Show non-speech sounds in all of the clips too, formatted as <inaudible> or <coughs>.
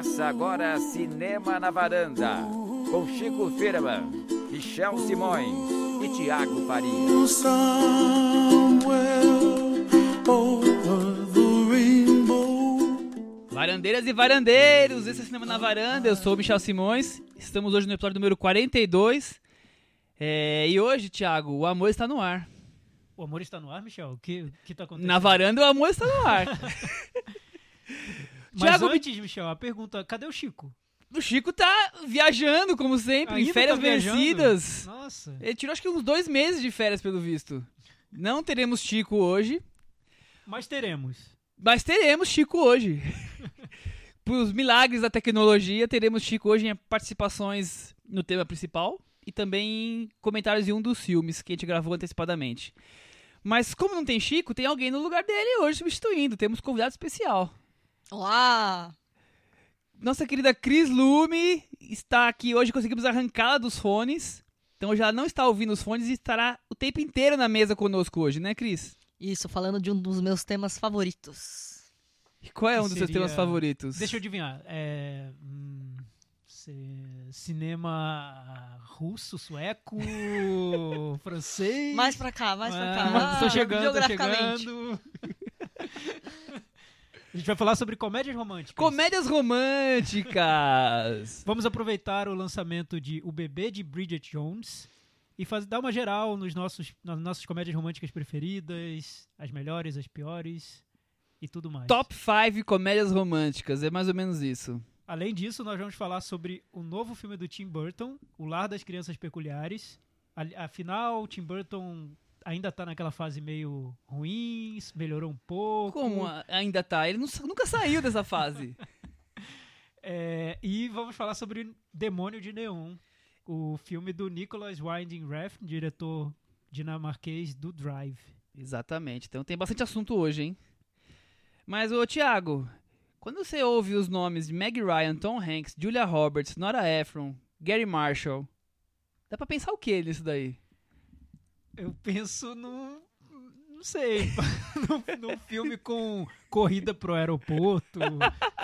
Começa agora Cinema na Varanda, com Chico Firman, Michel Simões e Tiago Faria. Varandeiras e varandeiros, esse é Cinema na Varanda, eu sou o Michel Simões, estamos hoje no episódio número 42, é, e hoje, Tiago, o amor está no ar. O amor está no ar, Michel? O que, que tá acontecendo? Na varanda o amor está no ar. <laughs> Mas Thiago, antes, Michel, a pergunta, cadê o Chico? o Chico tá viajando, como sempre, em Ainda férias tá vencidas. Nossa. Ele tirou acho que uns dois meses de férias, pelo visto. Não teremos Chico hoje, Mas teremos. mas teremos Chico hoje. <laughs> Por milagres da tecnologia, teremos Chico hoje em participações no tema principal e também em comentários de um dos filmes que a gente gravou antecipadamente. Mas como não tem Chico, tem alguém no lugar dele hoje substituindo. Temos convidado especial. Olá! Nossa querida Cris Lume está aqui hoje, conseguimos arrancá-la dos fones. Então já não está ouvindo os fones e estará o tempo inteiro na mesa conosco hoje, né, Cris? Isso, falando de um dos meus temas favoritos. E qual é um Que dos seus seria- temas favoritos? Deixa eu adivinhar. É. hum, cinema russo, sueco, <laughs> francês. Mais pra cá, mais pra cá. Ah, tô Ah, chegando, tô chegando. <laughs> A gente vai falar sobre comédias românticas. Comédias românticas! <laughs> Vamos aproveitar o lançamento de O Bebê de Bridget Jones e faz, dar uma geral nos nossos, nas nossas comédias românticas preferidas, as melhores, as piores e tudo mais. Top 5 comédias românticas, é mais ou menos isso. Além disso, nós vamos falar sobre o novo filme do Tim Burton, O Lar das Crianças Peculiares. Afinal, o Tim Burton ainda tá naquela fase meio ruim, melhorou um pouco. Como ainda tá? Ele não- nunca saiu dessa fase. <laughs> É, e vamos falar sobre Demônio de Neon, o filme do Nicholas Winding Refn, diretor dinamarquês do Drive. Exatamente. Então tem bastante assunto hoje, hein? Mas, ô Thiago, quando você ouve os nomes de Meg Ryan, Tom Hanks, Julia Roberts, Nora Ephron, Gary Marshall, dá pra pensar o que nisso daí? Eu penso no. Não sei. <laughs> num, num filme com corrida pro aeroporto,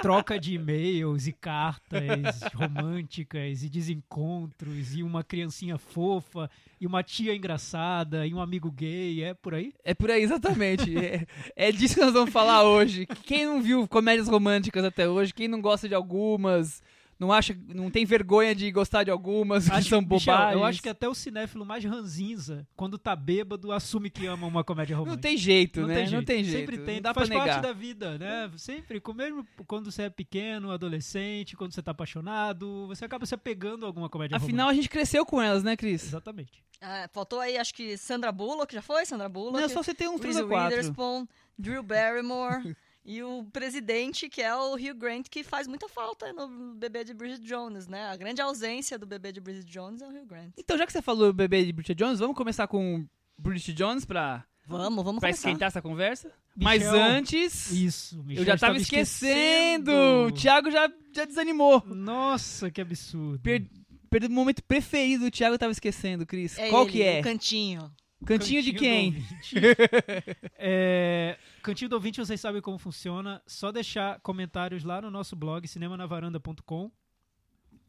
troca de e-mails e cartas românticas e desencontros, e uma criancinha fofa, e uma tia engraçada, e um amigo gay. É por aí? É por aí, exatamente. é, é disso que nós vamos falar hoje. Quem não viu comédias românticas até hoje, quem não gosta de algumas, não acha, não tem vergonha de gostar de algumas, que <laughs> Acho- são Michel, bobagens. eu acho que até o cinéfilo mais ranzinza, quando tá bêbado, assume que ama uma comédia Não romântica. tem jeito, Não né? tem jeito. Não tem jeito. Sempre tem. Não dá Faz pra negar. parte da vida, né? Sempre. com- Mesmo quando você é pequeno, adolescente, quando você tá apaixonado, você acaba se apegando a alguma comédia Afinal, a gente cresceu com elas, né, Cris? romântica. Exatamente. Ah, faltou aí, acho que Sandra Bullock, já foi? Sandra Bullock? Não, só você tem uns três Reese ou quatro. Witherspoon, Drew Barrymore <laughs> e o presidente, que é o Hugh Grant, que faz muita falta no bebê de Bridget Jones, né? A grande ausência do bebê de Bridget Jones é o Hugh Grant. Então, já que você falou bebê de Bridget Jones, vamos começar com Bridget Jones pra, Vamos, vamos pra começar. esquentar essa conversa? Mas antes, Isso, Michel eu já tava estava esquecendo. O Thiago já, já desanimou. Nossa, que absurdo. Per, perdeu o momento preferido do Thiago, eu tava esquecendo, Cris. É Qual ele, que é? O cantinho. Cantinho de do quem? <laughs> É, Cantinho do ouvinte, vocês sabem como funciona. Só deixar comentários lá no nosso blog, cinemanavaranda.com.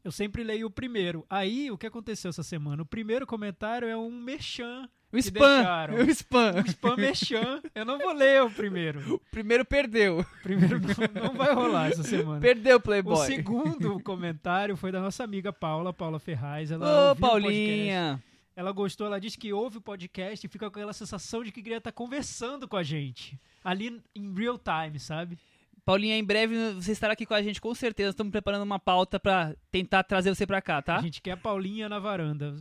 Eu sempre leio o primeiro. Aí, o que aconteceu essa semana? O primeiro comentário é um merchan. O spam. deixaram. <laughs> O spam. Um spam merchan. Eu não vou ler o primeiro. O primeiro perdeu. O primeiro não, não vai rolar essa semana. Perdeu o O Playboy. segundo comentário foi da nossa amiga Paula, Paula Ferraz. Ela Ô, o. Paulinha. Ela gostou, ela disse que ouve o podcast e fica com aquela sensação de que queria estar conversando com a gente. Ali em real time, sabe? Paulinha, em breve você estará aqui com a gente, com certeza. Estamos preparando uma pauta pra tentar trazer você pra cá, tá? A gente quer a Paulinha na varanda.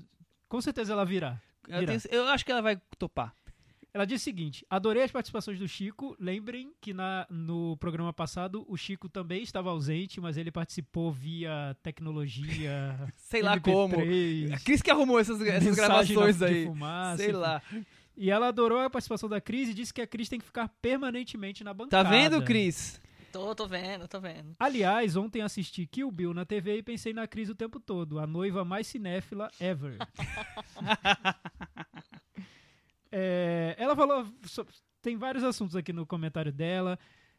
Com certeza ela virá. Eu, virá. tenho- eu acho que ela vai topar. Ela disse o seguinte: adorei as participações do Chico. Lembrem que na, no programa passado o Chico também estava ausente, mas ele participou via tecnologia. <laughs> Sei lá como. MP3, A Cris que arrumou essas, essas gravações aí. fumaça, Sei enfim. lá. E ela adorou a participação da Cris e disse que a Cris tem que ficar permanentemente na Tá bancada. vendo, Cris? Tô, tô vendo, tô vendo. Aliás, ontem assisti Kill Bill na TV e pensei na Cris o tempo todo, a noiva mais cinéfila ever. <laughs> É, ela falou. Tem vários assuntos aqui no comentário dela.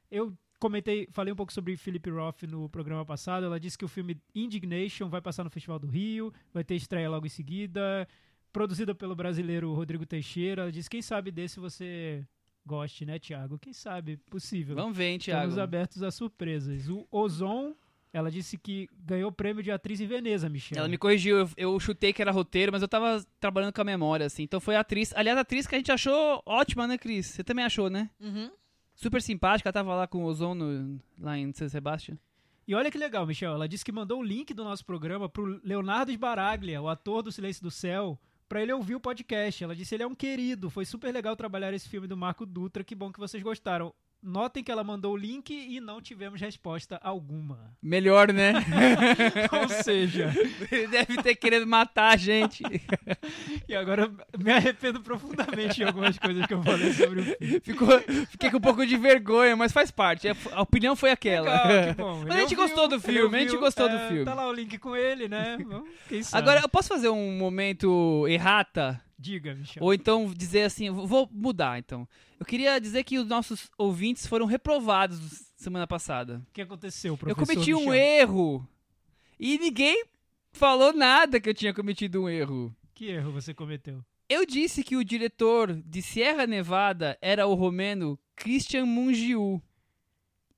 Eu comentei, falei um pouco sobre Philip Roth no programa passado. Ela disse que o filme Indignation vai passar no Festival do Rio, vai ter estreia logo em seguida, produzida pelo brasileiro Rodrigo Teixeira. Ela disse: quem sabe desse você goste, né, Thiago? Quem sabe? Possível. Vamos ver, hein, Thiago. Estamos abertos a surpresas. O Ozon, ela disse que ganhou o prêmio de atriz em Veneza, Michel. Ela me corrigiu, eu, eu chutei que era roteiro, mas eu tava trabalhando com a memória, assim. Então foi a atriz. Aliás, a atriz que a gente achou ótima, né, Cris? Você também achou, né? Uhum. Super simpática, ela tava lá com o Ozono lá em São Sebastião. E olha que legal, Michel. Ela disse que mandou o link do nosso programa pro Leonardo Sbaraglia, o ator do Silêncio do Céu, pra ele ouvir o podcast. Ela disse ele é um querido. Foi super legal trabalhar esse filme do Marco Dutra. Que bom que vocês gostaram. Notem que ela mandou o link e não tivemos resposta alguma. Melhor, né? <laughs> Ou seja, Ele deve ter querendo matar a gente. e agora me arrependo profundamente de algumas coisas que eu falei sobre o filme. Ficou, fiquei com um pouco de vergonha, mas faz parte. A, a opinião foi aquela. Legal, bom. Mas a gente ouviu, gostou do filme, a gente gostou do é, filme. Tá lá o link com ele, né? Agora, eu posso fazer um momento errata? Diga, Michel. Ou então dizer assim, eu vou mudar então. Eu queria dizer que os nossos ouvintes foram reprovados semana passada. O que aconteceu, Eu professor cometi um Michel? erro. E ninguém falou nada que eu tinha cometido um erro. Que erro você cometeu? Eu disse que o diretor de Sierra Nevada era o romeno Christian Mungiu.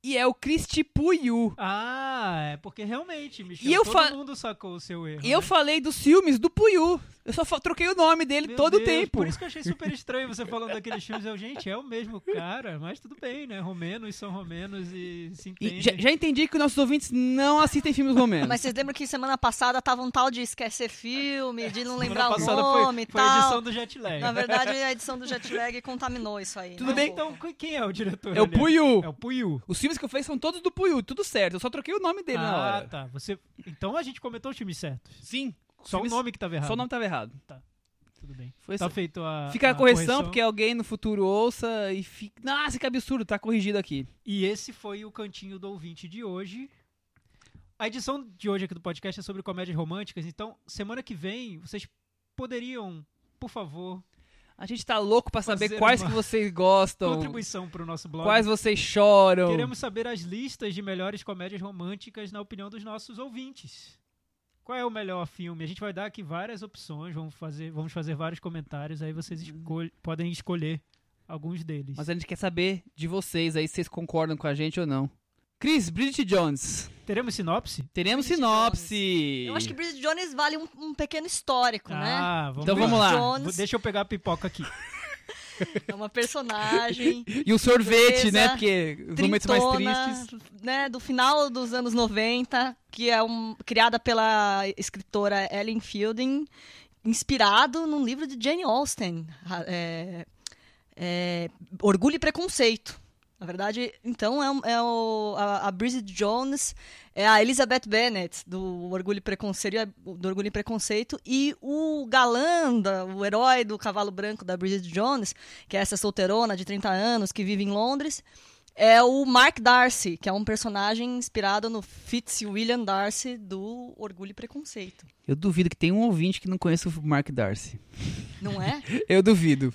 E é o Cristi Puiu. Ah, é porque realmente, Michel, E eu todo mundo sacou o seu erro. E eu né? falei dos filmes do Puiu. Eu só troquei o nome dele Meu todo o tempo. Por isso que eu achei super estranho você falando daqueles filmes. Eu, gente, é o mesmo cara, mas tudo bem, né? Romenos são romenos e se E entendem. já, já entendi que os nossos ouvintes não assistem filmes romenos. Mas vocês lembram que semana passada tava um tal de esquecer filme, de não lembrar o nome e foi, foi a tal. edição do jet lag. Na verdade, a edição do jet lag contaminou isso aí. Tudo né, bem. Então, quem é o diretor? É o? Puiu. É o Puiu. Os filmes que eu falei são todos do Puiu, tudo certo. Eu só troquei o nome dele na Ah, hora. tá. Você... Então a gente comentou os filmes certos. Sim. Só filmes- o nome que tava errado. Só o nome tava errado. Tudo bem. Foi Tá feito a. Fica a, a correção, porque alguém no futuro ouça e fica. Nossa, que absurdo, tá corrigido aqui. E esse foi o cantinho do ouvinte de hoje. A edição de hoje aqui do podcast é sobre comédias românticas, então semana que vem vocês poderiam, por favor, A gente tá louco pra saber quais que vocês gostam, contribuição para o nosso blog. quais vocês choram. Queremos saber as listas de melhores comédias românticas na opinião dos nossos ouvintes. Qual é o melhor filme? A gente vai dar aqui várias opções, vamos fazer, vamos fazer vários comentários, aí vocês escol- podem escolher alguns deles. Mas a gente quer saber de vocês aí se vocês concordam com a gente ou não. Cris, Bridget Jones. Teremos sinopse? Teremos Bridget sinopse. Eu acho que Bridget Jones vale um, um pequeno histórico, né? Ah, vamos Então lá. vamos lá. Vou- Jones Deixa eu pegar a pipoca aqui. <laughs> é uma personagem <laughs> E o sorvete, Beleza. né? Porque os momentos mais tristes. né, do final dos anos 90, que é um, criada pela escritora Ellen Fielding, inspirado num livro de Jane Austen, é, é, Orgulho e Preconceito. Na verdade, então, é, é o, a, a Bridget Jones é a Elizabeth Bennet, do Orgulho e Preconceito, do Orgulho e Preconceito, e o galã, da- o herói do cavalo branco da Bridget Jones, que é essa solteirona de 30 anos que vive em Londres, é o Mark Darcy, que é um personagem inspirado no Fitzwilliam Darcy do Orgulho e Preconceito. Eu duvido que tem um ouvinte que não conheça o Mark Darcy. Não é? <laughs> Eu duvido.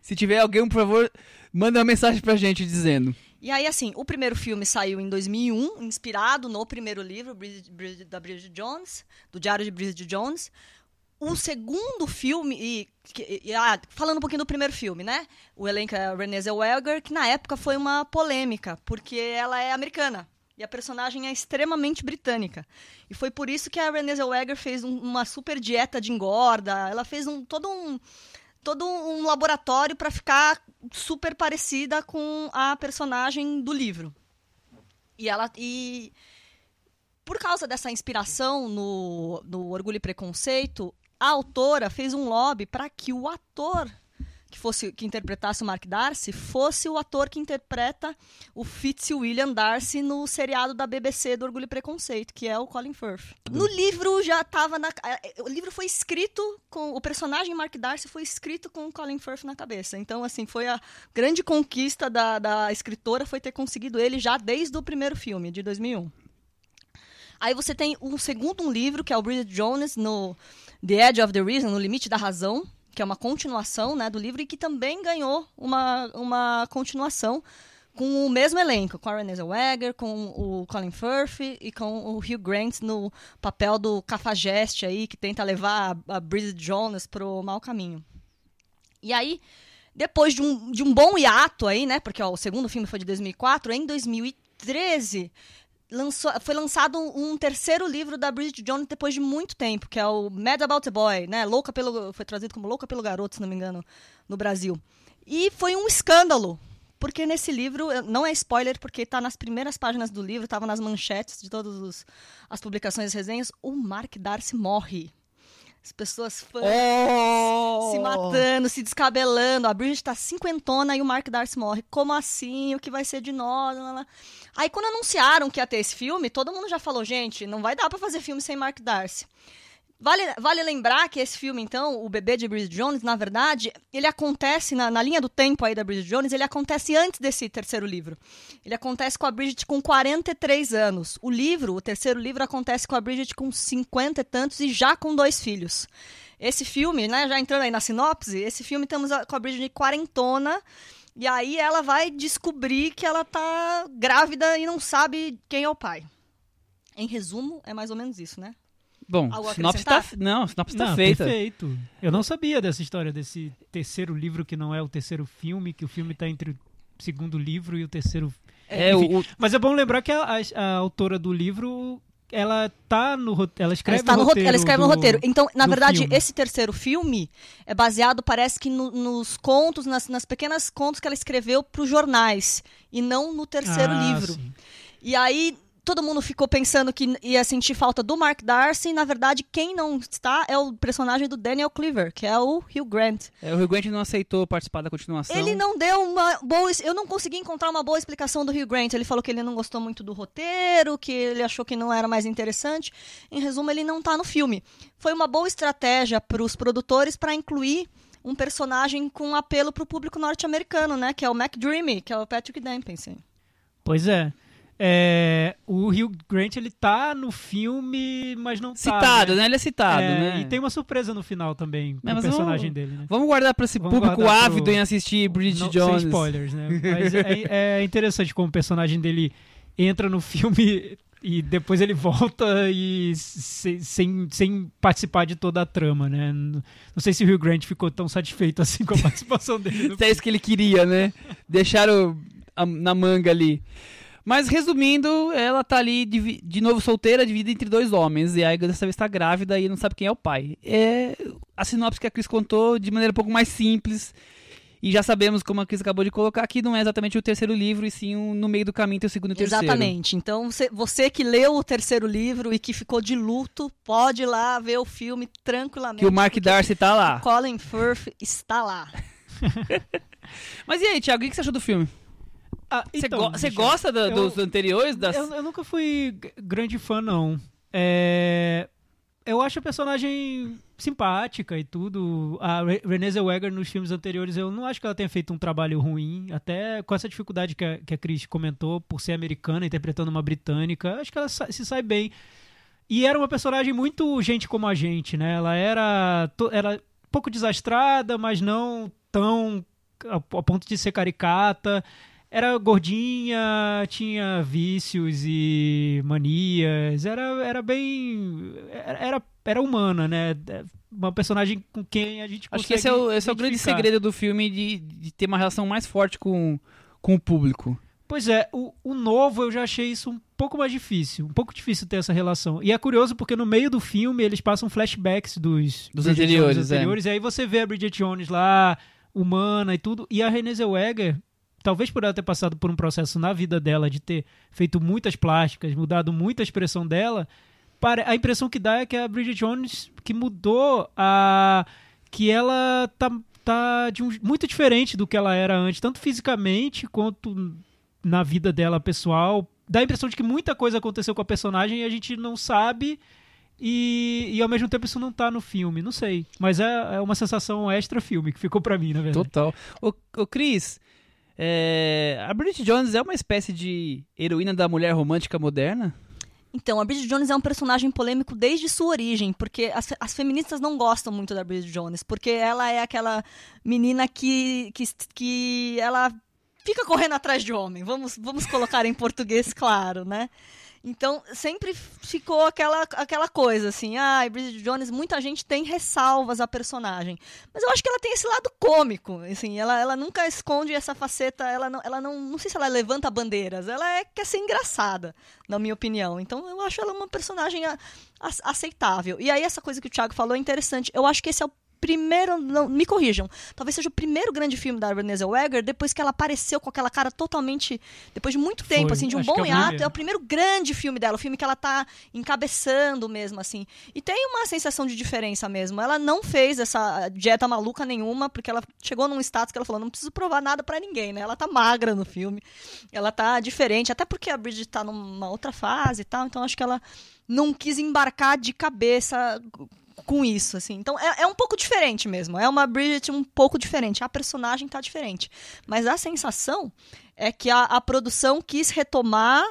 Se tiver alguém, por favor, manda uma mensagem pra gente dizendo. E aí, assim, o primeiro filme saiu em 2001, inspirado no primeiro livro Bridget- Bridget- da Bridget Jones, do Diário de Bridget Jones. O segundo filme, e, que- e- ah, falando um pouquinho do primeiro filme, né? O elenco é Renée Zellweger, que na época foi uma polêmica, porque ela é americana. E a personagem é extremamente britânica. E foi por isso que a Renée Zellweger fez um- uma super dieta de engorda. Ela fez um, todo um todo um laboratório para ficar super parecida com a personagem do livro. E ela e por causa dessa inspiração no, no Orgulho e Preconceito, a autora fez um lobby para que o ator que fosse que interpretasse o Mark Darcy fosse o ator que interpreta o Fitzwilliam Darcy no seriado da BBC do Orgulho e Preconceito, que é o Colin Firth. No livro já estava na eh, o livro foi escrito com o personagem Mark Darcy foi escrito com o Colin Firth na cabeça. Então assim, foi a grande conquista da, da escritora foi ter conseguido ele já desde o primeiro filme de 2001. Aí você tem um segundo um livro, que é o Bridget Jones, no The Edge of the Reason, no Limite da Razão, que é uma continuação né, do livro e que também ganhou uma, uma continuação com o mesmo elenco, com a Renée com o Colin Firth e com o Hugh Grant no papel do cafajeste aí, que tenta levar a, a Bridget Jones pro mau caminho. E aí, depois de um, de um bom hiato aí, né, porque ó, o segundo filme foi de 2004, em 2013 lançou, foi lançado um terceiro livro da Bridget Jones depois de muito tempo, que é o Mad About the Boy, né, Louca pelo, foi traduzido como Louca pelo Garoto, se não me engano, no Brasil. E foi um escândalo, porque nesse livro, não é spoiler, porque está nas primeiras páginas do livro, estava nas manchetes de todas as publicações e resenhas, o Mark Darcy morre. As pessoas fãs Oh! se matando, se descabelando. A Bridget tá cinquentona e o Mark Darcy morre. Como assim? O que vai ser de nós? Lá, lá. Aí quando anunciaram que ia ter esse filme, todo mundo já falou, gente, não vai dar pra fazer filme sem Mark Darcy. Vale, vale lembrar que esse filme, então, o bebê de Bridget Jones, na verdade, ele acontece, na, na linha do tempo aí da Bridget Jones, ele acontece antes desse terceiro livro. Ele acontece com a Bridget com 43 anos. O livro, o terceiro livro, acontece com a Bridget com 50 e tantos e já com dois filhos. Esse filme, né, já entrando aí na sinopse, esse filme estamos com a Bridget quarentona, e aí ela vai descobrir que ela tá grávida e não sabe quem é o pai. Em resumo, é mais ou menos isso, né? Bom, Algo a sinopse tá, acrescentar? não, sinopse tá Não, feita. perfeito. Eu não sabia dessa história, desse terceiro livro que não é o terceiro filme, que o filme tá entre o segundo livro e o terceiro. É, Enfim, o, o- Mas é bom lembrar que a, a- a autora do livro, ela tá no ela Ela, escreve está o no rote- roteiro. ela escreve no do- roteiro. Então, na verdade, filme. esse terceiro filme é baseado, parece que no- nos contos, nas, nas pequenas contos que ela escreveu para os jornais, e não no terceiro Ah, livro. sim. E aí todo mundo ficou pensando que ia sentir falta do Mark Darcy, e na verdade quem não está é o personagem do Daniel Cleaver, que é o Hugh Grant. é, o Rio Grande não aceitou participar da continuação. Ele não deu uma boa. Eu não consegui encontrar uma boa explicação do Hugh Grant. Ele falou que ele não gostou muito do roteiro, que ele achou que não era mais interessante. Em resumo, ele não tá no filme. Foi uma boa estratégia para os produtores para incluir um personagem com apelo para o público norte-americano, né? Que é o McDreamy, que é o Patrick Dempsey. Pois é. É, o Hugh Grant ele tá no filme, mas não tá. Citado, né? Ele é citado, É, né? E tem uma surpresa no final também, É, com o personagem vamos- dele, né? Vamos guardar pra esse Vamos público guardar pro- ávido em assistir Bridget Não- Jones. Sem spoilers, né? <laughs> Mas é, é interessante como o personagem dele entra no filme e depois ele volta e se- sem, sem participar de toda a trama, né? Não sei se o Hugh Grant ficou tão satisfeito assim com a <laughs> participação dele. É isso que ele queria, né? Deixaram na manga ali. Mas resumindo, ela tá ali de, de novo solteira, dividida entre dois homens. E aí dessa vez tá grávida e não sabe quem é o pai. É a sinopse que a Cris contou de maneira um pouco mais simples. E já sabemos, como a Cris acabou de colocar, que não é exatamente o terceiro livro, e sim um- no meio do caminho tem o segundo e o terceiro. Exatamente. Então, você, você que leu o terceiro livro e que ficou de luto, pode ir lá ver o filme tranquilamente. Que o Mark Darcy tá lá. o Colin Firth está lá. <laughs> Mas e aí, Thiago, o que você achou do filme? Ah, Você então, go- você Michel, gosta da- eu- dos anteriores? Das... Eu, eu nunca fui grande fã, não. É, Eu acho a personagem simpática e tudo. A Re- Renée Zellweger nos filmes anteriores, eu não acho que ela tenha feito um trabalho ruim. Até com essa dificuldade que a, que a Cris comentou, por ser americana, interpretando uma britânica, acho que ela se sai bem. E era uma personagem muito gente como a gente, né? Ela era, era um pouco desastrada, mas não tão a, a ponto de ser caricata. Era gordinha, tinha vícios e manias, era, era bem. Era, era, humana, né? Uma personagem com quem a gente Acho que esse é o, esse é o grande segredo do filme de, de ter uma relação mais forte com, com o público. Pois é, o, o novo eu já achei isso um pouco mais difícil. Um pouco difícil ter essa relação. E é curioso porque no meio do filme eles passam flashbacks dos, Dos anteriores, Jones é. anteriores. E aí você vê a Bridget Jones lá, humana e tudo. E a Renée Zellweger, talvez por ela ter passado por um processo na vida dela de ter feito muitas plásticas, mudado muita expressão dela, a impressão que dá é que a Bridget Jones que mudou a que ela tá, tá de um, muito diferente do que ela era antes, tanto fisicamente quanto na vida dela pessoal. Dá a impressão de que muita coisa aconteceu com a personagem e a gente não sabe. E, e ao mesmo tempo isso não tá no filme, não sei. Mas é, é uma sensação extra filme que ficou pra mim, na verdade. Total. Ô, ô Cris, é, a Bridget Jones é uma espécie de heroína da mulher romântica moderna? Então, a Bridget Jones é um personagem polêmico desde sua origem, porque as, as feministas não gostam muito da Bridget Jones, porque ela é aquela menina que, que, que ela fica correndo atrás de homem. Vamos, vamos colocar em português claro, né? Então, sempre ficou aquela, aquela coisa assim, ah, Bridget Jones, muita gente tem ressalvas à personagem. Mas eu acho que ela tem esse lado cômico, assim, ela, ela nunca esconde essa faceta, ela não, ela não, não sei se ela levanta bandeiras, ela é, quer ser engraçada, na minha opinião. Então, eu acho ela uma personagem a, a, aceitável. E aí, essa coisa que o Thiago falou é interessante. Eu acho que esse é o primeiro, não, me corrijam, talvez seja o primeiro grande filme da Renée Zellweger depois que ela apareceu com aquela cara totalmente, depois de muito tempo, Foi, assim, de um bom é hiato, é o primeiro grande filme dela, o filme que ela tá encabeçando mesmo, assim. E tem uma sensação de diferença mesmo. Ela não fez essa dieta maluca nenhuma, porque ela chegou num status que ela falou, não preciso provar nada pra ninguém, né? Ela tá magra no filme, ela tá diferente, até porque a Bridget tá numa outra fase e tal, então acho que ela não quis embarcar de cabeça com isso, assim. Então é, é um pouco diferente mesmo. É uma Bridget um pouco diferente. A personagem tá diferente. Mas a sensação é que a, a produção quis retomar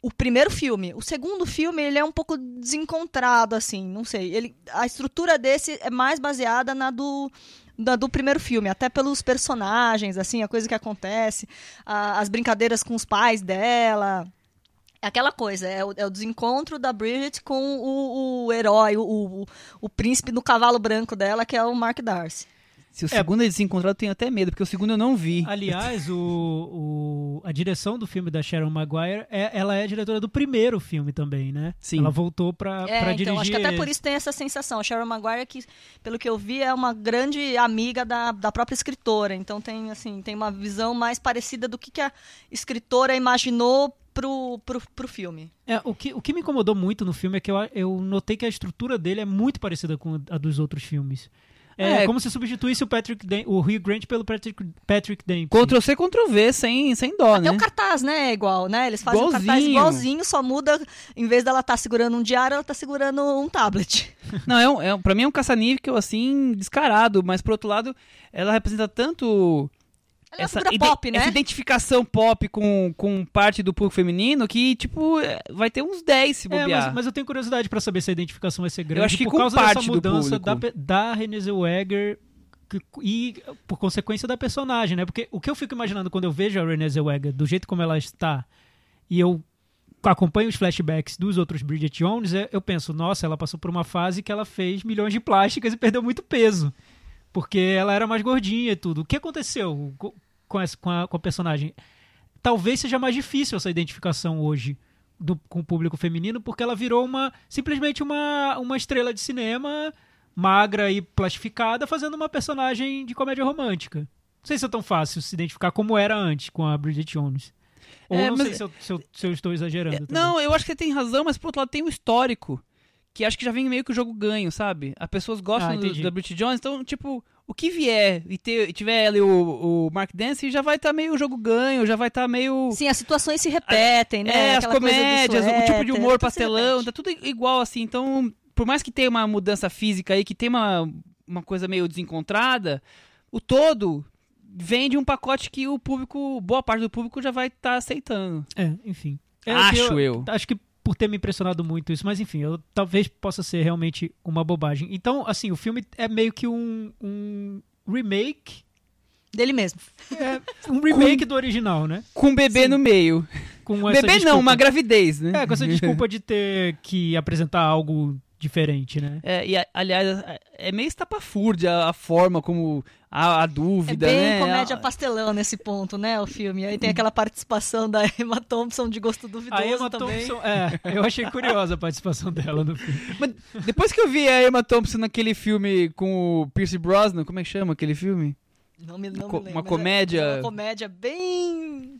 o primeiro filme. O segundo filme, ele é um pouco desencontrado, assim, não sei. Ele, a estrutura desse é mais baseada na do da- do primeiro filme, até pelos personagens, assim, a coisa que acontece, a- as brincadeiras com os pais dela. É aquela coisa, é o, é o desencontro da Bridget com o, o herói, o, o, o príncipe do cavalo branco dela, que é o Mark Darcy. Se o segundo eles se encontrar, eu tenho até medo, porque o segundo eu não vi. Aliás, o, o- a direção do filme da Sharon Maguire, é, ela é a diretora do primeiro filme também, né? Sim. Ela voltou pra, É, pra então, dirigir acho que até por isso tem essa sensação. A Sharon Maguire, que, pelo que eu vi, é uma grande amiga da, da própria escritora. Então tem, assim, tem uma visão mais parecida do que, que a escritora imaginou pro, pro, pro filme. É, o, que, o que me incomodou muito no filme é que eu, eu notei que a estrutura dele é muito parecida com a dos outros filmes. É, É. como se substituísse o Patrick Dan- o Hugh Grant pelo Patrick, Patrick Dempsey. Ctrl C, Ctrl V, sem, sem dó, Até né? o cartaz, né? É igual, né? Eles fazem o cartaz Igualzinho. igualzinho, só muda, em vez dela estar segurando um diário, ela tá segurando um tablet. <laughs> Não, é, um, é pra mim é um caça-níquel, assim, descarado, mas por outro lado, ela representa tanto Ela é essa, ide- pop, né? essa identificação pop com, com parte do público feminino que, tipo, é, vai ter uns 10 se É, bobear. mas, mas eu tenho curiosidade pra saber se a identificação vai ser grande acho que por com causa parte dessa mudança da, da Renée Zellweger e por consequência da personagem, né? Porque o que eu fico imaginando quando eu vejo a Renée Zellweger do jeito como ela está e eu acompanho os flashbacks dos outros Bridget Jones, é- eu penso, nossa, ela passou por uma fase que ela fez milhões de plásticas e perdeu muito peso. Porque ela era mais gordinha e tudo. O que aconteceu co- com, essa, com, a, com a personagem? Talvez seja mais difícil essa identificação hoje do- com o público feminino, porque ela virou uma simplesmente uma, uma estrela de cinema magra e plastificada fazendo uma personagem de comédia romântica. Não sei se é tão fácil se identificar como era antes com a Bridget Jones. Ou É, não mas- sei se eu, se eu- se eu estou exagerando. também. Não, eu acho que você tem razão, mas por outro lado tem um histórico. Que acho que já vem meio que o jogo ganho, sabe? As pessoas gostam Ah, do- da Bridget Jones, então, tipo, o que vier e, ter, tiver e o, o Mark Dance, já vai estar meio jogo ganho, já vai estar meio. Sim, as situações se repetem, né? é, as Aquela coisa do comédias, o tipo de suéter, humor pastelão, tá tudo igual assim. Então, por mais que tenha uma mudança física aí, que tem uma, uma coisa meio desencontrada, o todo vem de um pacote que o público, boa parte do público já vai estar aceitando. É, enfim. É Acho que eu. Acho que por ter me impressionado muito isso, mas enfim, eu, talvez possa ser realmente uma bobagem. Então, assim, o filme é meio que um, um remake. Dele mesmo. É um remake do original, né? Com um bebê Sim. no meio. Com essa bebê não, desculpa- uma gravidez, né? É, com essa <laughs> desculpa de ter que apresentar algo diferente, né? É, e a- aliás, é meio estapafúrdia a forma como a, a É dúvida, bem né? comédia A- pastelão nesse ponto, né, o filme. Aí tem aquela participação da Emma Thompson de gosto duvidoso A Emma também. Thompson, é, eu achei curiosa a participação dela no filme. Mas depois que eu vi a Emma Thompson naquele filme com o Pierce Brosnan, como é que chama aquele filme? Não me, não Co- me lembro, uma é- comédia- é uma comédia bem...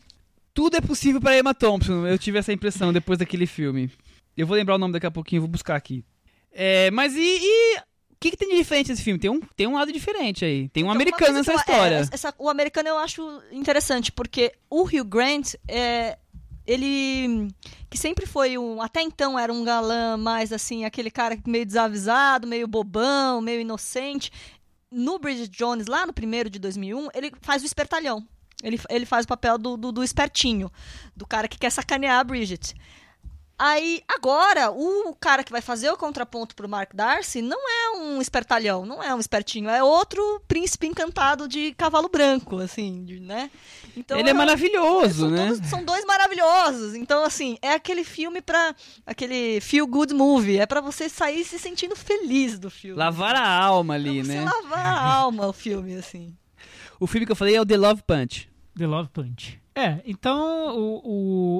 Tudo é possível para Emma Thompson. Eu tive essa impressão depois daquele filme. Eu vou lembrar o nome daqui a pouquinho, vou buscar aqui. É, mas e, e o que, que tem de diferente nesse filme? Tem um, tem um lado diferente aí. Tem um Então, americano nessa eu- é, história. essa- o americano eu acho interessante, porque o Hugh Grant, é, ele que sempre foi um, até então era um galã mais assim, aquele cara meio desavisado, meio bobão, meio inocente. No Bridget Jones, lá no primeiro de 2001, ele faz o espertalhão. Ele, ele faz o papel do, do, do espertinho, do cara que quer sacanear a Bridget. Aí, agora, o cara que vai fazer o contraponto pro Mark Darcy não é um espertalhão, não é um espertinho, é outro príncipe encantado de cavalo branco, assim, de- né? Então, Ele é maravilhoso, são, né? todos- são dois maravilhosos. Então, assim, é aquele filme pra. aquele feel good movie. É pra você sair se sentindo feliz do filme. Lavar a alma ali, pra você né? lavar a alma o filme, assim. <laughs> O filme que eu falei é o The Love Punch. The Love Punch. É, então o,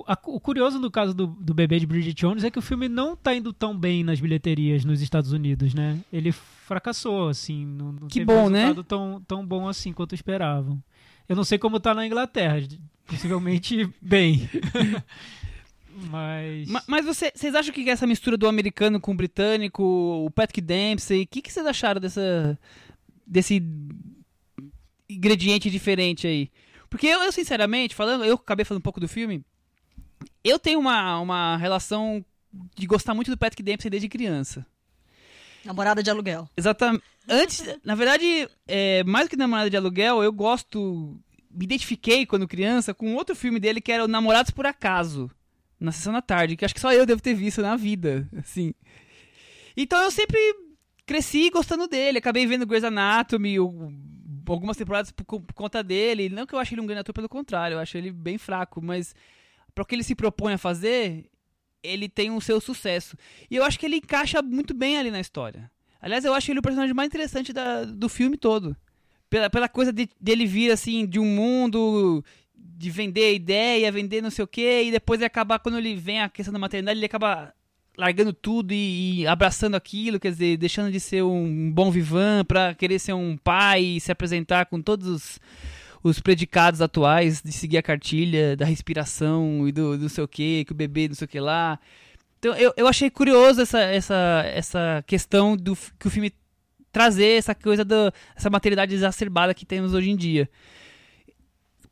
o, a- o curioso no caso do, do bebê de Bridget Jones é que o filme não tá indo tão bem nas bilheterias nos Estados Unidos, né? Ele fracassou, assim, não, não Que teve bom, né? resultado tão, tão bom assim quanto esperavam. Eu não sei como tá na Inglaterra, possivelmente <laughs> bem. <laughs> Mas. Ma- Mas você- vocês acham que essa mistura do americano com o britânico, o Patrick Dempsey, o que, que vocês acharam dessa, desse ingrediente diferente aí? Porque eu, eu, sinceramente, falando, eu acabei falando um pouco do filme, eu tenho uma, uma relação de gostar muito do Patrick Dempsey desde criança. Namorada de aluguel. Exatamente. Antes, na verdade, é, mais do que Namorada de Aluguel, eu gosto. Me identifiquei quando criança com outro filme dele que era o Namorados por Acaso, na sessão da tarde, que acho que só eu devo ter visto na vida, assim. Então eu sempre cresci gostando dele, acabei vendo Grey's Anatomy, o- algumas temporadas por, por conta dele. Não que eu ache ele um grande ator, pelo contrário, eu acho ele bem fraco, mas para o que ele se propõe a fazer, ele tem um seu sucesso. E eu acho que ele encaixa muito bem ali na história. Aliás, eu acho ele o personagem mais interessante da- do filme todo. Pela, pela coisa de, dele vir, assim, de um mundo de vender ideia, vender não sei o quê, e depois acabar, quando ele vem a questão da maternidade, ele acaba largando tudo e, e abraçando aquilo, quer dizer, deixando de ser um bom vivan pra querer ser um pai e se apresentar com todos os, os predicados atuais de seguir a cartilha da respiração e do, não sei o que, que o bebê não sei o que lá. Então eu, eu achei curioso essa, essa, essa questão do que o filme trazer essa coisa da essa maternidade exacerbada que temos hoje em dia.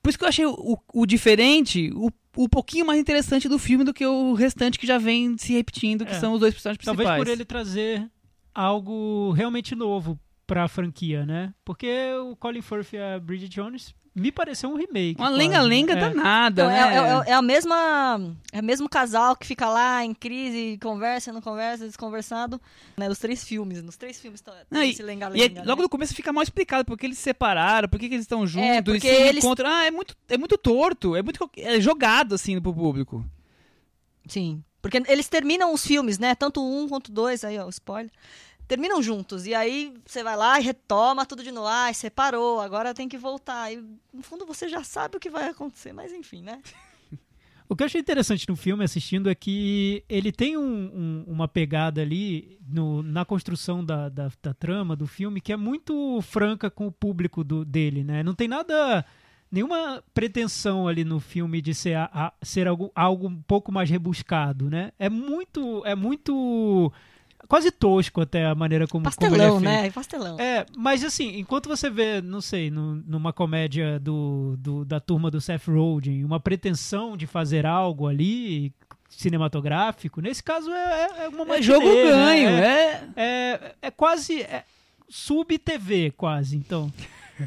Por isso que eu achei o, o diferente, o, o pouquinho mais interessante do filme do que o restante que já vem se repetindo, que É. são os dois personagens principais. Talvez por ele trazer algo realmente novo pra franquia, né? Porque o Colin Firth e a Bridget Jones me pareceu um remake. Uma lenga-lenga né? danada, Então, né? é, é- é a mesma. É o mesmo casal que fica lá em crise, conversa, não conversa, desconversado. Né, nos três filmes. Nos três filmes tá, Não, tem e- esse lenga-lenga. aí, logo né? no começo fica mal explicado porque eles se separaram, por que eles estão juntos, É, porque eles se eles- encontram. Ah, é muito, é muito torto, é muito é jogado assim pro público. Sim. Porque eles terminam os filmes, né? Tanto um quanto dois, aí, ó, spoiler. Terminam juntos. E aí você vai lá e retoma tudo de novo. Ai, separou, agora tem que voltar. E no fundo você já sabe o que vai acontecer, mas enfim, né? O que eu achei interessante no filme assistindo é que ele tem um- um- uma pegada ali no- na construção da, da, da trama do filme que é muito franca com o público do- dele, né? Não tem nada. Nenhuma pretensão ali no filme de ser, a- a- ser algo, algo um pouco mais rebuscado, né? É muito. É muito. Quase tosco até a maneira como, como ele é Pastelão, feito. né? Pastelão. É, mas assim, enquanto você vê, não sei, numa comédia do, do- da turma do Seth Rogen, uma pretensão de fazer algo ali cinematográfico, nesse caso é, é uma É matinê, jogo né? ganho, é, é. é, é quase é sub-TV, quase, então.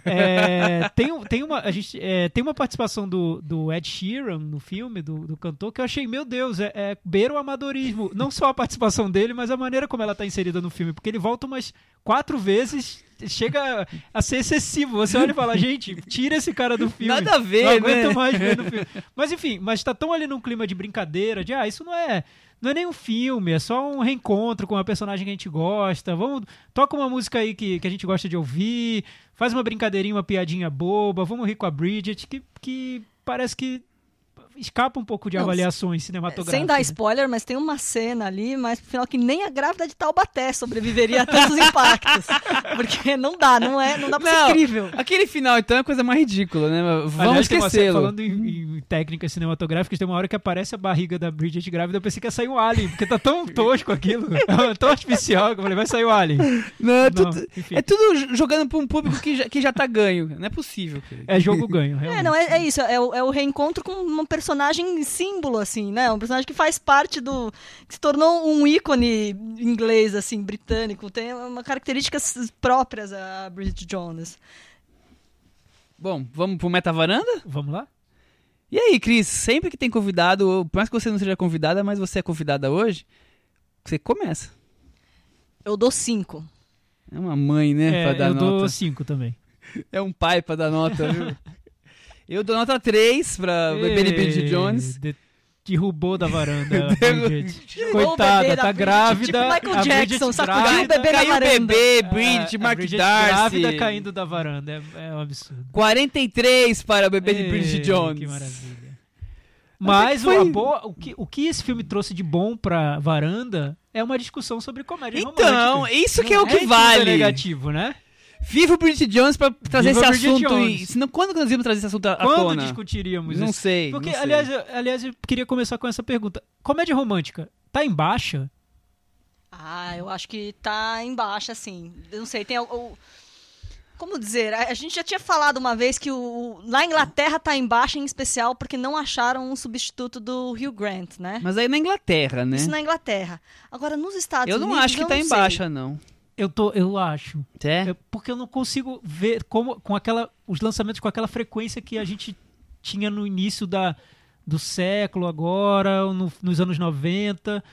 É, tem, tem, uma, a gente, é, tem uma participação do, do Ed Sheeran no filme, do, do cantor, que eu achei, meu Deus, é, é beira o amadorismo. Não só a participação dele, mas a maneira como ela tá inserida no filme. Porque ele volta umas quatro vezes, chega a ser excessivo. Você olha e fala, gente, tira esse cara do filme. Nada a ver, Não aguento né? mais ver no filme. Mas enfim, mas tá tão ali num clima de brincadeira, de ah, isso não é. Não é nem um filme, é só um reencontro com uma personagem que a gente gosta. Vamos, toca uma música aí que, que a gente gosta de ouvir, faz uma brincadeirinha, uma piadinha boba, vamos rir com a Bridget, que, que parece que escapa um pouco de Não, avaliações cinematográficas. Sem dar né? spoiler, mas tem uma cena ali, mas pro final que nem a grávida de Taubaté sobreviveria a tantos <laughs> impactos. Porque não dá, não é, não dá pra Não. ser incrível. Aquele final, então, é a coisa mais ridícula, né? Vamos uma esquecê-lo. Falando em, em técnicas cinematográficas, tem uma hora que aparece a barriga da Bridget grávida, eu pensei que ia sair um alien, porque tá tão <laughs> tosco aquilo, <laughs> tão artificial, que eu falei, vai sair o alien. Não, é Não, tudo, é tudo jogando pra um público que já, que já tá ganho. Não é possível. cara. É jogo ganho, realmente. É, não, é, é isso, é o, é o reencontro com um personagem símbolo, assim, né? Um personagem que faz parte do. que se tornou um ícone inglês, assim, britânico. Tem uma características próprias a Bridget Jones. Bom, vamos pro Meta Varanda? Vamos lá? E aí, Cris, sempre que tem convidado, por mais que você não seja convidada, mas você é convidada hoje, você começa. Eu dou cinco. É uma mãe, né, É, pra dar eu nota. dou cinco também. <laughs> É um pai pra dar nota, viu? <laughs> Eu dou nota 3 pra Bebê de Bridget Jones. De- derrubou da varanda. <laughs> o Coitada, tá grávida. tipo Michael Jackson, sacudiu o bebê na Caiu o varanda. bebê, é, Bridget, a Mark Bridget Darcy. grávida caindo da varanda. É, é um absurdo. 43 para o Bebê de Ei, Bridget Jones. Que maravilha. Mas é foi- boa- o, que, o que esse filme trouxe de bom pra varanda é uma discussão sobre comédia Então, romântica. isso que é o Não que tudo vale. negativo, né? Viva o Bridget Jones pra trazer Viva esse Bridget assunto. E, senão, quando que nós íamos trazer esse assunto à Quando tona? discutiríamos Não isso? sei. Porque, não sei. aliás, eu, aliás, eu queria começar com essa pergunta. Comédia romântica tá em baixa? Ah, eu acho que tá embaixo, assim. Eu não sei, tem o. como dizer? A gente já tinha falado uma vez que o, na Inglaterra tá em baixa, em especial, porque não acharam um substituto do Hugh Grant, né? Mas aí na Inglaterra, né? Isso na Inglaterra. Agora, nos Estados Eu não Unidos. acho que eu tá em sei. baixa, não. Eu, tô, eu acho. É? É porque eu não consigo ver como com aquela os lançamentos com aquela frequência que a gente tinha no início da, do século agora, no- nos anos 90.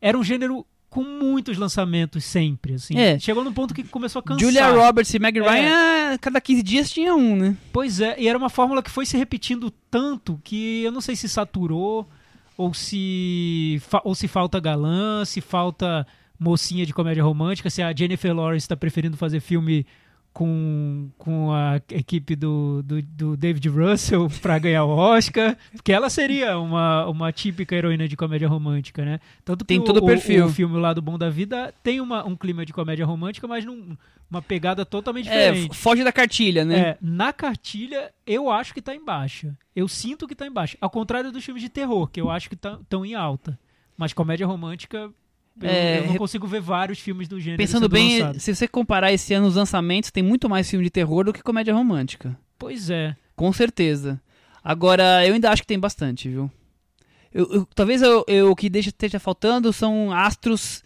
Era um gênero com muitos lançamentos sempre, assim. É. Chegou num ponto que começou a cansar. Julia Roberts e Meg É. Ryan, ah, cada 15 dias tinha um, né? Pois é, e era uma fórmula que foi se repetindo tanto que eu não sei se saturou ou se ou se falta galã, se falta mocinha de comédia romântica, se a Jennifer Lawrence está preferindo fazer filme com, com a equipe do, do, do David Russell <laughs> para ganhar o Oscar, porque ela seria uma, uma típica heroína de comédia romântica, né? Tanto que Tem o, todo o o- perfil. O, filme O Lado Bom da Vida tem uma, um clima de comédia romântica, mas num, uma pegada totalmente É, diferente. f- foge da cartilha, né? É, na cartilha, eu acho que tá em baixa. Eu sinto que tá em baixa. Ao contrário dos filmes de terror, que eu acho que estão em alta. Mas comédia romântica, eu, É, eu não consigo ver vários filmes do gênero. Pensando sendo bem, lançados. se você comparar esse ano os lançamentos, tem muito mais filme de terror do que comédia romântica. Pois é. Com certeza. Agora, eu ainda acho que tem bastante, viu? Eu- eu- talvez eu, eu- o que deixa, esteja faltando são astros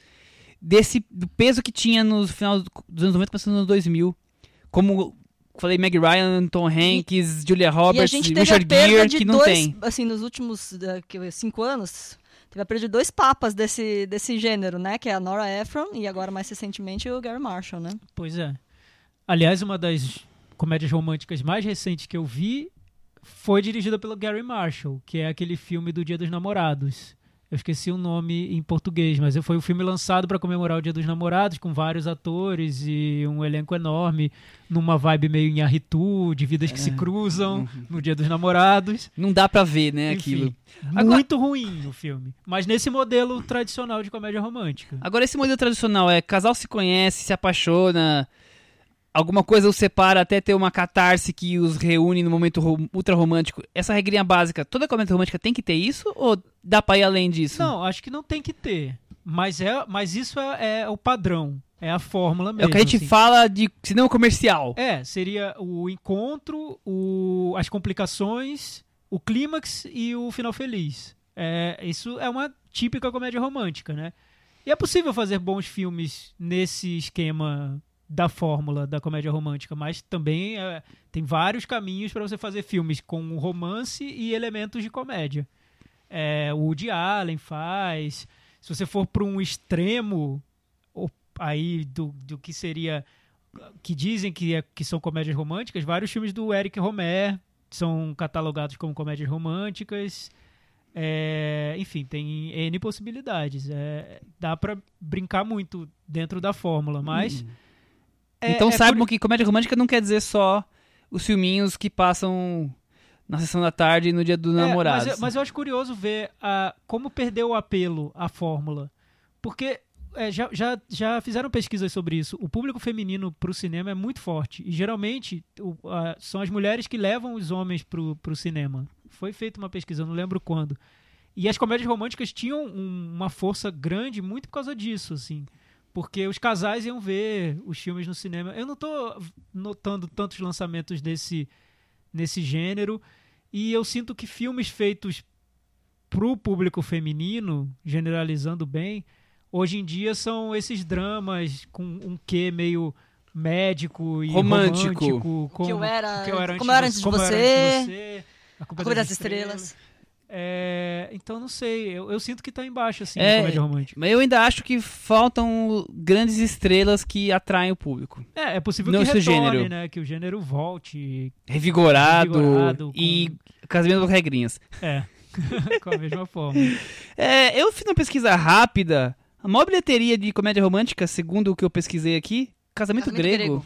desse do peso que tinha no final dos anos 90 passando nos anos 2000. Como falei, Meg Ryan, Tom Hanks, Julia E a Roberts, gente teve Richard a perda Gere, de que não dois, tem. assim, nos últimos que- cinco anos, teve a perda de dois papas desse, desse gênero, né? Que é a Nora Ephron e agora, mais recentemente, o Gary Marshall, né? Pois é. Aliás, uma das comédias românticas mais recentes que eu vi foi dirigida pelo Gary Marshall, que é aquele filme do Dia dos Namorados. Eu esqueci o nome em português, mas foi o filme lançado para comemorar o Dia dos Namorados, com vários atores e um elenco enorme, numa vibe meio em Arritu, de vidas que se cruzam no Dia dos Namorados. Não dá pra ver, né, Enfim, aquilo. Agora- muito ruim o filme. Mas nesse modelo tradicional de comédia romântica. Agora, esse modelo tradicional é casal se conhece, se apaixona, alguma coisa os separa até ter uma catarse que os reúne no momento ultra romântico. Essa regrinha básica, toda comédia romântica tem que ter isso ou dá pra ir além disso? Não, acho que não tem que ter. Mas, é, mas isso é, é o padrão. É a fórmula é mesmo. o que a gente assim. fala de cinema comercial. É, seria o encontro, o, as complicações, o clímax e o final feliz. É, isso é uma típica comédia romântica, né? E é possível fazer bons filmes nesse esquema da fórmula da comédia romântica, mas também é, tem vários caminhos para você fazer filmes com romance e elementos de comédia. É, o Woody Allen faz. Se você for para um extremo aí do, do que seria que dizem que, é- que são comédias românticas, vários filmes do Eric Romer são catalogados como comédias românticas. É, enfim, tem N possibilidades. É, dá pra brincar muito dentro da fórmula, mas. É- então é saibam por- que comédia romântica não quer dizer só os filminhos que passam na sessão da tarde e no dia do É, namorado. mas, eu, mas eu acho curioso ver a, como perdeu o apelo a fórmula. Porque é, já, já, já fizeram pesquisas sobre isso. O público feminino pro cinema é muito forte. E geralmente o- a- são as mulheres que levam os homens pro, pro cinema. Foi feita uma pesquisa, não lembro quando. E as comédias românticas tinham um- uma força grande muito por causa disso, assim. Porque os casais iam ver os filmes no cinema. Eu não tô notando tantos lançamentos desse, nesse gênero. E eu sinto que filmes feitos pro público feminino, generalizando bem, hoje em dia são esses dramas com um quê meio médico e Romântico. romântico, como, Que eu era- que eu era como eu era antes de como você. era antes de você. A A Culpa das Estrelas. É, então não sei, eu, eu sinto que tá embaixo, assim, É. comédia romântica. Mas eu ainda acho que faltam grandes estrelas que atraem o público. É, é possível Não que retorne, gênero. né? Que o gênero volte. Revigorado, Revigorado, e com- com as mesmas regrinhas. É, <laughs> com a mesma forma. É, eu fiz uma pesquisa rápida. A maior bilheteria de comédia romântica, segundo o que eu pesquisei aqui, Casamento, Casamento Grego. Grego.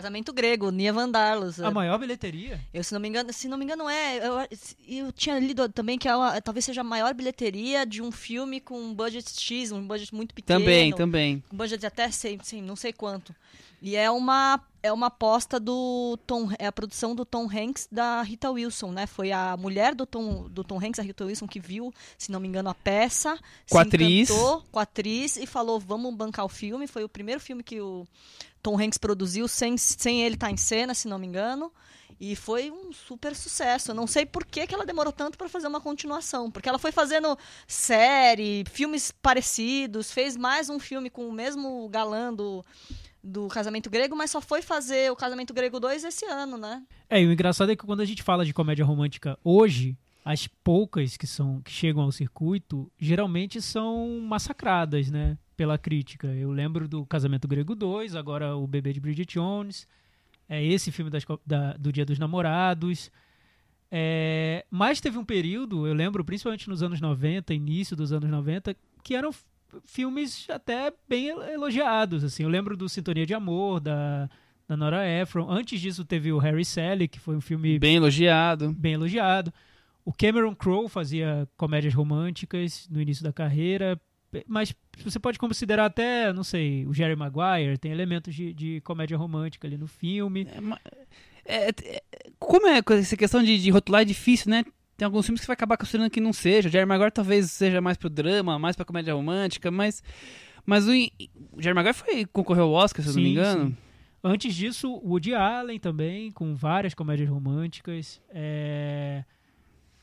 Casamento grego, Nia Vandarlos. A maior bilheteria? Eu, se não me engano, se não me engano, é. Eu, eu tinha lido também que ela, talvez seja a maior bilheteria de um filme com um budget X, um budget muito pequeno. Também, também. Um budget de até sei, sei, não sei quanto. E é uma é uma aposta do Tom, é a produção do Tom Hanks da Rita Wilson, né? Foi a mulher do Tom do Tom Hanks, a Rita Wilson, que viu, se não me engano, a peça, Com a se atriz. encantou com a atriz e falou: "Vamos bancar o filme". Foi o primeiro filme que o Tom Hanks produziu sem, sem ele estar em cena, se não me engano. E foi um super sucesso. Eu não sei por que, que ela demorou tanto para fazer uma continuação. Porque ela foi fazendo série, filmes parecidos, fez mais um filme com o mesmo galã do, do Casamento Grego, mas só foi fazer o Casamento Grego 2 esse ano, né? É, e o engraçado é que quando a gente fala de comédia romântica hoje, as poucas que são que chegam ao circuito geralmente são massacradas, né, pela crítica. Eu lembro do Casamento Grego 2, agora o Bebê de Bridget Jones, é esse filme das da- do Dia dos Namorados. É, mas teve um período, eu lembro, principalmente nos anos 90, início dos anos 90, que eram filmes até bem el- elogiados. Assim. Eu lembro do Sintonia de Amor, da, da Nora Ephron. Antes disso teve o Harry Sally, que foi um filme Bem elogiado. bem elogiado. O Cameron Crowe fazia comédias românticas no início da carreira, mas você pode considerar até, não sei, o Jerry Maguire, tem elementos de, de comédia romântica ali no filme. É, é, é, como é essa questão de, de rotular é difícil, né? Tem alguns filmes que vai acabar considerando que não seja. Jerry Maguire talvez seja mais pro drama, mais pra comédia romântica, mas. Mas o, o Jerry Maguire foi, concorreu ao Oscar, se eu não me engano. sim. Antes disso, o Woody Allen também, com várias comédias românticas. É,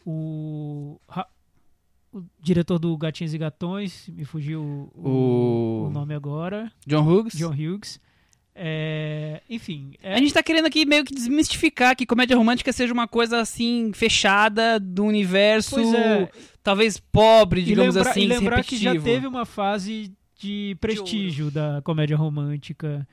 o, o diretor do Gatinhos e Gatões, me fugiu o, O- o nome agora, John Hughes. John Hughes. É, enfim, é, A gente tá querendo aqui meio que desmistificar que comédia romântica seja uma coisa assim, fechada do universo, é. talvez pobre, e digamos lembra- assim, e lembrar que já teve uma fase de prestígio da comédia romântica,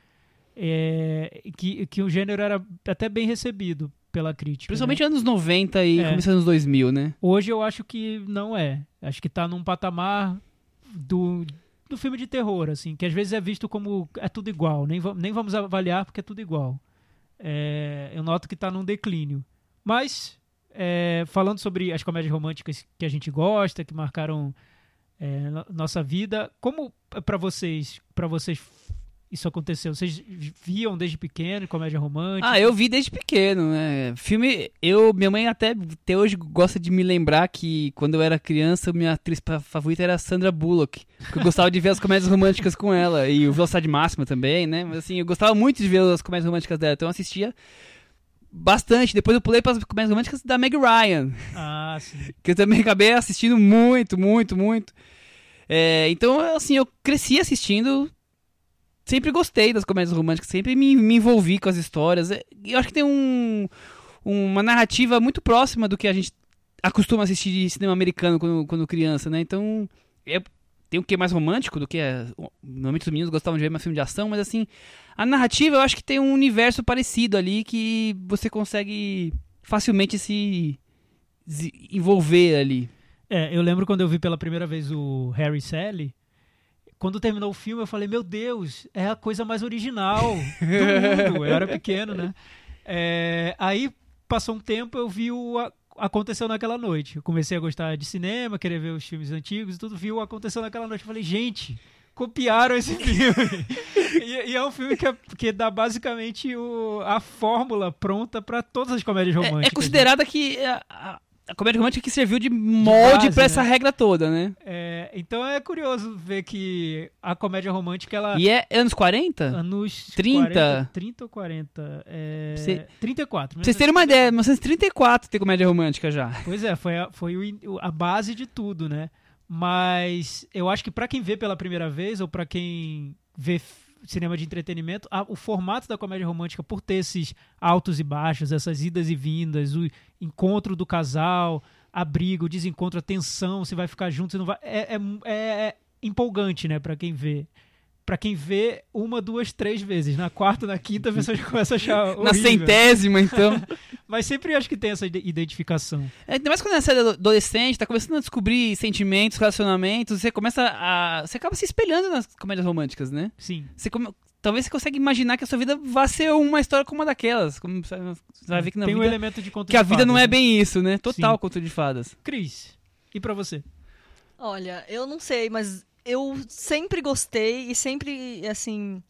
é, que, que o gênero era até bem recebido pela crítica. né? Principalmente anos 90 e É. começo dos anos 2000, né? Hoje eu acho que não é. Acho que tá num patamar do, do filme de terror, assim, que às vezes é visto como é tudo igual, nem, nem vamos avaliar porque é tudo igual. É, eu noto que tá num declínio. Mas, é, falando sobre as comédias românticas que a gente gosta, que marcaram é, no- nossa vida, como para vocês, para vocês isso aconteceu? Vocês viam desde pequeno comédia romântica? Ah, eu vi desde pequeno, né? Filme, eu, minha mãe até, até hoje gosta de me lembrar que quando eu era criança, minha atriz favorita era a Sandra Bullock. Que eu gostava de ver as comédias românticas com ela e o Velocidade Máxima também, né? Mas assim, eu gostava muito de ver as comédias românticas dela, então eu assistia bastante. Depois eu pulei para as comédias românticas da Meg Ryan, Ah, sim. <laughs> que eu também acabei assistindo muito, muito, muito. É, então, assim, eu cresci assistindo. Sempre gostei das comédias românticas, sempre me, me envolvi com as histórias. É, Eu acho que tem um, uma narrativa muito próxima do que a gente acostuma assistir de cinema americano quando, quando criança, né? Então, é, tem o que mais romântico do que. É, normalmente os meninos gostavam de ver mais filme de ação, mas assim, a narrativa eu acho que tem um universo parecido ali que você consegue facilmente se, se envolver ali. É, eu lembro quando eu vi pela primeira vez o Harry Sally. Quando terminou o filme, eu falei: Meu Deus, é a coisa mais original do mundo. Eu era pequeno, né? É, aí passou um tempo, eu vi o a- Aconteceu naquela noite. Eu comecei a gostar de cinema, querer ver os filmes antigos e tudo. Vi o Aconteceu naquela noite. Eu falei: Gente, copiaram esse filme. <laughs> e, e é um filme que, é- que dá basicamente o- a fórmula pronta para todas as comédias É- românticas. É, né? considerada que a, a- comédia romântica que serviu de molde base, pra essa né? regra toda, né? É, então é curioso ver que a comédia romântica, ela. E é anos 40? Anos 30? 40, 30 ou 40? É, Cê- 34. Pra vocês terem uma ideia, 1934 tem comédia romântica já. Pois é, foi, a, foi o a base de tudo, né? Mas eu acho que pra quem vê pela primeira vez ou pra quem vê cinema de entretenimento, a- o formato da comédia romântica, por ter esses altos e baixos, essas idas e vindas, o encontro do casal, a briga, o desencontro, a tensão, se vai ficar junto, se não vai. É, é, é empolgante, né, pra quem vê. Pra quem vê uma, duas, três vezes. Na quarta, na quinta, a pessoa já começa a achar. <laughs> Na horrível. centésima, então. <laughs> Mas sempre acho que tem essa ide- identificação. É, Ainda mais quando você é adolescente, tá começando a descobrir sentimentos, relacionamentos, você começa a. Você acaba se espelhando nas comédias românticas, né? Sim. Você come- Talvez você consiga imaginar que a sua vida vá ser uma história como uma daquelas. Como você vai ver que na tem um vida, elemento de conto que a de vida não fadas, é né? bem isso, né? Total Sim. conto de fadas. Cris, e pra você? Olha, eu não sei, mas eu sempre gostei e sempre, assim.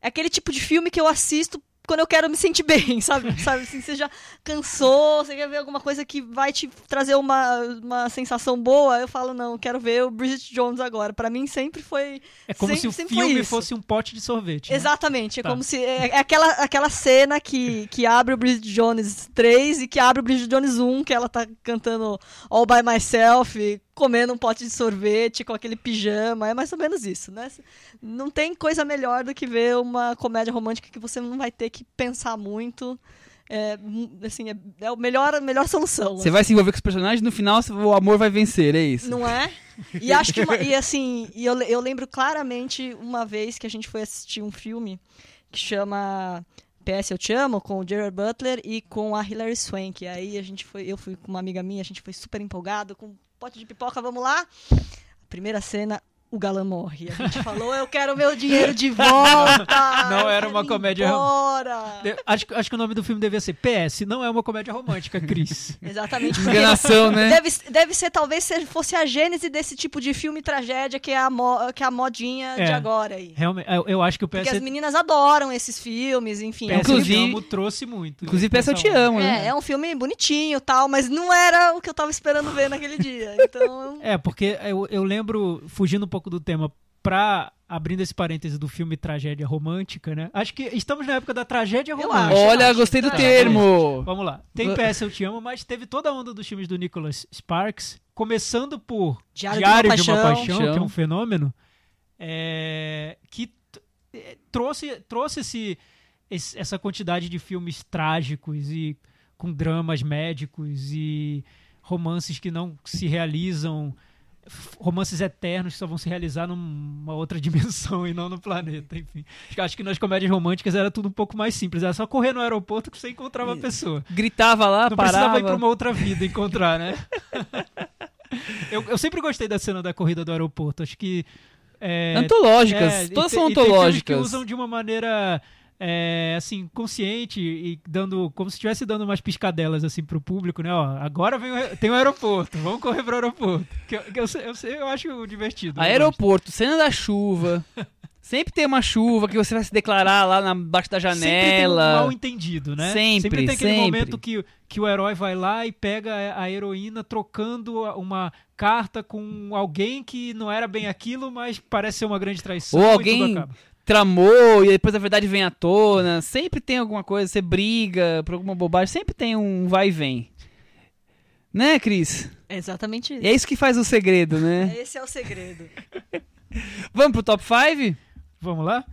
É aquele tipo de filme que eu assisto quando eu quero me sentir bem, <laughs> sabe? sabe assim, você já cansou, você quer ver alguma coisa que vai te trazer uma, uma sensação boa, eu falo, não, quero ver o Bridget Jones agora. Pra mim sempre foi. É como Sempre- se o filme fosse um pote de sorvete. né? Exatamente, é Tá. como se. É, é aquela, aquela cena que, que abre o Bridget Jones 3 e que abre o Bridget Jones 1, que ela tá cantando All by Myself, comendo um pote de sorvete com aquele pijama. É mais ou menos isso, né? Não tem coisa melhor do que ver uma comédia romântica que você não vai ter que pensar muito. É, hum, assim, é, é a melhor, a melhor solução. Você vai se envolver com os personagens, no final o amor vai vencer, é isso. Não é? E acho que uma- e assim, e eu, eu lembro claramente uma vez que a gente foi assistir um filme que chama PS Eu Te Amo, com o Gerard Butler e com a Hilary Swank. Aí a gente foi, eu fui com uma amiga minha, a gente foi super empolgado, com pote de pipoca, vamos lá. Primeira cena, o galã morre. A gente falou, eu quero meu dinheiro de volta. <laughs> Não eu era uma comédia-. De- Acho, que- acho que o nome do filme devia ser PS, não é uma comédia romântica, Cris. <laughs> Exatamente. porque Enganação, né? Deve, deve ser, talvez, se fosse a gênese desse tipo de filme tragédia que é a, mo- que é a modinha de É. agora aí. Realmente, eu, eu acho que o Porque PS, as meninas adoram esses filmes, enfim. é PS Eu Te Inclusive- Amo trouxe muito. Inclusive, peça eu te amo, né? É, é um filme bonitinho e tal, mas não era o que eu tava esperando ver naquele dia. Então, É, porque eu, eu lembro, fugindo um pouco do tema, pra. Abrindo esse parêntese do filme Tragédia Romântica, né? Acho que estamos na época da tragédia Eu romântica. acho. Olha, gostei do Tá. termo. Vamos lá. Tem PS Eu Te Amo, mas teve toda a onda dos filmes do Nicholas Sparks, começando por Diário, Diário de uma Paixão. que é Paixão. um fenômeno, é, que é, trouxe, trouxe esse, esse- essa quantidade de filmes trágicos e com dramas médicos e romances que não se realizam, romances eternos que só vão se realizar numa outra <laughs> dimensão e não no planeta, enfim. Acho que- nas comédias românticas era tudo um pouco mais simples, era só correr no aeroporto que você encontrava a pessoa. Gritava lá, Não parava. precisava ir pra uma outra vida encontrar, né? <laughs> eu, eu sempre gostei da cena da corrida do aeroporto. Acho que. É, Antológicas, é, e todas tem- são e antológicas. que usam de uma maneira. É, assim, consciente e dando. Como se estivesse dando umas piscadelas assim pro público, né? Ó, agora vem o, tem o aeroporto, vamos correr pro aeroporto. Que eu, que eu, eu, sei- eu acho divertido. eu Aeroporto, cena da chuva. Sempre tem uma chuva que você vai se declarar lá na baixo da Sempre tem um janela. mal entendido, né? Sempre, tem aquele sempre. momento que, que o herói vai lá e pega a heroína trocando uma carta com alguém que não era bem aquilo, mas parece ser uma grande traição. Ou e alguém tudo acaba. Tramou e depois a verdade vem à tona. Sempre tem alguma coisa, você briga por alguma bobagem, sempre tem um vai e vem. Né, Cris? É exatamente isso. E é isso que faz o segredo, né? Esse é o segredo. <laughs> Vamos pro top 5? Vamos lá?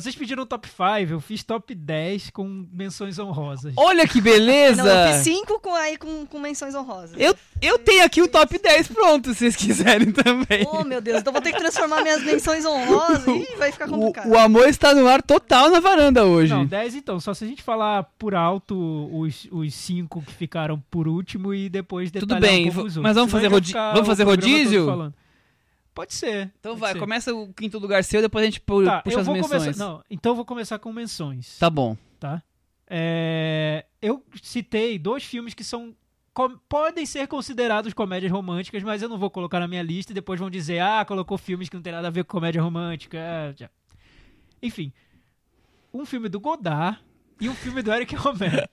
Vocês pediram top 5, eu fiz top 10 com menções honrosas. Olha que beleza! Não, eu fiz cinco com, aí, com, com menções honrosas. Eu, eu tenho aqui o top 10 pronto, se vocês quiserem também. Oh, meu Deus, então vou ter que transformar minhas menções honrosas. Ih, vai ficar O, complicado. o amor está no ar total na varanda hoje. Não, 10 então. Só se a gente falar por alto os, os cinco que ficaram por último e depois Tudo detalhar bem, um pouco os mas outros. vamos Senão fazer rodi- ficar vamos o fazer rodízio? Pode ser. Então pode vai, ser. começa o quinto lugar seu, depois a gente pu- Tá, puxa eu as vou menções. começar. Não, então eu vou começar com menções. Tá bom. Tá? É, eu citei dois filmes que são podem ser considerados comédias românticas, mas eu não vou colocar na minha lista e depois vão dizer, ah, colocou filmes que não tem nada a ver com comédia romântica. Enfim, um filme do Godard e um filme do Eric Romer.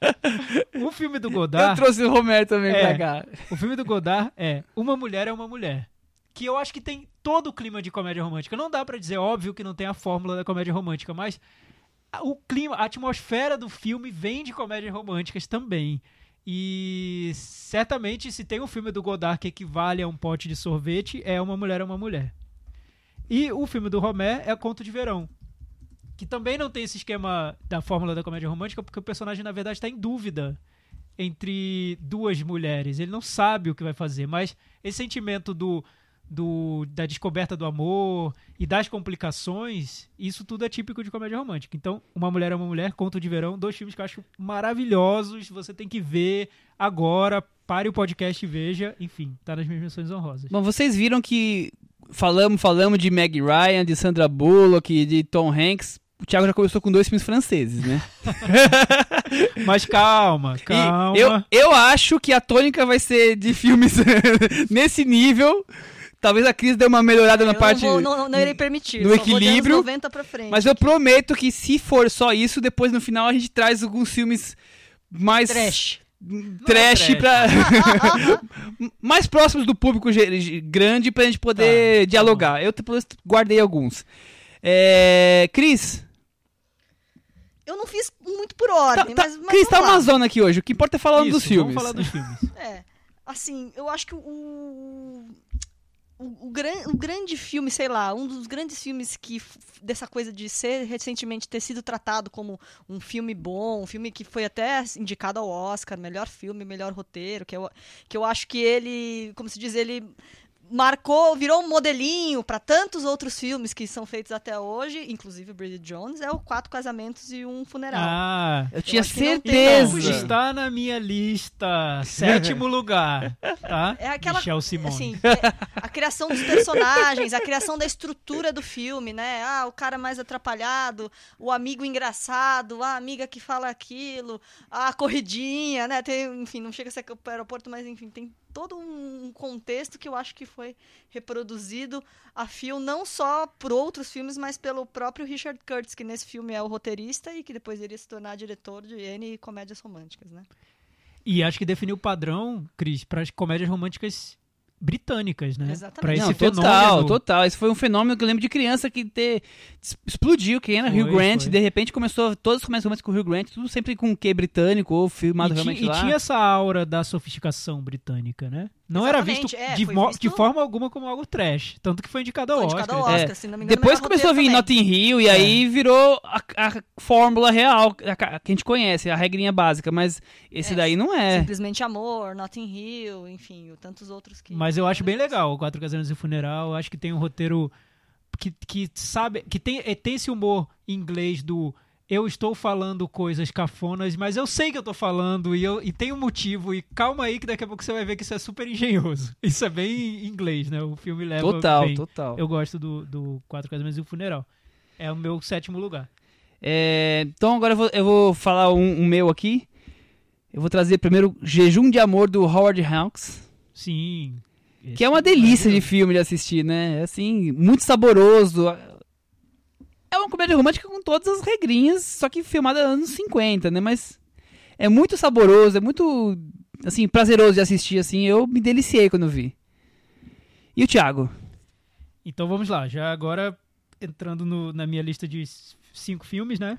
o <laughs> filme do Eu Godard, trouxe o Romero também É. pra cá. o filme do Godard é Uma Mulher é uma Mulher. Que eu acho que tem todo o clima de comédia romântica. Não dá pra dizer, óbvio, que não tem a fórmula da comédia romântica, mas o clima, a atmosfera do filme vem de comédias românticas também. E certamente, se tem um filme do Godard que equivale a um pote de sorvete, é Uma Mulher é uma Mulher. E o filme do Romé é Conto de Verão. que também não tem esse esquema da fórmula da comédia romântica, porque o personagem, na verdade, está em dúvida entre duas mulheres. Ele não sabe o que vai fazer, mas esse sentimento do, do, da descoberta do amor e das complicações, isso tudo é típico de comédia romântica. Então, Uma Mulher é uma Mulher, Conto de Verão, dois filmes que eu acho maravilhosos, você tem que ver agora, pare o podcast e veja, enfim, tá nas minhas menções honrosas. Bom, vocês viram que falamos, falamos de Meg Ryan, de Sandra Bullock, de Tom Hanks. O Thiago já começou com dois filmes franceses, né? <laughs> Mas calma, E calma. eu, eu acho que a tônica vai ser de filmes <laughs> nesse nível. Talvez a Cris dê uma melhorada na eu parte. não, vou, não, não irei permitir. no equilíbrio, 90 pra frente. Mas eu prometo que se for só isso, depois no final a gente traz alguns filmes mais Trash. trash, Não é pra <laughs> mais próximos do público grande pra gente poder Tá, tá dialogar. Eu guardei alguns. É... Cris, Eu não fiz muito por tá, ordem, tá, mas, mas Cris tá lá. Amazona aqui hoje. O que importa é falar Isso, dos filmes. Vamos falar dos filmes. É, assim, eu acho que o, o, gran, o grande filme, sei lá, um dos grandes filmes que dessa coisa de ser recentemente ter sido tratado como um filme bom, um filme que foi até indicado ao Oscar, melhor filme, melhor roteiro, que eu, que eu acho que ele, como se diz, ele marcou, virou um modelinho para tantos outros filmes que são feitos até hoje, inclusive Bridget Jones, é o Quatro Casamentos e um Funeral. Ah, Eu tinha não tem certeza. está na minha lista. Sétimo lugar. Tá? É aquela Michel Simone. assim, é a criação dos personagens, a criação da estrutura do filme, né? Ah, o cara mais atrapalhado, o amigo engraçado, a amiga que fala aquilo, a corridinha, né? Tem, enfim, não chega a ser o aeroporto, mas enfim, tem todo um contexto que eu acho que foi reproduzido a fio não só por outros filmes, mas pelo próprio Richard Curtis, que nesse filme é o roteirista e que depois iria se tornar diretor de N comédias românticas, né? E acho que definiu o padrão, Cris, para as comédias românticas britânicas, né? Exatamente. Pra esse Não, total, fenômeno. total. Esse foi um fenômeno que eu lembro de criança que ter, explodiu, que era Foi, Hugh Grant, foi. de repente começou, todos românticas com o Hugh Grant, tudo sempre com o quê britânico, ou filmado E, ti- realmente e lá. tinha essa aura da sofisticação britânica, né? Não era Exatamente, visto, é, de, visto- de forma alguma como algo trash. Tanto que foi indicado ao Foi Oscar. indicado ao É. Oscar, se não me engano. Depois começou a vir Notting Hill e aí virou a, a fórmula real a, ca- que a gente conhece, a regrinha básica, mas esse É, daí não é. Simplesmente Amor, Notting Hill, enfim, o tantos outros que... Mas eu acho bem legal o Quatro Casamentos e o Funeral. Eu acho que tem um roteiro que, que sabe. que tem, é, tem esse humor inglês do. Eu estou falando coisas cafonas, mas eu sei que eu tô falando e, eu, e tem um motivo. E calma aí que daqui a pouco você vai ver que isso é super engenhoso. <laughs> Isso é bem inglês, né? O filme leva Total, bem. total. Eu gosto do, do Quatro Casamentos e o Funeral. É o meu sétimo lugar. É, então agora eu vou, eu vou falar um, um meu aqui. Eu vou trazer primeiro Jejum de Amor do Howard Hawks. Sim. Que é uma delícia de filme de assistir, né? É assim, muito saboroso. É uma comédia romântica com todas as regrinhas, só que filmada anos 50, né? Mas é muito saboroso, é muito, assim, prazeroso de assistir, assim. Eu me deliciei quando vi. E o Thiago? Então vamos lá, já agora entrando no- na minha lista de cinco filmes, né?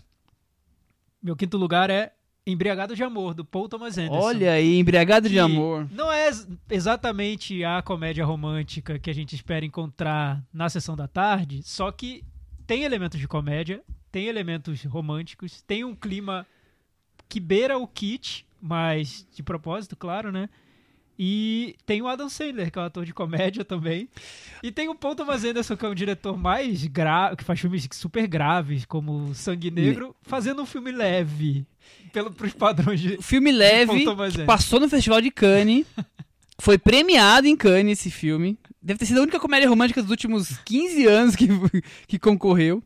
Meu quinto lugar é Embriagado de Amor, do Paul Thomas Anderson. Olha aí, Embriagado de Amor. Não é ex- exatamente a comédia romântica que a gente espera encontrar na sessão da tarde, só que tem elementos de comédia, tem elementos românticos, tem um clima que beira o kit, mas de propósito, claro, né? E tem o Adam Sandler, que é um ator de comédia também. E tem o Paul Thomas Anderson, que é um diretor mais grave, que faz filmes super graves, como Sangue Negro, fazendo um filme leve, pelo, pros padrões de filme leve, Anderson. passou no Festival de Cannes. <laughs> Foi premiado em Cannes esse filme. Deve ter sido a única comédia romântica dos últimos 15 anos que, <laughs> que concorreu.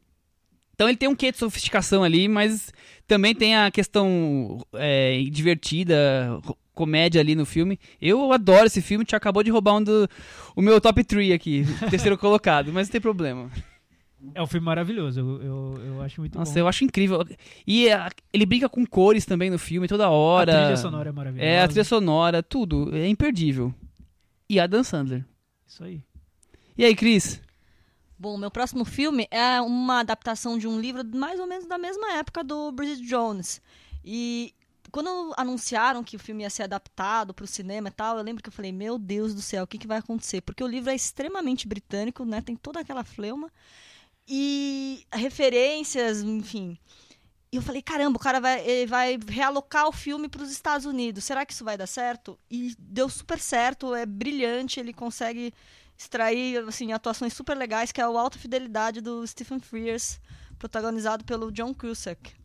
Então ele tem um quê de sofisticação ali, mas também tem a questão é, divertida, comédia ali no filme. Eu adoro esse filme, te acabou de roubar um do, o meu top 3 aqui, <laughs> terceiro colocado, mas não tem problema. É um filme maravilhoso, eu, eu, eu acho muito Nossa, bom. eu acho incrível. E a- ele brinca com cores também no filme toda A hora. trilha sonora é maravilhosa. É, a trilha sonora, tudo. É imperdível. E Adam Sandler. Isso aí. E aí, Cris? Bom, meu próximo filme é uma adaptação de um livro mais ou menos da mesma época do Bridget Jones. E quando anunciaram que o filme ia ser adaptado para o cinema e tal, eu lembro que eu falei, meu Deus do céu, o que, que vai acontecer? Porque o livro é extremamente britânico, né? Tem toda aquela fleuma. e referências, enfim. E eu falei, caramba, o cara vai, vai realocar o filme para os Estados Unidos. Será que isso vai dar certo? E deu super certo, é brilhante, ele consegue extrair assim atuações super legais, que é o Alta Fidelidade do Stephen Frears, protagonizado pelo John Cusack.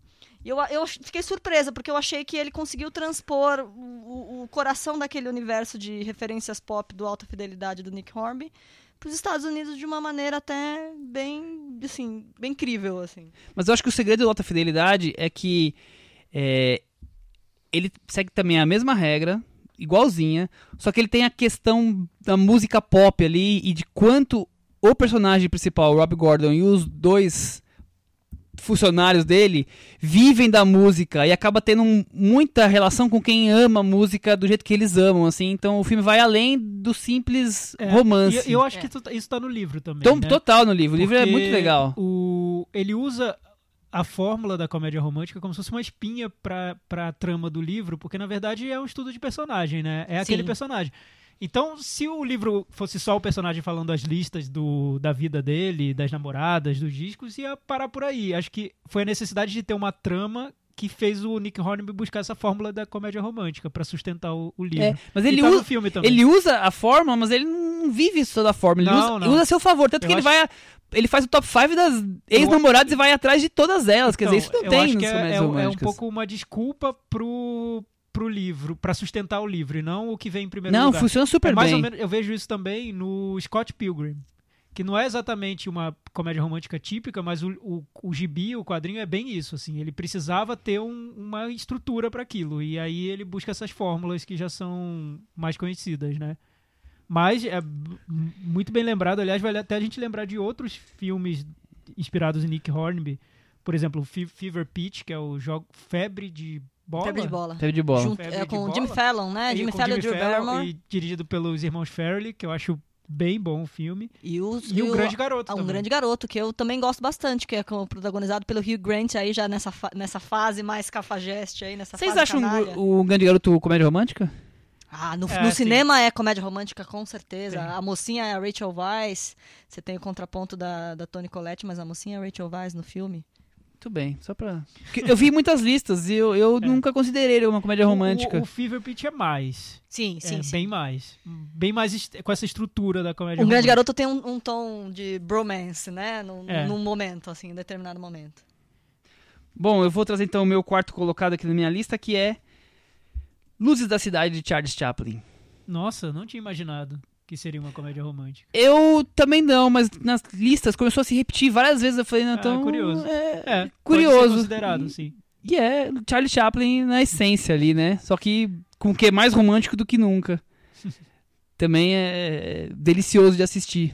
E eu, eu fiquei surpresa, porque eu achei que ele conseguiu transpor o, o coração daquele universo de referências pop do Alta Fidelidade do Nick Hornby para os Estados Unidos de uma maneira até bem, assim, bem incrível, assim. Mas eu acho que o segredo do Alta Fidelidade é que é, ele segue também a mesma regra, igualzinha, só que ele tem a questão da música pop ali e de quanto o personagem principal, Rob Gordon, e os dois funcionários dele vivem da música e acaba tendo um, muita relação com quem ama a música do jeito que eles amam, assim. Então o filme vai além do simples É, romance. E eu acho É. que tu- isso tá no livro também. Então, né? Total no livro. O livro é Porque muito legal. O, ele usa a fórmula da comédia romântica como se fosse uma espinha pra, pra trama do livro, porque na verdade é um estudo de personagem, né? É aquele Sim. personagem. Então, se o livro fosse só o personagem falando as listas do, da vida dele, das namoradas, dos discos, ia parar por aí. Acho que foi a necessidade de ter uma trama que fez o Nick Hornby buscar essa fórmula da comédia romântica pra sustentar o, o livro. É, mas ele tá usa, filme também. ele usa a fórmula, mas ele não vive isso toda a fórmula. Ele Não, usa, não. usa a seu favor. Tanto Eu que ele acho- vai. Ele faz o top 5 das ex-namoradas e vai atrás de todas elas. Quer dizer, isso não Então, eu tem acho que é, é, um- é um pouco uma desculpa pro, pro livro, pra sustentar o livro, e não o que vem em primeiro Não, lugar. funciona super é mais bem. ou menos, eu vejo isso também no Scott Pilgrim, que não é exatamente uma comédia romântica típica, mas o, o, o gibi, o quadrinho é bem isso, assim, ele precisava ter um- uma estrutura para aquilo, e aí ele busca essas fórmulas que já são mais conhecidas, né? Mas é muito bem lembrado, aliás, vale até a gente lembrar de outros filmes inspirados em Nick Hornby, por exemplo, Fever Pitch, que é o jogo Febre de Bola. Febre de bola. Teve de bola. Junto- Febre é com o. Jimmy Fallon, né? E Jimmy com Fallon e Drew Barrymore. e dirigido pelos irmãos Farrelly, que eu acho bem bom o filme. E, o, E o Grande Garoto Ah, um também. grande garoto, que eu também gosto bastante, que é protagonizado pelo Hugh Grant aí já nessa, fa- nessa fase mais cafajeste aí, nessa Vocês fase acham o, o Grande Garoto comédia romântica? Ah, no, É, no sim. cinema é comédia romântica, com certeza. Tem. A mocinha é a Rachel Weisz. Você tem o contraponto da, da Toni Collette, mas a mocinha é a Rachel Weisz no filme. Muito bem, só pra. Porque Eu vi muitas listas e eu, eu É. nunca considerei uma comédia romântica. O, o Fever Pitch é mais. Sim, sim, é sim. bem mais. Bem mais com essa estrutura da comédia Um grande romântica. garoto tem um, um tom de bromance, né? Num, É. num momento, assim, em determinado momento. Bom, eu vou trazer então o meu quarto colocado aqui na minha lista, que é Luzes da Cidade de Charles Chaplin. Nossa, eu não tinha imaginado que seria uma comédia romântica. Eu também não, mas nas listas começou a se repetir várias vezes. Eu falei, não, Ah, então. curioso. É, É, Curioso. Pode ser considerado, sim. E é Charlie Chaplin na essência ali, né? Só que com o que é mais romântico do que nunca. <laughs> Também é delicioso de assistir.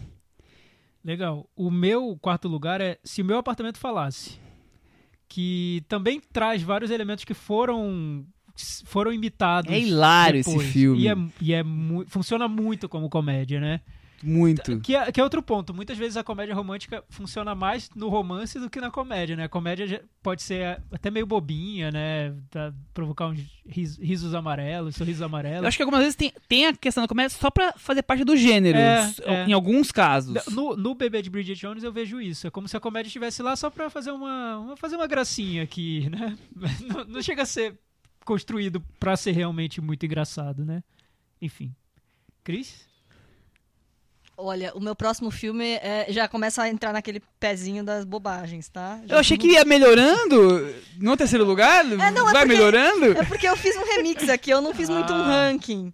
Legal. O meu quarto lugar é Se o Meu Apartamento Falasse. Que também traz vários elementos que foram foram imitados. É hilário depois. esse filme. E, é, e é mu- funciona muito como comédia, né? Muito. Que é, que é outro ponto. Muitas vezes a comédia romântica funciona mais no romance do que na comédia, né? A comédia pode ser até meio bobinha, né? Pra provocar uns ris- risos amarelos, sorrisos amarelos. Eu acho que algumas vezes tem, tem a questão da comédia só pra fazer parte do gênero. É, é. Em alguns casos. No, no Bebê de Bridget Jones eu vejo isso. É como se a comédia estivesse lá só pra fazer uma, uma- fazer uma gracinha aqui, né? <laughs> Não, não chega a ser construído pra ser realmente muito engraçado, né? Enfim. Cris? Olha, o meu próximo filme é- já começa a entrar naquele pezinho das bobagens, tá? Já Eu achei que ia melhorando no terceiro lugar. É, não, é vai porque- melhorando. É porque eu fiz um remix aqui, eu não fiz muito um Ah. ranking.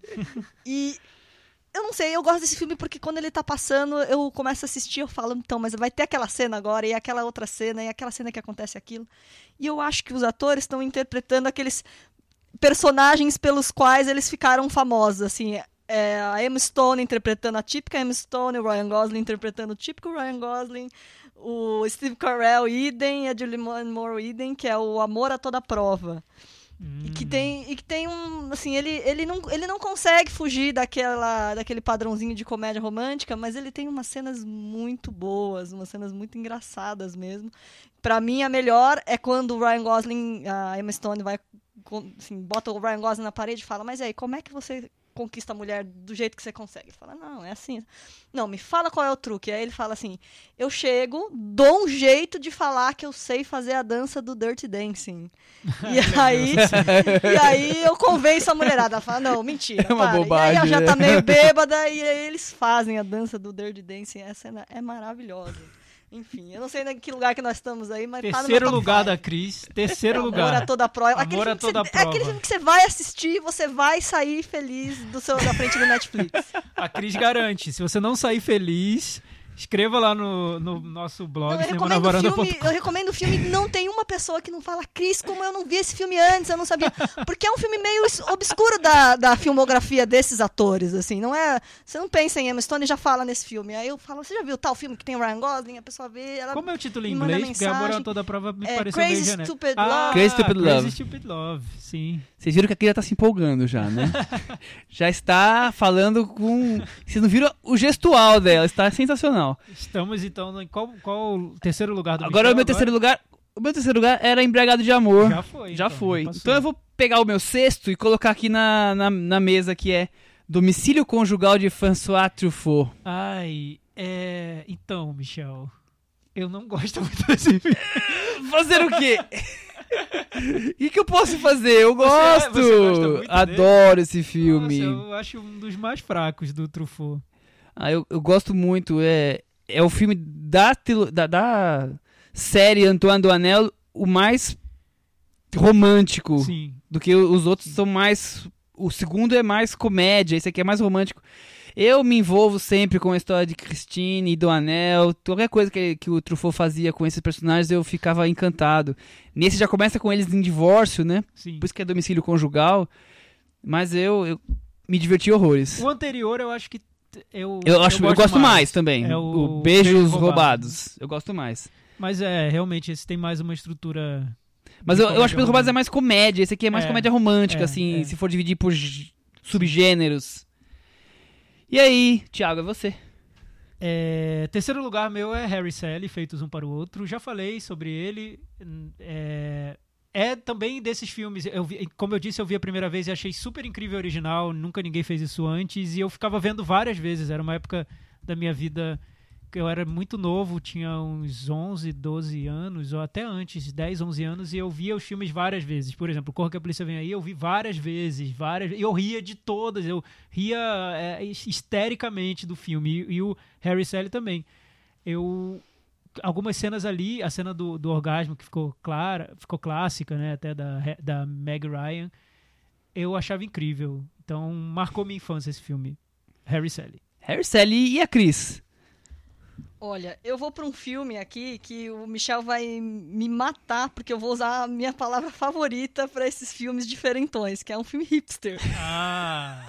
E eu não sei, eu gosto desse filme porque quando ele tá passando, eu começo a assistir, eu falo, então, mas vai ter aquela cena agora, e aquela outra cena, e aquela cena que acontece aquilo. E eu acho que os atores estão interpretando aqueles personagens pelos quais eles ficaram famosos, assim. É, a Emma Stone interpretando a típica Emma Stone, o Ryan Gosling interpretando o típico Ryan Gosling, o Steve Carell, idem, e a Julianne Moore, idem, que é o Amor a Toda Prova. E que tem, e que tem um, assim, ele, ele, não, ele não consegue fugir daquela, daquele padrãozinho de comédia romântica, mas ele tem umas cenas muito boas, umas cenas muito engraçadas mesmo. Pra mim, a melhor é quando o Ryan Gosling, a Emma Stone vai, assim, bota o Ryan Gosling na parede e fala, mas aí, como é que você conquista a mulher do jeito que você consegue. Ele fala, não, é assim. Não, me fala qual é o truque. Aí ele fala assim: eu chego, dou um jeito de falar que eu sei fazer a dança do Dirty Dancing. <laughs> E aí, <laughs> e aí eu convenço a mulherada. Fala, não, mentira. É uma para. bobagem, E aí ela já né? tá meio <laughs> bêbada e aí eles fazem a dança do Dirty Dancing. Essa cena é maravilhosa. Enfim, eu não sei em que lugar que nós estamos aí, mas tá Terceiro top lugar five. da Cris. Terceiro Amor lugar. a toda prova. Aquele Amor a filme que toda você- É aquele prova. filme que você vai assistir e você vai sair feliz do seu, da frente do Netflix. A Cris garante. Se você não sair feliz, escreva lá no, no nosso blog, Então, eu, recomendo filme, eu recomendo o filme não tem uma pessoa que não fala, Cris, como eu não vi esse filme antes, eu não sabia. Porque é um filme meio obscuro da, da filmografia desses atores, assim. Não é. Você não pensa em Emma Stone já fala nesse filme. Aí eu falo, você já viu tal filme que tem o Ryan Gosling? A pessoa vê, ela. Como é o título em inglês? Porque a mensagem. toda prova me É, pareceu Crazy genérico. Stupid ah, Love. Crazy Stupid Crazy Love. Stupid Love, sim. Vocês viram que a Kira tá se empolgando já, né? <laughs> já está falando com. Vocês não viram o gestual dela, está sensacional. Estamos então em qual, qual o terceiro lugar do Agora Michel o meu terceiro lugar. O meu terceiro lugar era Embriagado de Amor. Já foi. Já então, foi. passou. Então eu vou pegar o meu sexto e colocar aqui na, na, na mesa que é Domicílio Conjugal de François Truffaut. Ai, é... Então, Michel, eu não gosto muito desse filme. <laughs> Fazer o quê? <laughs> O <laughs> que, eu posso fazer? Eu Você- gosto! você muito Adoro esse filme. Nossa, eu acho um dos mais fracos do Truffaut. Ah, eu, eu gosto muito. É, é o filme da, da, da série Antoine Duanel o mais romântico. Sim. Do que os outros são mais. O segundo é mais comédia, esse aqui é mais romântico. Eu me envolvo sempre com a história de Christine e do Anel. Qualquer coisa que, que o Truffaut fazia com esses personagens eu ficava encantado. Nesse já começa com eles em divórcio, né? Sim. Por isso que é domicílio conjugal. Mas eu, eu me diverti horrores. O anterior eu acho que eu Eu, acho, eu, gosto mais, também. É o, o Beijos Beijos Roubados. Roubados. Eu gosto mais. Mas é, realmente, esse tem mais uma estrutura. Mas eu, eu acho que Beijos Roubados é mais comédia. Esse aqui é mais É, comédia romântica, é, assim, é. se for dividir por subgêneros. E aí, Thiago, é você. É, terceiro lugar meu é Harry Sally, Feitos Um para o Outro. Já falei sobre ele. É, é também desses filmes. Eu vi- como eu disse, eu vi a primeira vez e achei super incrível original. Nunca ninguém fez isso antes. E eu ficava vendo várias vezes. Era uma época da minha vida eu era muito novo, tinha uns 11, 12 anos, ou até antes, 10, 11 anos, e eu via os filmes várias vezes. Por exemplo, Corra que a Polícia Vem Aí, eu vi várias vezes, várias E eu ria de todas, eu ria é, histericamente do filme. E, e o Harry Sally também. Eu algumas cenas ali, a cena do, do orgasmo que ficou clara, ficou clássica, né, até da da Meg Ryan, eu achava incrível. Então marcou minha infância esse filme, Harry Sally. Harry Sally e a Cris. Olha, eu vou pra um filme aqui que o Michel vai me matar, porque eu vou usar a minha palavra favorita pra esses filmes diferentões, que é um filme hipster. Ah,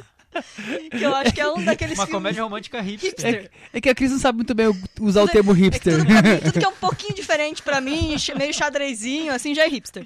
Que eu acho que é um daqueles uma filmes comédia romântica hipster. hipster. É que a Cris não sabe muito bem usar o Tudo- termo É que hipster. tudo, mim, <laughs> tudo que é um pouquinho diferente pra mim, meio xadrezinho, assim, já é hipster.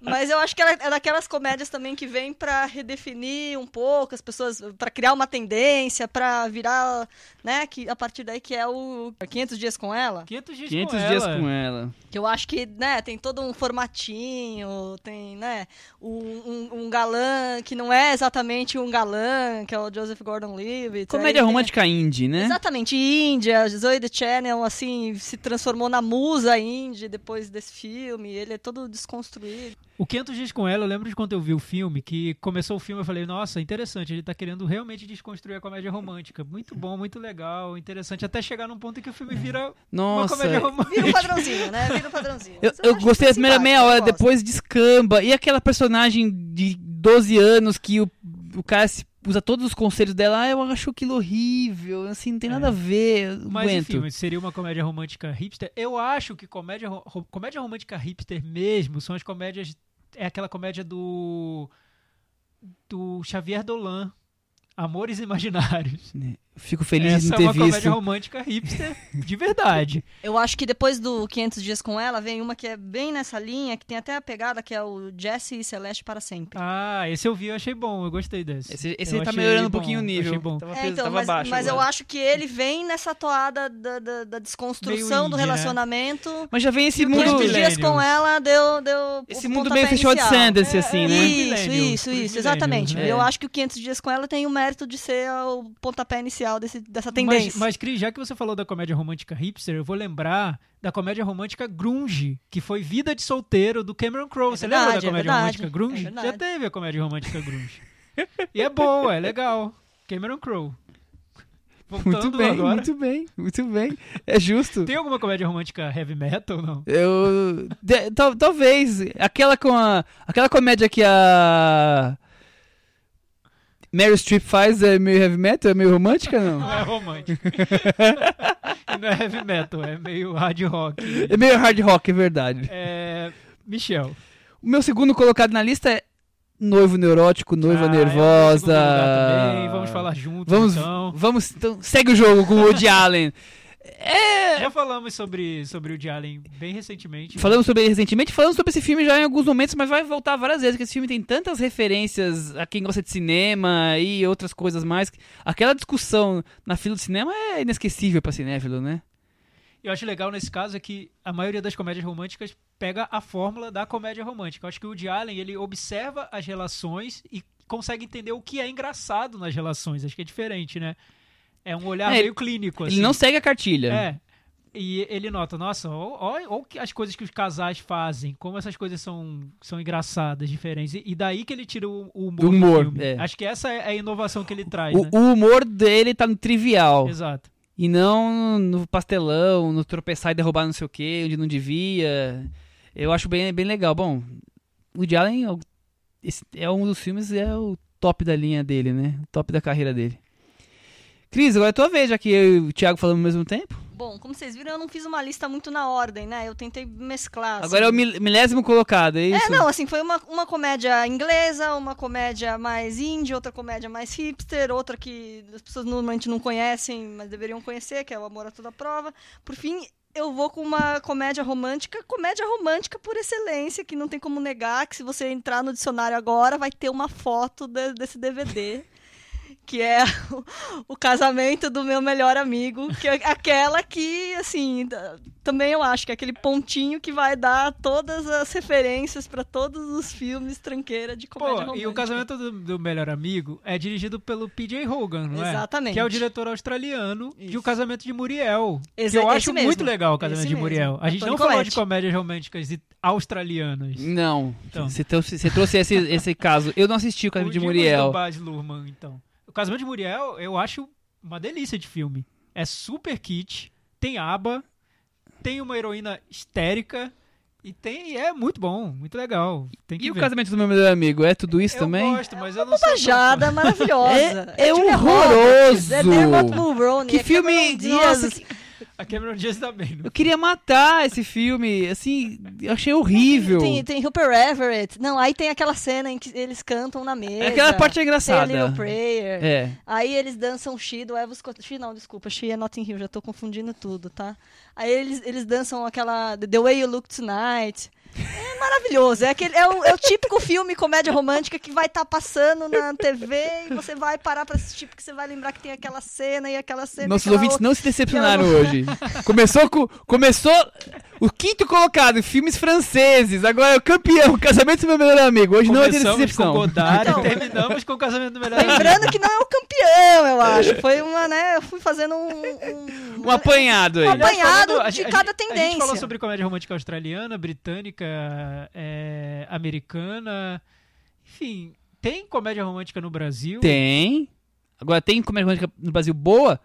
Mas eu acho que ela é daquelas comédias também que vem pra redefinir um pouco as pessoas, pra criar uma tendência, pra virar, né, que a partir daí que é o 500 dias com ela. 500 dias 500 com dias ela. com ela. Que eu acho que, né, tem todo um formatinho, tem, né, um, um- um galã que não é exatamente um galã, que é o Joseph Gordon-Levitt. Comédia Aí tem- romântica indie, né? Exatamente, Índia, Zoe the Channel, assim, se transformou na musa indie depois desse filme, ele é todo desconstruído. O 500 dias com ela, eu lembro de quando eu vi o filme, que começou o filme, eu falei, nossa, interessante, ele tá querendo realmente desconstruir a comédia romântica. Muito bom, muito legal, interessante, até chegar num ponto em que o filme vira uma Nossa. comédia romântica. Vira um padrãozinho, né? Vira um padrãozinho. Eu, eu acho gostei da primeira simpático, meia hora, eu depois descamba. E aquela personagem de 12 anos que o, o cara se- usa todos os conselhos dela. Ah, eu acho aquilo horrível. Assim, não tem É. nada a ver. Mas aguento. enfim, seria uma comédia romântica hipster. Eu acho que comédia, ro- comédia romântica hipster mesmo são as comédias. É aquela comédia do. do Xavier Dolan. Amores Imaginários. Fico feliz de Essa não é ter uma comédia visto. romântica hipster de verdade. <laughs> Eu acho que depois do 500 Dias com Ela, vem uma que é bem nessa linha, que tem até a pegada, que é o Jesse e Celeste para sempre. Ah, esse eu vi, eu achei bom, eu gostei desse. Esse, esse Eu tá melhorando um bom, pouquinho o nível. Achei bom. Tava, É, então, tava mas, baixo mas eu agora. acho que ele vem nessa toada da, da, da desconstrução do né? relacionamento. Mas já vem esse mundo. 500 Millennials. Dias com Ela deu, deu Esse o mundo meio fechou de. Sanders, É, assim, é, né? é. Isso, isso, isso, exatamente. né? Eu acho que o 500 Dias com Ela tem uma mérito de ser o pontapé inicial desse, dessa tendência. Mas, mas, Cris, já que você falou da comédia romântica hipster, eu vou lembrar da comédia romântica grunge, que foi Vida de Solteiro, do Cameron Crowe. É você verdade, lembra da é comédia verdade, romântica é grunge? verdade. Já teve a comédia romântica grunge. e é boa, é legal. Cameron Crowe. Voltando Muito bem, agora. muito bem, muito bem. É justo. Tem alguma comédia romântica heavy metal ou não? Eu. de- tal- talvez. Aquela com a. Aquela comédia que a. Meryl Streep faz é meio heavy metal? É meio romântica, não? Não é romântico. e <laughs> não é heavy metal, é meio hard rock. É meio hard rock, é verdade. É. Michel. O meu segundo colocado na lista é Noivo Neurótico, Noiva Ah, é Nervosa. também, Vamos falar juntos, Vamos, então. vamos, então, segue o jogo com o Woody <laughs> Allen. É, Já falamos sobre, sobre o Woody Allen bem recentemente. Falamos sobre ele recentemente, falamos sobre esse filme já em alguns momentos, mas vai voltar várias vezes, porque esse filme tem tantas referências a quem gosta de cinema e outras coisas mais. Aquela discussão na fila do cinema é inesquecível pra cinéfilo, né? Eu acho legal nesse caso é que a maioria das comédias românticas pega a fórmula da comédia romântica. Eu acho que o Woody Allen, ele observa as relações e consegue entender o que é engraçado nas relações. Acho que é diferente, né? É um olhar É, meio clínico, assim. Ele não segue a cartilha. É. E ele nota, nossa, olha as coisas que os casais fazem, como essas coisas são, são engraçadas, diferentes. E, daí que ele tira o, o humor Do humor, é. Acho que essa é a inovação que ele traz, O, né? o humor dele tá no trivial. Exato. E não no pastelão, no tropeçar e derrubar não sei o que, onde não devia. Eu acho bem, bem legal. Bom, o Woody Allen é o- é um dos filmes, é o top da linha dele, né? O top da carreira dele. Cris, agora é tua vez, já que eu e o Thiago falamos ao mesmo tempo. Bom, como vocês viram, eu não fiz uma lista muito na ordem, né? Eu tentei mesclar. assim. Agora é o mil- milésimo colocado, é isso? É, não, assim, foi uma, uma comédia inglesa, uma comédia mais indie, outra comédia mais hipster, outra que as pessoas normalmente não conhecem, mas deveriam conhecer, que é o Amor a Toda Prova. Por fim, eu vou com uma comédia romântica, comédia romântica por excelência, que não tem como negar, que se você entrar no dicionário agora, vai ter uma foto de- desse DVD. Que é o, <laughs> o casamento do meu melhor amigo, que é aquela que, assim, também eu acho que é aquele pontinho que vai dar todas as referências para todos os filmes tranqueira de comédia Pô, romântica. e o casamento do, do melhor amigo é dirigido pelo PJ Hogan, não é? Exatamente. Que é o diretor australiano de Isso. O Casamento de Muriel. Que eu acho mesmo. muito legal o Casamento Esse de mesmo. Muriel. A gente Toni não falou de comédias românticas australianas. Não. Então. Você, trouxe, você trouxe esse, esse caso. Eu não assisti o casamento de Muriel. do Baz Luhrmann, então. O Casamento de Muriel, eu acho uma delícia de filme. É super kit, tem aba, tem uma heroína histérica e tem é muito bom, muito legal. Tem que E o ver. casamento do meu melhor amigo? É tudo isso eu também? gosto, mas eu não sou tão Bajada fã. maravilhosa. É- é Julia horroroso. Roberts, É Dermot Mulroney. Que é filme. Nossa, que- A Cameron Diaz também. eu queria matar esse filme. Assim, eu achei horrível. Tem, tem Rupert Everett. Não, aí tem aquela cena em que eles cantam na mesa. Aquela parte é Tem a engraçada. Little Prayer. É. Aí eles dançam She do Elvis Costello. She não, desculpa. She é Notting Hill. Já tô confundindo tudo, tá? Aí eles, eles dançam aquela The Way You Look Tonight. É maravilhoso. É, aquele, é, o, é o típico filme comédia romântica que vai estar passando na TV e você vai parar pra assistir porque você vai lembrar que tem aquela cena e aquela cena. Nossos aquela ouvintes outra. não se decepcionaram aquela- hoje. Começou com. Começou. O quinto colocado, filmes franceses. Agora é o campeão, casamento do meu melhor amigo. Hoje não vai ter Começamos decepção. com Godard Então. e terminamos com o Casamento do Melhor Amigo. Lembrando que não é o campeão, eu acho. Foi uma, né? Eu fui fazendo um. um Um apanhado aí. Um apanhado. Falando- a de gente- cada A gente tendência. falou sobre comédia romântica australiana, britânica, é, americana. Enfim, tem comédia romântica no Brasil? Tem. Agora tem comédia romântica no Brasil boa?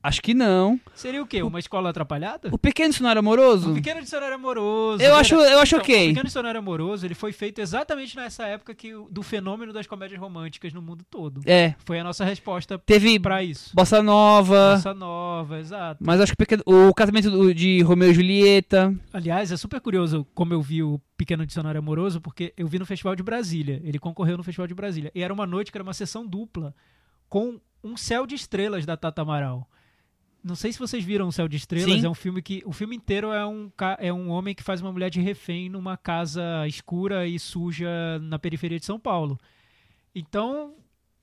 Acho que não. Seria o quê? Uma escola atrapalhada? O Pequeno Dicionário Amoroso? O Pequeno Dicionário Amoroso. Eu acho, eu acho Então, O ok. Pequeno Dicionário Amoroso ele foi feito exatamente nessa época que, o- do fenômeno das comédias românticas no mundo todo. É. Foi a nossa resposta Teve pra isso. Bossa Nova. Nossa nova, exato. Mas acho que o, pequeno- o casamento de Romeu e Julieta. Aliás, é super curioso como eu vi o Pequeno Dicionário Amoroso, porque eu vi no Festival de Brasília. Ele concorreu no Festival de Brasília. E era uma noite que era uma sessão dupla com um céu de estrelas da Tata Amaral. Não sei se vocês viram o Céu de Estrelas, Sim. é um filme que. O filme inteiro é um, é um homem que faz uma mulher de refém numa casa escura e suja na periferia de São Paulo. Então,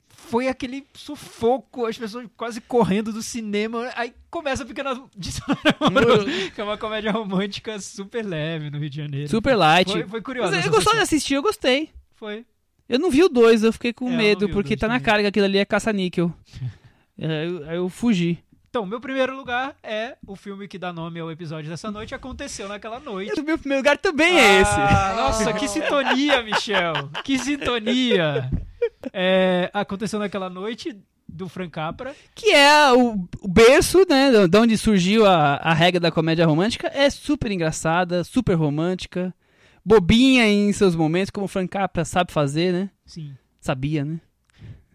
foi aquele sufoco, as pessoas quase correndo do cinema. Aí começa a Pequeno <laughs> Dicionário Amoroso, que é uma comédia romântica super leve no Rio de Janeiro. Super light. Foi, foi curioso. Mas eu gostei de assistir, eu gostei. Foi. Eu não vi o 2, eu fiquei com É, medo, porque dois tá na também. cara que aquilo ali é caça-níquel. aí, eu, aí eu fugi. Então, meu primeiro lugar é o filme que dá nome ao episódio dessa noite. Aconteceu naquela noite. O meu primeiro lugar também é esse. Ah, nossa, que sintonia, Michel. Que sintonia. É, aconteceu naquela noite do Frank Capra. Que é o, o berço, né? De onde surgiu a, a regra da comédia romântica. É super engraçada, super romântica. Bobinha em seus momentos, como o Frank Capra sabe fazer, né? Sim. Sabia, né?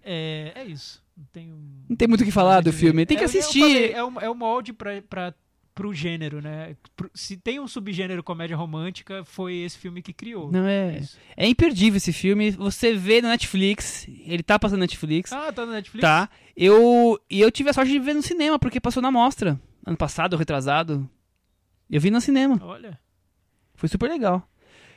É, é isso. Não tenho. Não tem muito o que falar do filme. Tem que É, assistir. falei, é, o, é o molde pra, pra, pro gênero, né? Se tem um subgênero comédia romântica, foi esse filme que criou. Não é. Isso. É imperdível esse filme. Você vê no Netflix. Ele tá passando na Netflix. Ah, tá no Netflix? Tá. Eu, e eu tive a sorte de ver no cinema, porque passou na mostra. Ano passado, retrasado. Eu vi no cinema. Olha. Foi super legal.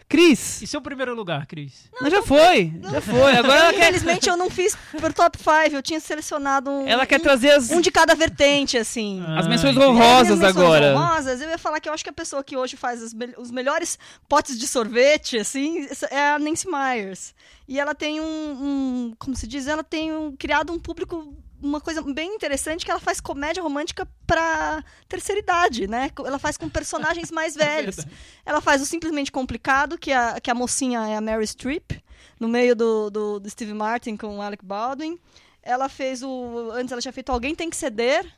Cris, E seu primeiro lugar, Cris? mas já foi. Já foi. Agora ela quer, Infelizmente eu não fiz pro top 5, eu tinha selecionado um, ela quer um, trazer as, um de cada vertente, assim. Ah, as menções honrosas É, agora. honrosas, eu ia falar que eu acho que a pessoa que hoje faz os, mel- os melhores potes de sorvete, assim, é a Nancy Myers. E ela tem um, um- como se diz, ela tem um- criado um público, uma coisa bem interessante, que ela faz comédia romântica pra terceira idade, né? Ela faz com personagens <laughs> mais velhos. ela faz o Simplesmente Complicado, que a, que a mocinha é a Mary Streep, no meio do, do, do Steve Martin com o Alec Baldwin. Ela fez o... Antes ela tinha feito Alguém Tem Que Ceder,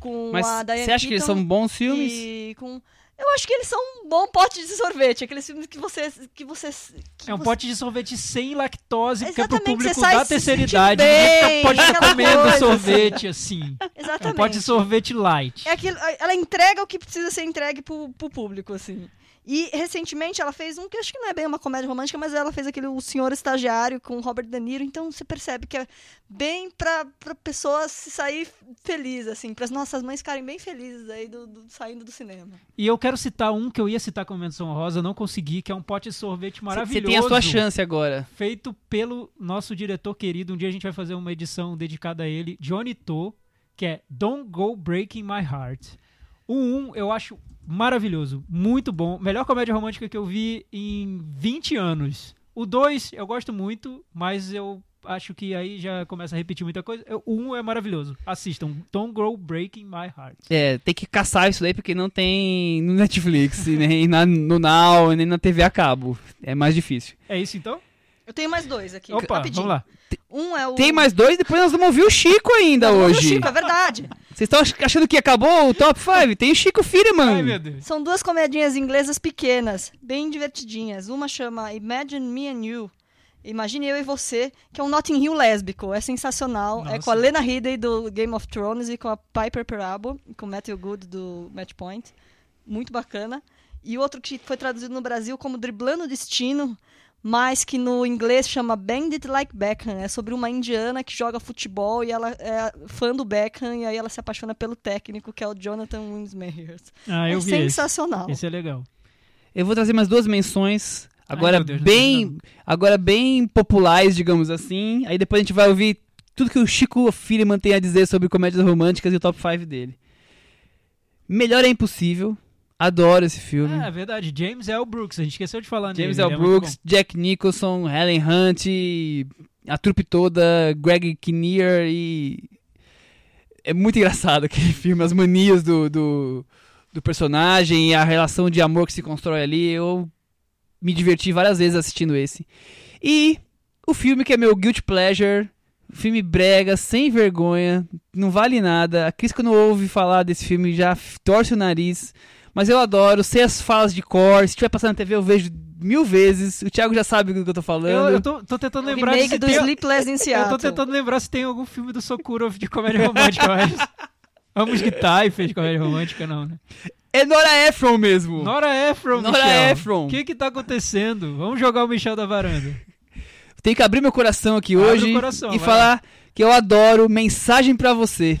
com Mas a Diane você acha que eles Keaton são bons filmes? e com... Eu acho que eles são um bom pote de sorvete. Aqueles filmes que você... Que você que É um você- pote de sorvete sem lactose, porque é pro Exatamente, público da terceira idade. bem, pode aquela comendo coisa, sorvete assim. <laughs> É um Exatamente. pote de sorvete light. É aquilo, ela entrega o que precisa ser entregue pro, pro público, assim. E recentemente ela fez um que acho que não é bem uma comédia romântica, mas ela fez aquele O Senhor Estagiário com Robert De Niro, então você percebe que é bem pra, pra pessoa se sair feliz, assim, para as nossas mães ficarem bem felizes aí do, do- saindo do cinema. E eu quero citar um que eu ia citar como menção rosa, não consegui, que é um pote de sorvete Você maravilhoso. tem a sua chance agora. Feito pelo nosso diretor querido. Um dia a gente vai fazer uma edição dedicada a ele, Johnny To, que é Don't Go Breaking My Heart. O 1 eu acho maravilhoso, muito bom. Melhor comédia romântica que eu vi em 20 anos. O 2 eu gosto muito, mas eu acho que aí já começa a repetir muita coisa. O 1 é maravilhoso. Assistam. Don't Go Breaking My Heart. É, tem que caçar isso daí porque não tem no Netflix, nem na, no Now, nem na TV a cabo. É mais difícil. É isso então? Eu tenho mais dois aqui, Opa, rapidinho. vamos lá. Um é o... Tem mais dois, depois nós vamos ouvir o Chico ainda é o hoje. Chico, é verdade. Vocês estão ach- achando que acabou o top 5? Tem o Chico Firman. Ai, meu Deus. São duas comedinhas inglesas pequenas, bem divertidinhas. Uma chama Imagine Me and You. Imagine eu e você, que é um Notting Hill lésbico. É sensacional. É Nossa. com a Lena Headey do Game of Thrones e com a Piper Perabo, e com o Matthew Good do Match Point. Muito bacana. E outro que foi traduzido no Brasil como Driblando o Destino, mas que no inglês chama Bandit Like Beckham. É sobre uma indiana que joga futebol e ela é fã do Beckham e aí ela se apaixona pelo técnico, que é o Jonathan Winsmeyers. Ah, eu é vi esse. sensacional. Esse é legal. Eu vou trazer mais duas menções. Agora meu Deus, bem, agora bem populares, digamos assim. Aí depois a gente vai ouvir tudo que o Chico Firman tem a dizer sobre comédias românticas e o top 5 dele. Melhor é impossível. Adoro esse filme. Ah, é verdade. James L. Brooks. A gente esqueceu de falar James nele. L. ele é Brooks, Jack Nicholson, Helen Hunt, a trupe toda, Greg Kinnear e. É muito engraçado <laughs> aquele filme, as manias do, do, do personagem e a relação de amor que se constrói ali. Eu me diverti várias vezes assistindo esse. E o filme que é meu Guilty Pleasure, filme brega, sem vergonha, não vale nada. A Cris, quando ouve falar desse filme, já torce o nariz. Mas eu adoro, sei as falas de cor. Se estiver passando na TV, eu vejo mil vezes. O Thiago já sabe do que eu tô falando. Eu, eu tô, tô tentando O lembrar remake se do tem- Sleepless in <laughs> Eu Seattle. tô tentando lembrar se tem algum filme do Sokurov de comédia romântica, mas. Vamos que tá e fez comédia romântica, não, né? É Nora Ephron mesmo. Nora Ephron, Nora Michel. Ephron. O que que tá acontecendo? Vamos jogar o Michel da varanda. Tenho que abrir meu coração aqui Abre hoje coração, e vai falar que eu adoro Mensagem pra Você.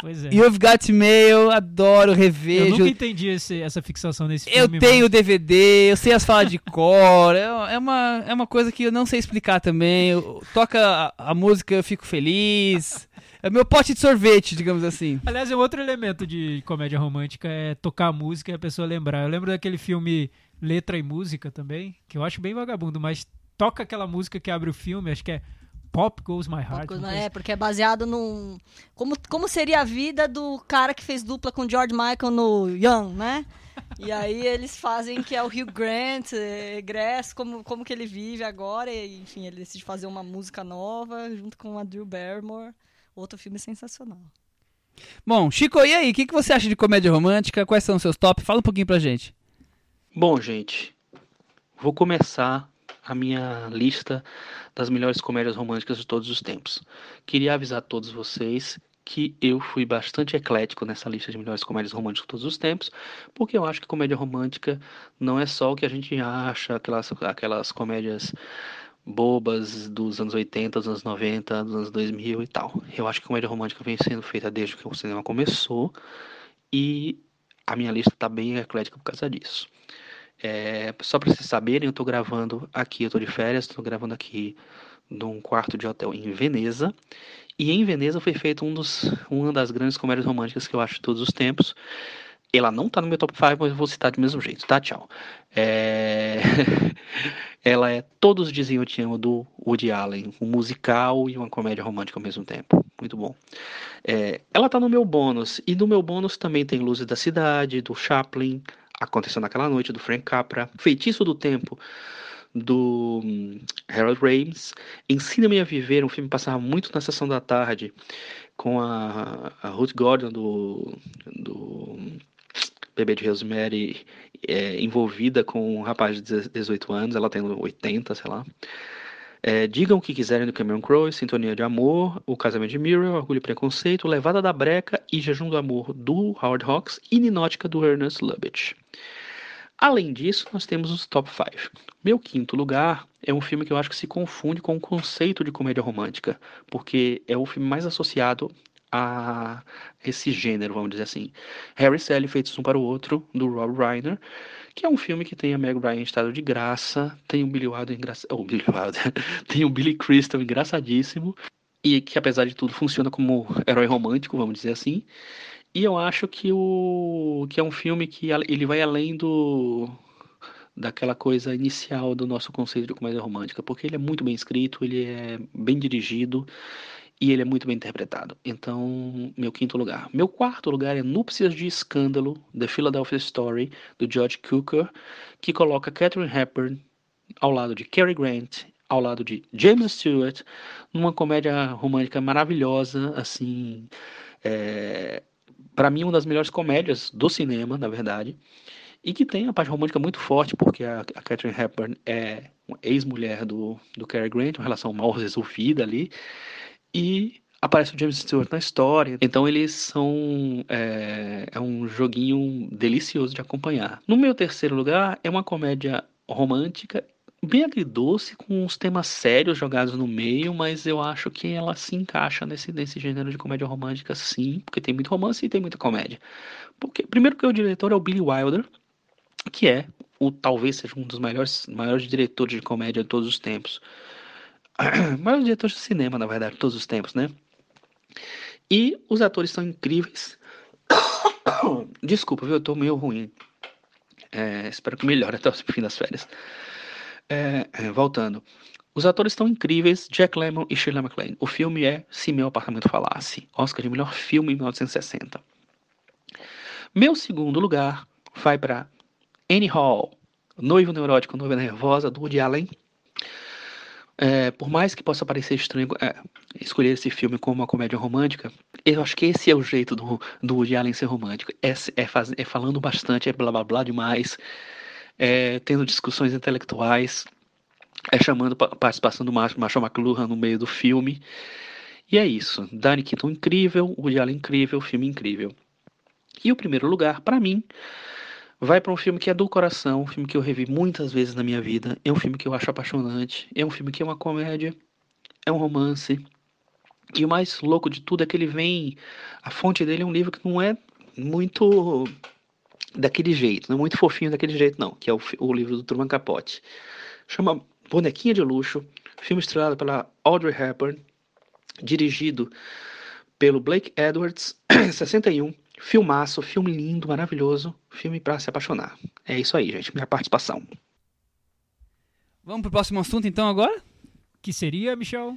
Pois é. You've Got Mail, adoro, Eu revejo. nunca entendi esse- essa fixação nesse Eu filme. tenho o mas- DVD, eu sei as falas de cor. É, é uma, é uma coisa que eu não sei explicar também. Eu- toca a, a música, eu fico feliz. É meu pote de sorvete, digamos assim. Aliás, é outro elemento de comédia romântica é tocar a música e a pessoa lembrar. Eu lembro daquele filme Letra e Música também, que eu acho bem vagabundo, mas toca aquela música que abre o filme, acho que é Pop Goes My Heart. Goes My- É, porque é baseado num. Como, como seria a vida do cara que fez dupla com George Michael no Young, né? E aí eles fazem que é o Hugh Grant, é, Grass, como, como que ele vive agora. E, enfim, ele decide fazer uma música nova junto com a Drew Barrymore. Outro filme sensacional. Bom, Chico, e aí? O que, que você acha de comédia romântica? Quais são os seus top? Fala um pouquinho pra gente. Bom, gente, vou começar a minha lista das melhores comédias românticas de todos os tempos. Queria avisar a todos vocês que eu fui bastante eclético nessa lista de melhores comédias românticas de todos os tempos, porque eu acho que comédia romântica não é só o que a gente acha, aquelas, aquelas comédias bobas dos anos 80, dos anos 90, dos anos 2000 e tal. Eu acho que comédia romântica vem sendo feita desde que o cinema começou e a minha lista tá bem eclética por causa disso. É, só para vocês saberem, eu tô gravando aqui, eu tô de férias, tô gravando aqui num quarto de hotel em Veneza. E em Veneza foi feito um dos, uma das grandes comédias românticas que eu acho de todos os tempos. Ela não tá no meu top 5, mas eu vou citar do mesmo jeito, tá? Tchau. É... <laughs> Ela é Todos Diziam Eu Te Amo, do Woody Allen. Um musical e uma comédia romântica ao mesmo tempo. Muito bom. É, ela tá no meu bônus. E no meu bônus também tem Luzes da Cidade, do Chaplin, Aconteceu Naquela Noite, do Frank Capra, Feitiço do Tempo, do hum, Harold Ramis, Ensina-me a Viver, um filme que passava muito na sessão da tarde, com a, a Ruth Gordon, do, do Bebê de Rosemary, é, envolvida com um rapaz de 18 anos, ela tem 80, sei lá. É, Digam o que quiserem do Cameron Crowe, Sintonia de Amor, O Casamento de Muriel, Orgulho e Preconceito, Levada da Breca e Jejum do Amor do Howard Hawks e Ninótica do Ernest Lubitsch. Além disso, nós temos os top 5. Meu quinto lugar é um filme que eu acho que se confunde com o conceito de comédia romântica, porque é o filme mais associado a esse gênero, vamos dizer assim. Harry e Sally Feitos Um para o Outro, do Rob Reiner, que é um filme que tem a Meg Ryan em estado de graça, tem o Billy Wilder engraçado, oh, Billy Wilder, <laughs> tem o Billy Crystal engraçadíssimo, e que apesar de tudo funciona como herói romântico, vamos dizer assim. E eu acho que o que é um filme que ele vai além do daquela coisa inicial do nosso conceito de comédia romântica, porque ele é muito bem escrito, ele é bem dirigido e ele é muito bem interpretado. Então, meu quinto lugar. Meu quarto lugar é Núpcias de Escândalo, The Philadelphia Story, do George Cukor, que coloca Catherine Hepburn ao lado de Cary Grant, ao lado de James Stewart, numa comédia romântica maravilhosa, assim, é, para mim uma das melhores comédias do cinema, na verdade, e que tem a parte romântica muito forte, porque a, a Catherine Hepburn é ex-mulher do, do Cary Grant, uma relação mal <laughs> resolvida ali, e aparece o James Stewart na história. Então eles são é, é, um joguinho delicioso de acompanhar. No meu terceiro lugar é uma comédia romântica bem agridoce com uns temas sérios jogados no meio, mas eu acho que ela se encaixa nesse nesse gênero de comédia romântica sim, porque tem muito romance e tem muita comédia. Porque primeiro que o diretor é o Billy Wilder, que é o talvez seja um dos maiores maiores diretores de comédia de todos os tempos. <clears throat> maior diretor de cinema, na verdade, de todos os tempos, né? E os atores são incríveis. <coughs> Desculpa, viu? Eu tô meio ruim. É, espero que melhore até o fim das férias. É, voltando. Os atores estão incríveis, Jack Lemmon e Shirley MacLaine. O filme é Se Meu Apartamento Falasse, Oscar de melhor filme em 1960. Meu segundo lugar vai para Annie Hall, Noivo Neurótico, Noiva Nervosa, do Woody Allen. É, por mais que possa parecer estranho é, escolher esse filme como uma comédia romântica, eu acho que esse é o jeito do, do Woody Allen ser romântico. É, é, faz, é falando bastante, é blá blá blá demais, é tendo discussões intelectuais, é chamando a participação do Marshall McLuhan no meio do filme. E é isso. Danny Keaton incrível, Woody Allen incrível, filme incrível. E o primeiro lugar, para mim, vai para um filme que é do coração, um filme que eu revi muitas vezes na minha vida. É um filme que eu acho apaixonante. É um filme que é uma comédia, é um romance. E o mais louco de tudo é que ele vem. A fonte dele é um livro que não é muito daquele jeito, não é muito fofinho daquele jeito, não. Que é o, o livro do Truman Capote. Chama Bonequinha de Luxo. Filme estrelado pela Audrey Hepburn. Dirigido pelo Blake Edwards, <clears throat> 61. Filmaço, filme lindo, maravilhoso, filme para se apaixonar. É isso aí, gente, minha participação. Vamos pro próximo assunto então agora? Que seria, Michel?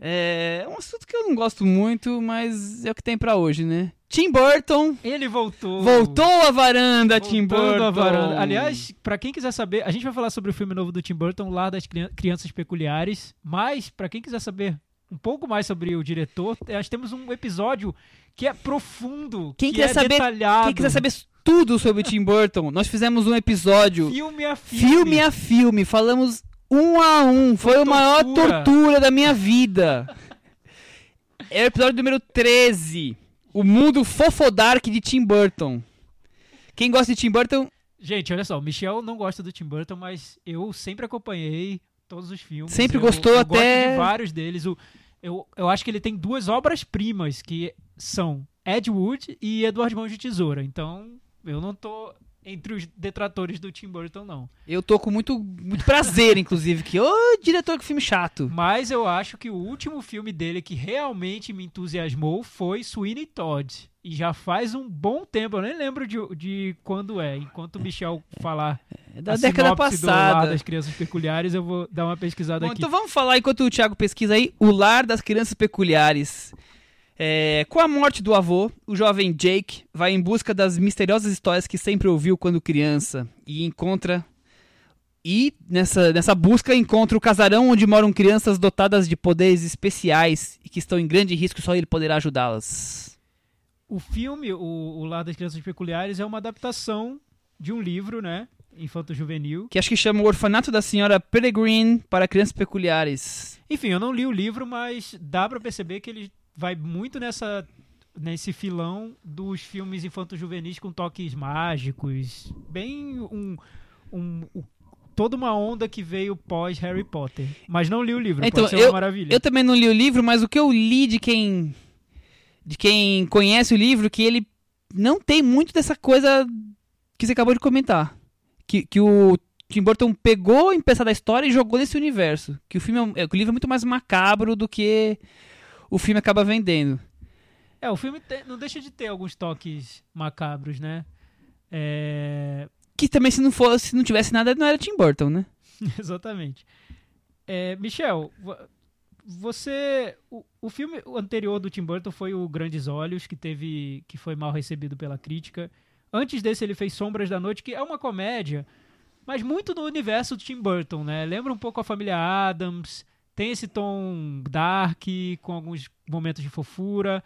É um assunto que eu não gosto muito, mas é o que tem pra hoje, né? Tim Burton Ele voltou. voltou à varanda, Tim Voltando Burton. à varanda. Aliás, pra quem quiser saber, a gente vai falar sobre o filme novo do Tim Burton, Lar das Crian- Crianças Peculiares, mas pra quem quiser saber um pouco mais sobre o diretor, nós temos um episódio que é profundo, Quem que é saber- detalhado. Quem quiser saber tudo sobre o Tim Burton, nós fizemos um episódio filme a filme. filme a filme, falamos um a um. Foi a maior tortura. da minha vida. <laughs> É o episódio número 13. O mundo fofodark de Tim Burton. Quem gosta de Tim Burton, Gente, olha só, o Michel não gosta do Tim Burton, mas eu sempre acompanhei todos os filmes. Sempre Eu- gostou eu até- Gosto de vários deles. O, eu, eu acho que ele tem duas obras-primas, que são Ed Wood e Eduardo Mãos de Tesoura. Então, eu não tô entre os detratores do Tim Burton, não. eu tô com muito, muito prazer, <laughs> inclusive, que ô diretor que filme chato. Mas eu acho que o último filme dele que realmente me entusiasmou foi Sweeney Todd. E já faz um bom tempo, eu nem lembro de, de quando é. Enquanto o Michel falar É da década sinopse do Lar passada. das Crianças Peculiares, eu vou dar uma pesquisada Bom, aqui. então vamos falar enquanto o Thiago pesquisa aí o lar das crianças peculiares. É, com a morte do avô, o jovem Jake vai em busca das misteriosas histórias que sempre ouviu quando criança e encontra e nessa, nessa busca encontra o casarão onde moram crianças dotadas de poderes especiais e que estão em grande risco, só ele poderá ajudá-las. O filme, o, o Lar das Crianças Peculiares, é uma adaptação de um livro, né? Infanto-juvenil. Que acho que chama o Orfanato da Senhora Peregrine para Crianças Peculiares. Enfim, eu não li o livro, mas dá pra perceber que ele vai muito nessa nesse filão dos filmes infanto-juvenis com toques mágicos, bem um, um, um- toda uma onda que veio pós Harry Potter. Mas não li o livro, Então, pode ser uma maravilha. Eu também não li o livro, mas o que eu li de quem de quem conhece o livro que ele não tem muito dessa coisa que você acabou de comentar, que, que o Tim Burton pegou em peça da história e jogou nesse universo, que o filme é é, que o livro é muito mais macabro do que o filme acaba vendendo. É, o filme tem- não deixa de ter alguns toques macabros, né? É, Que também se não fosse, se não tivesse nada, não era Tim Burton, né? <laughs> Exatamente. É, Michel, vo- você. O, o filme anterior do Tim Burton foi o Grandes Olhos, que teve. que foi mal recebido pela crítica. Antes desse, ele fez Sombras da Noite, que é uma comédia, mas muito no universo do Tim Burton, né? Lembra um pouco a família Adams, tem esse tom dark, com alguns momentos de fofura.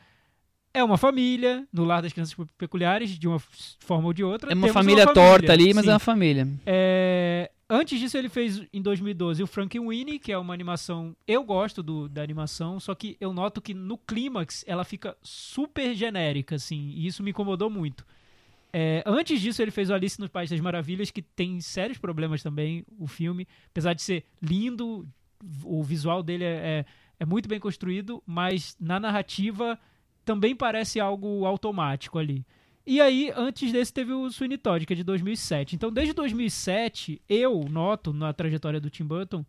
É uma família, no lar das crianças peculiares, de uma forma ou de outra. É uma família torta família, ali, mas sim. é uma família. É, Antes disso, ele fez em 2012 o Frankenweenie, que é uma animação. Eu gosto do- da animação, só que eu noto que no clímax ela fica super genérica, assim, e isso me incomodou muito. É, antes disso, ele fez o Alice no País das Maravilhas, que tem sérios problemas também, o filme. Apesar de ser lindo, o visual dele é, é, é muito bem construído, mas na narrativa também parece algo automático ali. E aí, antes desse, teve o Sweeney Todd, que é de 2007. Então, desde 2007, eu noto na trajetória do Tim Burton,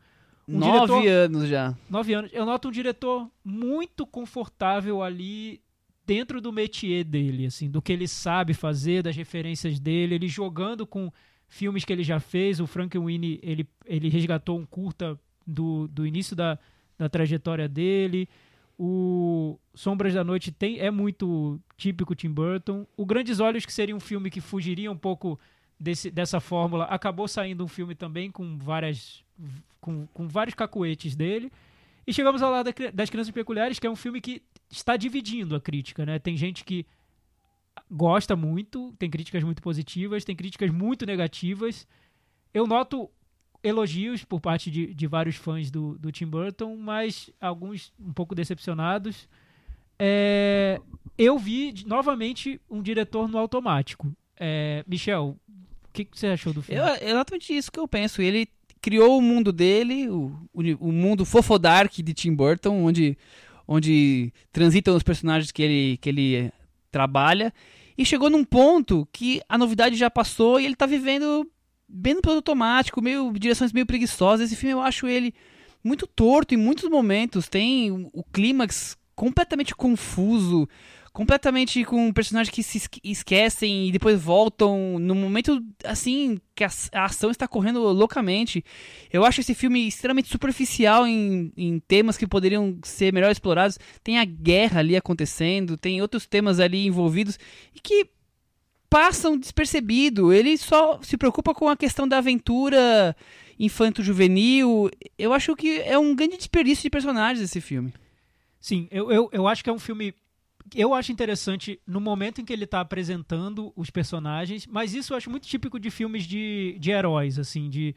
Um Nove diretor- anos já. nove anos, eu noto um diretor muito confortável ali dentro do métier dele, assim, do que ele sabe fazer, das referências dele, ele jogando com filmes que ele já fez. O Frankenweenie, ele, ele resgatou um curta do, do início da, da trajetória dele. O Sombras da Noite tem, é muito típico Tim Burton. O Grandes Olhos, que seria um filme que fugiria um pouco desse, dessa fórmula, acabou saindo um filme também com várias com, com vários cacuetes dele. E chegamos ao lado das Crianças Peculiares, que é um filme que está dividindo a crítica, né? Tem gente que gosta muito, tem críticas muito positivas, tem críticas muito negativas. Eu noto elogios por parte de, de vários fãs do, do Tim Burton, mas alguns um pouco decepcionados. É, eu vi novamente um diretor no automático. É, Michel, o que, que você achou do filme? É exatamente isso que eu penso. Ele criou o mundo dele, o, uni- o mundo fofodark de Tim Burton, onde, onde transitam os personagens que ele, que ele eh, trabalha. E chegou num ponto que a novidade já passou e ele tá vivendo bem no piloto automático, meio direções meio preguiçosas. Esse filme eu acho ele muito torto em muitos momentos. Tem o, clímax completamente confuso, completamente com personagens que se esque- esquecem e depois voltam no momento assim que a, a ação está correndo loucamente. Eu acho esse filme extremamente superficial em, em temas que poderiam ser melhor explorados. Tem a guerra ali acontecendo, tem outros temas ali envolvidos e que passam despercebido. Ele só se preocupa com a questão da aventura infanto-juvenil. Eu acho que é um grande desperdício de personagens esse filme. Sim, eu, eu, eu acho que é um filme. Eu acho interessante no momento em que ele está apresentando os personagens, mas isso eu acho muito típico de filmes de, de heróis, assim, de,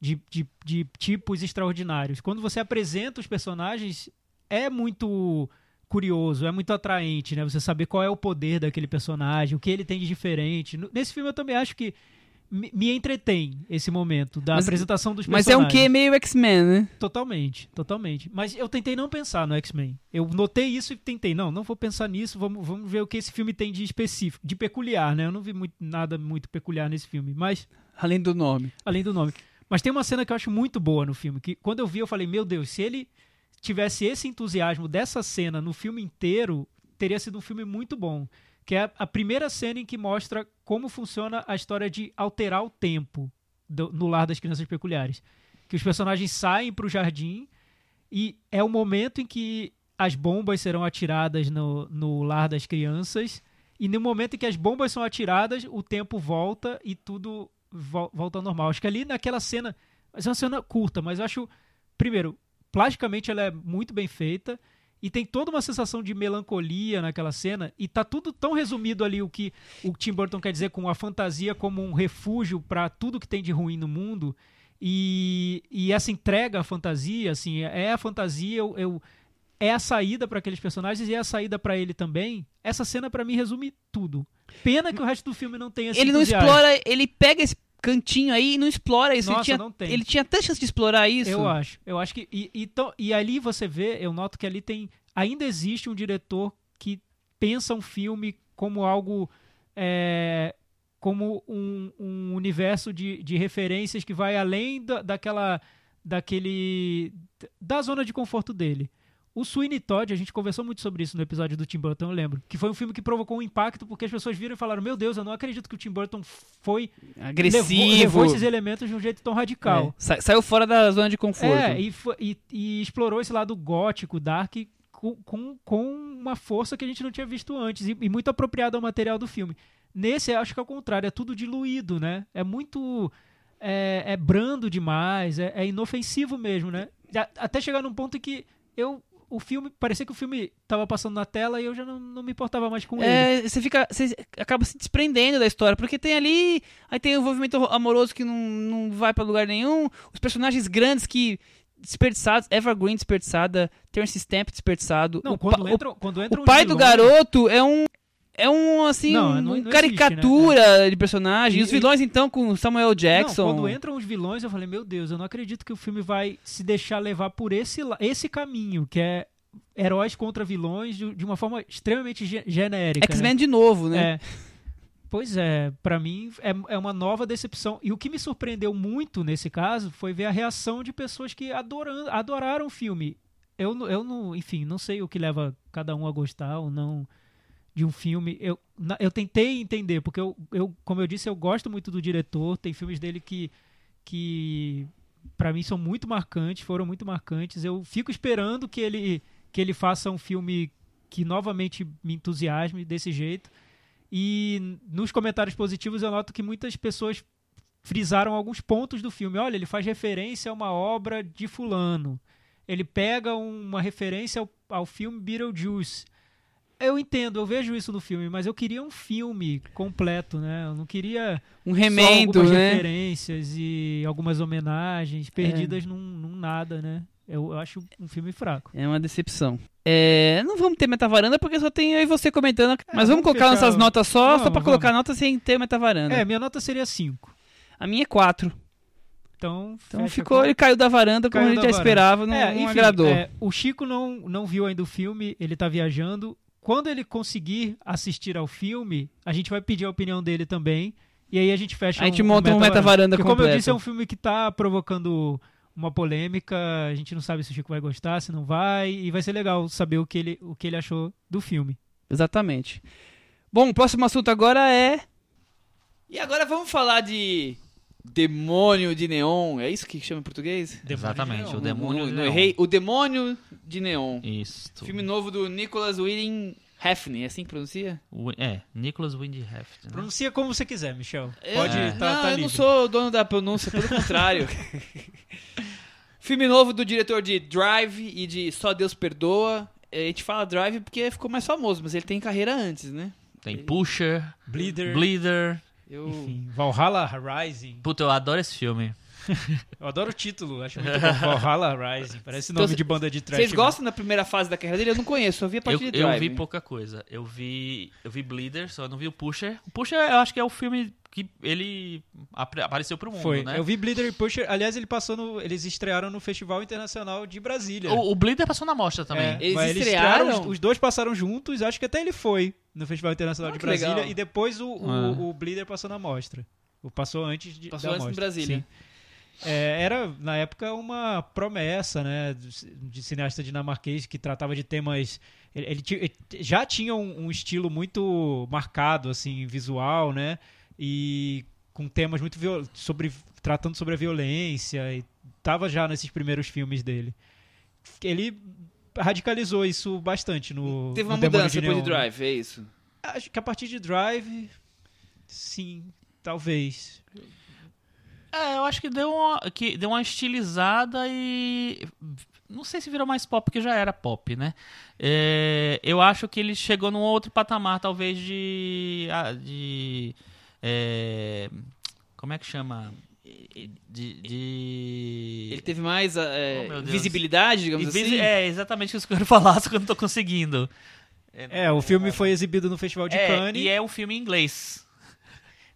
de, de, de tipos extraordinários. Quando você apresenta os personagens, é muito curioso, é muito atraente, né? Você saber qual é o poder daquele personagem, o que ele tem de diferente. Nesse filme eu também acho que me, entretém esse momento da Mas- apresentação dos Mas é um personagens. que meio X-Men, né? Totalmente, totalmente. Mas eu tentei não pensar no X-Men. Eu notei isso e tentei, não, não vou pensar nisso, vamos, vamos ver o que esse filme tem de específico, de peculiar, né? Eu não vi muito- nada muito peculiar nesse filme, mas Além do nome. além do nome. Mas tem uma cena que eu acho muito boa no filme, que quando eu vi eu falei, meu Deus, se ele tivesse esse entusiasmo dessa cena no filme inteiro, teria sido um filme muito bom. Que é a primeira cena em que mostra como funciona a história de alterar o tempo do- no lar das crianças peculiares. Que os personagens saem para o jardim e é o momento em que as bombas serão atiradas no, no lar das crianças. E no momento em que as bombas são atiradas, o tempo volta e tudo vol- volta ao normal. Acho que ali naquela cena. Mas é uma cena curta, mas eu acho. Primeiro, plasticamente ela é muito bem feita. E tem toda uma sensação de melancolia naquela cena. E tá tudo tão resumido ali o que o Tim Burton quer dizer com a fantasia como um refúgio para tudo que tem de ruim no mundo. E, e essa entrega à fantasia, assim, é a fantasia, eu, eu- é a saída para aqueles personagens e é a saída para ele também. Essa cena para mim resume tudo. Pena que o resto do filme não esse ele não explora, ele pega esse cantinho aí e não explora isso. Nossa, ele, tinha, não tem. ele tinha tanta chance de explorar isso. Eu acho. Eu acho que. E, e, e ali você vê, eu noto que ali tem. Ainda existe um diretor que pensa um filme como algo. é, como um, um universo de, de referências que vai além da, daquela. daquele. da zona de conforto dele. O Sweeney Todd, a gente conversou muito sobre isso no episódio do Tim Burton, eu lembro. Que foi um filme que provocou um impacto porque as pessoas viram e falaram: Meu Deus, eu não acredito que o Tim Burton foi. Agressivo. Levou, levou esses elementos de um jeito tão radical. É, sa- saiu fora da zona de conforto. É, e, e- e explorou esse lado gótico, dark, com, com, com uma força que a gente não tinha visto antes, e, e muito apropriado ao material do filme. Nesse, acho que é o contrário, é tudo diluído, né? É muito. É, é brando demais, é, é inofensivo mesmo, né? Até chegar num ponto em que eu. O filme. Parecia que o filme tava passando na tela e eu já não, não me importava mais com ele. É, você fica. Você acaba se desprendendo da história, porque tem ali. Aí tem o envolvimento amoroso que não, não vai pra lugar nenhum. Os personagens grandes que. Desperdiçados, Evergreen desperdiçada, Terence Stamp desperdiçado. Não, o, quando, entra, quando o, entra o pai do garoto é um. É um, assim, Não, um não- não existe, caricatura de personagem. E os vilões, então, com Samuel Jackson. Quando entram os vilões, eu falei, meu Deus, eu não acredito que o filme vai se deixar levar por esse, esse caminho, que é heróis contra vilões de, de uma forma extremamente ge- genérica. X-Men de novo, né? né? É. Pois é, pra mim é, é uma nova decepção. E o que me surpreendeu muito nesse caso foi ver a reação de pessoas que adoram, adoraram o filme. Eu, eu não, enfim, não sei o que leva cada um a gostar ou não de um filme. Eu, eu tentei entender, porque eu, eu, como eu disse, eu gosto muito do diretor. Tem filmes dele que, que para mim são muito marcantes, foram muito marcantes. Eu fico esperando que ele, que ele faça um filme que novamente me entusiasme desse jeito. E nos comentários positivos eu noto que muitas pessoas frisaram alguns pontos do filme. Olha, ele faz referência a uma obra de fulano. Ele pega uma referência ao, ao filme Beetlejuice. Eu entendo, eu vejo isso no filme, mas eu queria um filme completo, né? Eu não queria Um só remendo, algumas né? referências e algumas homenagens perdidas num, num nada, né? Eu, eu acho um filme fraco. É uma decepção. É, não vamos ter metavaranda porque só tem eu e você comentando. mas vamos, É, vamos colocar nossas o- notas só, só Vamos, pra colocar vamos. nota sem ter metavaranda. É, minha nota seria 5. A minha é 4. Então, Então ficou, com- ele caiu da varanda como Caiu a gente já varanda. esperava, não, É, não enfim, agradou. é, o Chico não, não viu ainda o filme, ele tá viajando. Quando ele conseguir assistir ao filme, a gente vai pedir a opinião dele também. E aí a gente fecha A gente um, monta um meta-varanda. meta-varanda Porque, como eu completo. disse, é um filme que tá provocando uma polêmica, a gente não sabe se o Chico vai gostar, se não vai, e vai ser legal saber o que ele, o que ele achou do filme. Exatamente. Bom, o próximo assunto agora é. E agora vamos falar de. Demônio de Neon. É isso que chama em português? Exatamente, o demônio de não Neon. errei. O Demônio de Neon. Isso. Filme novo do Nicholas Winding Refn, é assim que pronuncia? É, Nicholas Windheft. Né? Pronuncia como você quiser, Michel. Eu- Pode, É. tá, não, tá eu livre. não sou o dono da pronúncia, pelo contrário. <laughs> Filme novo do diretor de Drive e de Só Deus Perdoa. A gente fala Drive porque ficou mais famoso, mas ele tem carreira antes, né? Tem Pusher, Bleeder, Bleeder. Eu... enfim, Valhalla Rising. Puta, eu adoro esse filme. Eu adoro o título, acho muito bom. Valhalla Rising, parece Então, nome cê- de banda de trash. Vocês gostam da primeira fase da carreira dele? Eu não conheço, eu vi a Eu, partir de eu Drive. vi pouca coisa. Eu vi, eu vi Bleeder, só não vi o Pusher. O Pusher eu acho que é o filme que ele apareceu pro mundo, Foi. né? Eu vi Bleeder e Pusher. Aliás, ele passou no, eles estrearam no Festival Internacional de Brasília. O, o Bleeder passou na mostra também. É, Eles mas estrearam? os, os dois passaram juntos, acho que até ele foi no Festival Internacional Ah, de Brasília legal. e depois o, o, Ah. o Bleeder passou na mostra. O passou antes de Passou da antes mostra. Brasília. Sim. É, era, na época, uma promessa, né, de de cineasta dinamarquês que tratava de temas... Ele, ele já tinha um, um estilo muito marcado, assim, visual, né, e com temas muito viol- sobre tratando sobre a violência e tava já nesses primeiros filmes dele. Ele radicalizou isso bastante no Teve uma no mudança depois de Neon, né? Drive, é isso. Acho que a partir de Drive, sim, talvez. É, eu acho que deu uma, que deu uma estilizada e. Não sei se virou mais pop, porque já era pop, né? É, eu acho que ele chegou num outro patamar, talvez, de. ah, de é, como é que chama? De. de- Ele teve mais é, Oh, visibilidade, digamos Visi- assim. É, exatamente isso que <laughs> eu quero falar, só que eu não tô conseguindo. É, o filme foi exibido no Festival de É, Cannes. e é um filme em inglês.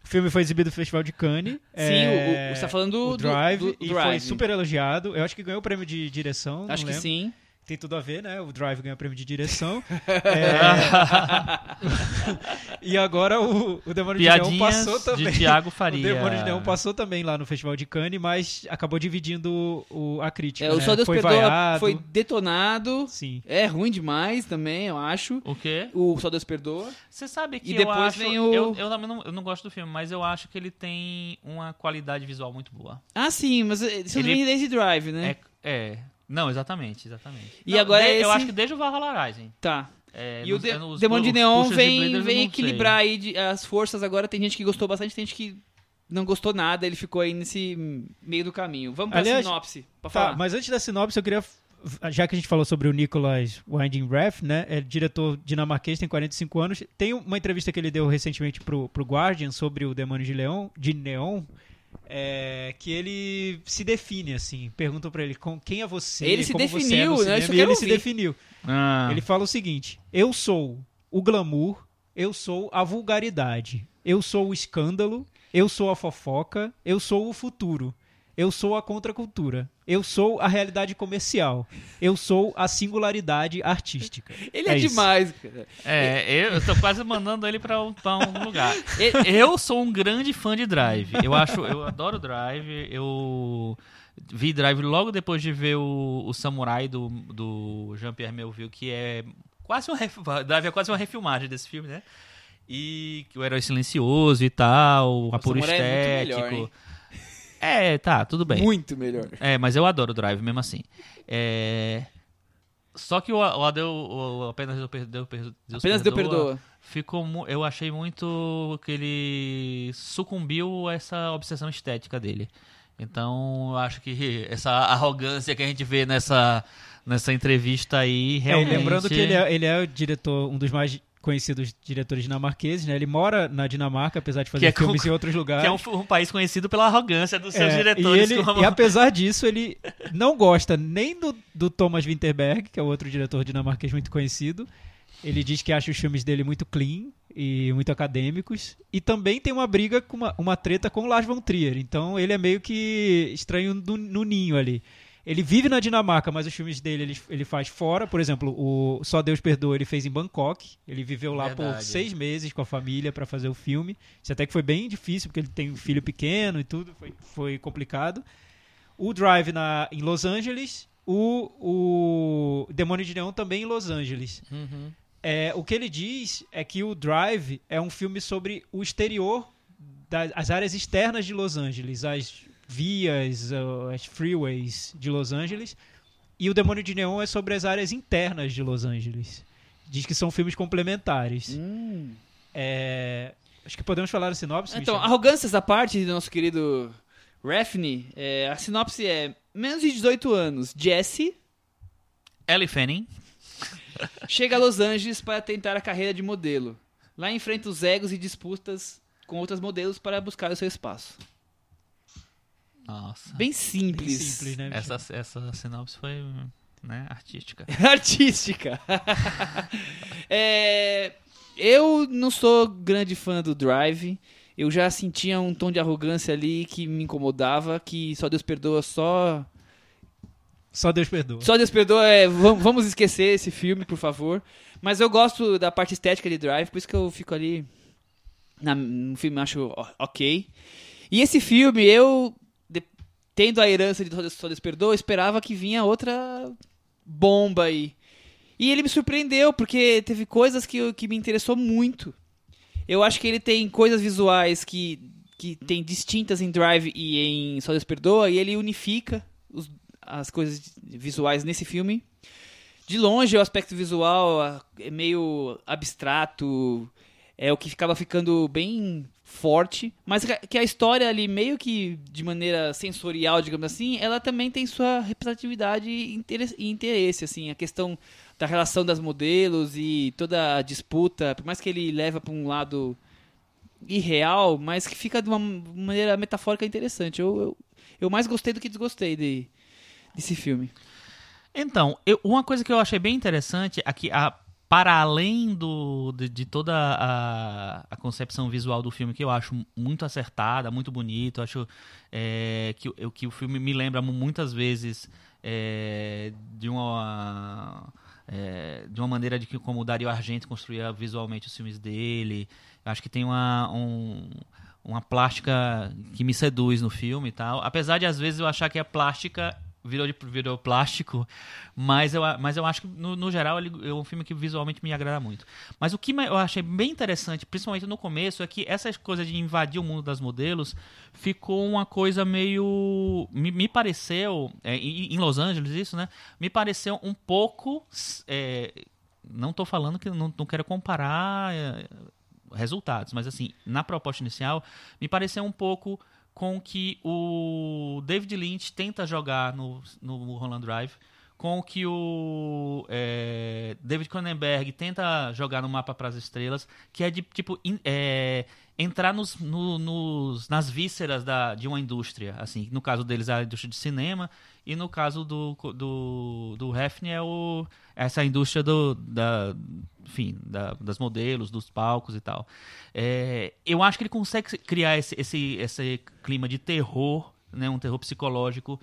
O filme foi exibido no Festival de Cannes. Sim, é, o, o, você tá falando do, o Drive, do, do e Drive. foi super elogiado. Eu acho que ganhou o prêmio de direção. Acho não que lembro. sim. Tem tudo a ver, né? O Drive ganhou o prêmio de direção. É, <laughs> e agora o, o Demônio de Neon Piadinhas passou também. de Tiago <laughs> O Faria. Demônio de Neon passou também lá no Festival de Cannes, mas acabou dividindo o, a crítica. É, o né? Só Deus foi Perdoa vaiado. foi detonado. Sim. É ruim demais também, eu acho. O quê? O Só Deus Perdoa. Você sabe que E eu depois acho... vem o- Eu, eu, também não, eu não gosto do filme, mas eu acho que ele tem uma qualidade visual muito boa. Ah, sim, mas eh, isso Ele- vem desde Drive, né? É, é. Não, exatamente, exatamente. E Não, agora de- esse- Eu acho que desde o Valhalla Rising. Tá. É, E o nos- de é nos- Demônio de Neon vem, vem equilibrar aí de- as forças agora. Tem gente que gostou bastante, tem gente que não gostou nada. Ele ficou aí nesse meio do caminho. Vamos pra Aliás, sinopse, pra Tá, falar. mas antes da sinopse, eu queria. Já que a gente falou sobre o Nicholas Winding Refn, né? É diretor dinamarquês, tem 45 anos. Tem uma entrevista que ele deu recentemente pro, pro Guardian sobre o Demônio de Leão, de Neon. É, que ele se define assim, perguntam pra ele com quem é você, Ele se como você é definiu, no né? Isso eu e ele se definiu. Ah, Ele fala o seguinte: Eu sou o glamour, eu sou a vulgaridade, eu sou o escândalo, eu sou a fofoca, eu sou o futuro, eu sou a contracultura, eu sou a realidade comercial, eu sou a singularidade artística. <laughs> Ele é, é demais, cara. É, eu, eu tô quase mandando ele pra um, pra um lugar. <laughs> Eu sou um grande fã de Drive. Eu acho, eu adoro Drive. Eu vi Drive logo depois de ver o, o Samurai do, do Jean-Pierre Melville, que é quase um ref- Drive é quase uma refilmagem desse filme, né? E que o herói silencioso e tal, apuro Samurai é muito estético. melhor, hein? É, tá, tudo bem. Muito melhor. É, mas eu adoro o Drive mesmo assim. É... Só que o, o Adeu, o, apenas Deus, per- Deus, Apenas deu perdoa. Ficou, eu achei muito que ele sucumbiu a essa obsessão estética dele. Então, eu acho que <laughs> essa arrogância que a gente vê nessa, nessa entrevista aí, É, realmente... lembrando que ele é, ele é o diretor, um dos mais conhecidos diretores dinamarqueses, né? Ele mora na Dinamarca, apesar de fazer é filmes com- em <laughs> outros lugares. que é um, um país conhecido pela arrogância dos seus É, diretores. E, ele- como- e apesar disso, ele não gosta nem do, do Thomas Winterberg, que é outro diretor dinamarquês muito conhecido. Ele diz que acha os filmes dele muito clean e muito acadêmicos. E também tem uma briga, com uma, uma treta com o Lars von Trier. Então ele é meio que estranho no, no ninho ali. Ele vive na Dinamarca, mas os filmes dele ele, ele faz fora. Por exemplo, o Só Deus Perdoa ele fez em Bangkok. Ele viveu lá por Verdade. seis meses com a família para fazer o filme. Isso até que foi bem difícil, porque ele tem um filho pequeno e tudo. Foi, foi complicado. o Drive na, em Los Angeles, o, o Demônio de Neon também em Los Angeles. Uhum. É, o que ele diz é que o Drive é um filme sobre o exterior, das as áreas externas de Los Angeles, as vias, as freeways de Los Angeles. E o Demônio de Neon é sobre as áreas internas de Los Angeles. Diz que são filmes complementares. Hum. É, acho que podemos falar a sinopse. Então, Michel? arrogâncias da parte do nosso querido Refney, é, a sinopse é menos de 18 anos, Jesse Ellie Fanning. <laughs> chega a Los Angeles para tentar a carreira de modelo. Lá enfrenta os egos e disputas com outros modelos para buscar o seu espaço. Nossa. Bem Bem simples. simples, né? Essa, essa sinopse foi né, artística. <laughs> Artística. <laughs> É, eu não sou grande fã do Drive. Eu já sentia um tom de arrogância ali que me incomodava, que só Deus perdoa, só Só Deus perdoa. Só Deus perdoa, é, vam- vamos esquecer esse filme, por favor. Mas eu gosto da parte estética de Drive, por isso que eu fico ali na, no filme, acho ok. E esse filme, eu, tendo a herança de Só Deus perdoa, esperava que vinha outra bomba aí. E ele me surpreendeu, porque teve coisas que, eu- que me interessou muito. Eu acho que ele tem coisas visuais que, que tem distintas em Drive e em Só Deus Perdoa, e ele unifica os- as coisas visuais nesse filme. De longe, o aspecto visual é meio abstrato, é o que ficava ficando bem forte, mas que- a história ali, meio que de maneira sensorial, digamos assim, ela também tem sua representatividade e interesse- assim, a questão da relação das modelos e toda a disputa, por mais que ele leva para um lado irreal, mas que fica de uma maneira metafórica interessante. Eu, eu, eu mais gostei do que desgostei de, desse filme. Então, eu- uma coisa que eu achei bem interessante é a, para além do, de, de toda a, a concepção visual do filme, que eu acho muito acertada, muito bonito, eu acho é, que, o- que o filme me lembra mu- muitas vezes é, de uma. é, de uma maneira de que como o Dario Argento construía visualmente os filmes dele. Eu acho que tem uma, um- uma plástica que me seduz no filme e tal. Apesar de às vezes eu achar que a plástica virou, de, virou plástico, mas eu, mas eu acho que no, no geral ele é um filme que visualmente me agrada muito. Mas o que eu achei bem interessante, principalmente no começo, é que essa coisa de invadir o mundo das modelos ficou uma coisa meio. Me, me pareceu. é, em, em Los Angeles, isso, né? Me pareceu um pouco. é, não estou falando que não, não quero comparar é, resultados, mas assim, na proposta inicial, me pareceu um pouco com que o David Lynch tenta jogar no, no Mulholland Drive, com o que o é, David Cronenberg tenta jogar no Mapa para as Estrelas, que é de tipo in- é, entrar nos, no- nos- nas vísceras da, de uma indústria, assim, no caso deles a indústria de cinema e no caso do do, do Hefner é o essa indústria do da enfim da- das modelos dos palcos e tal. É, eu acho que ele consegue criar esse, esse, esse clima de terror, né, um terror psicológico,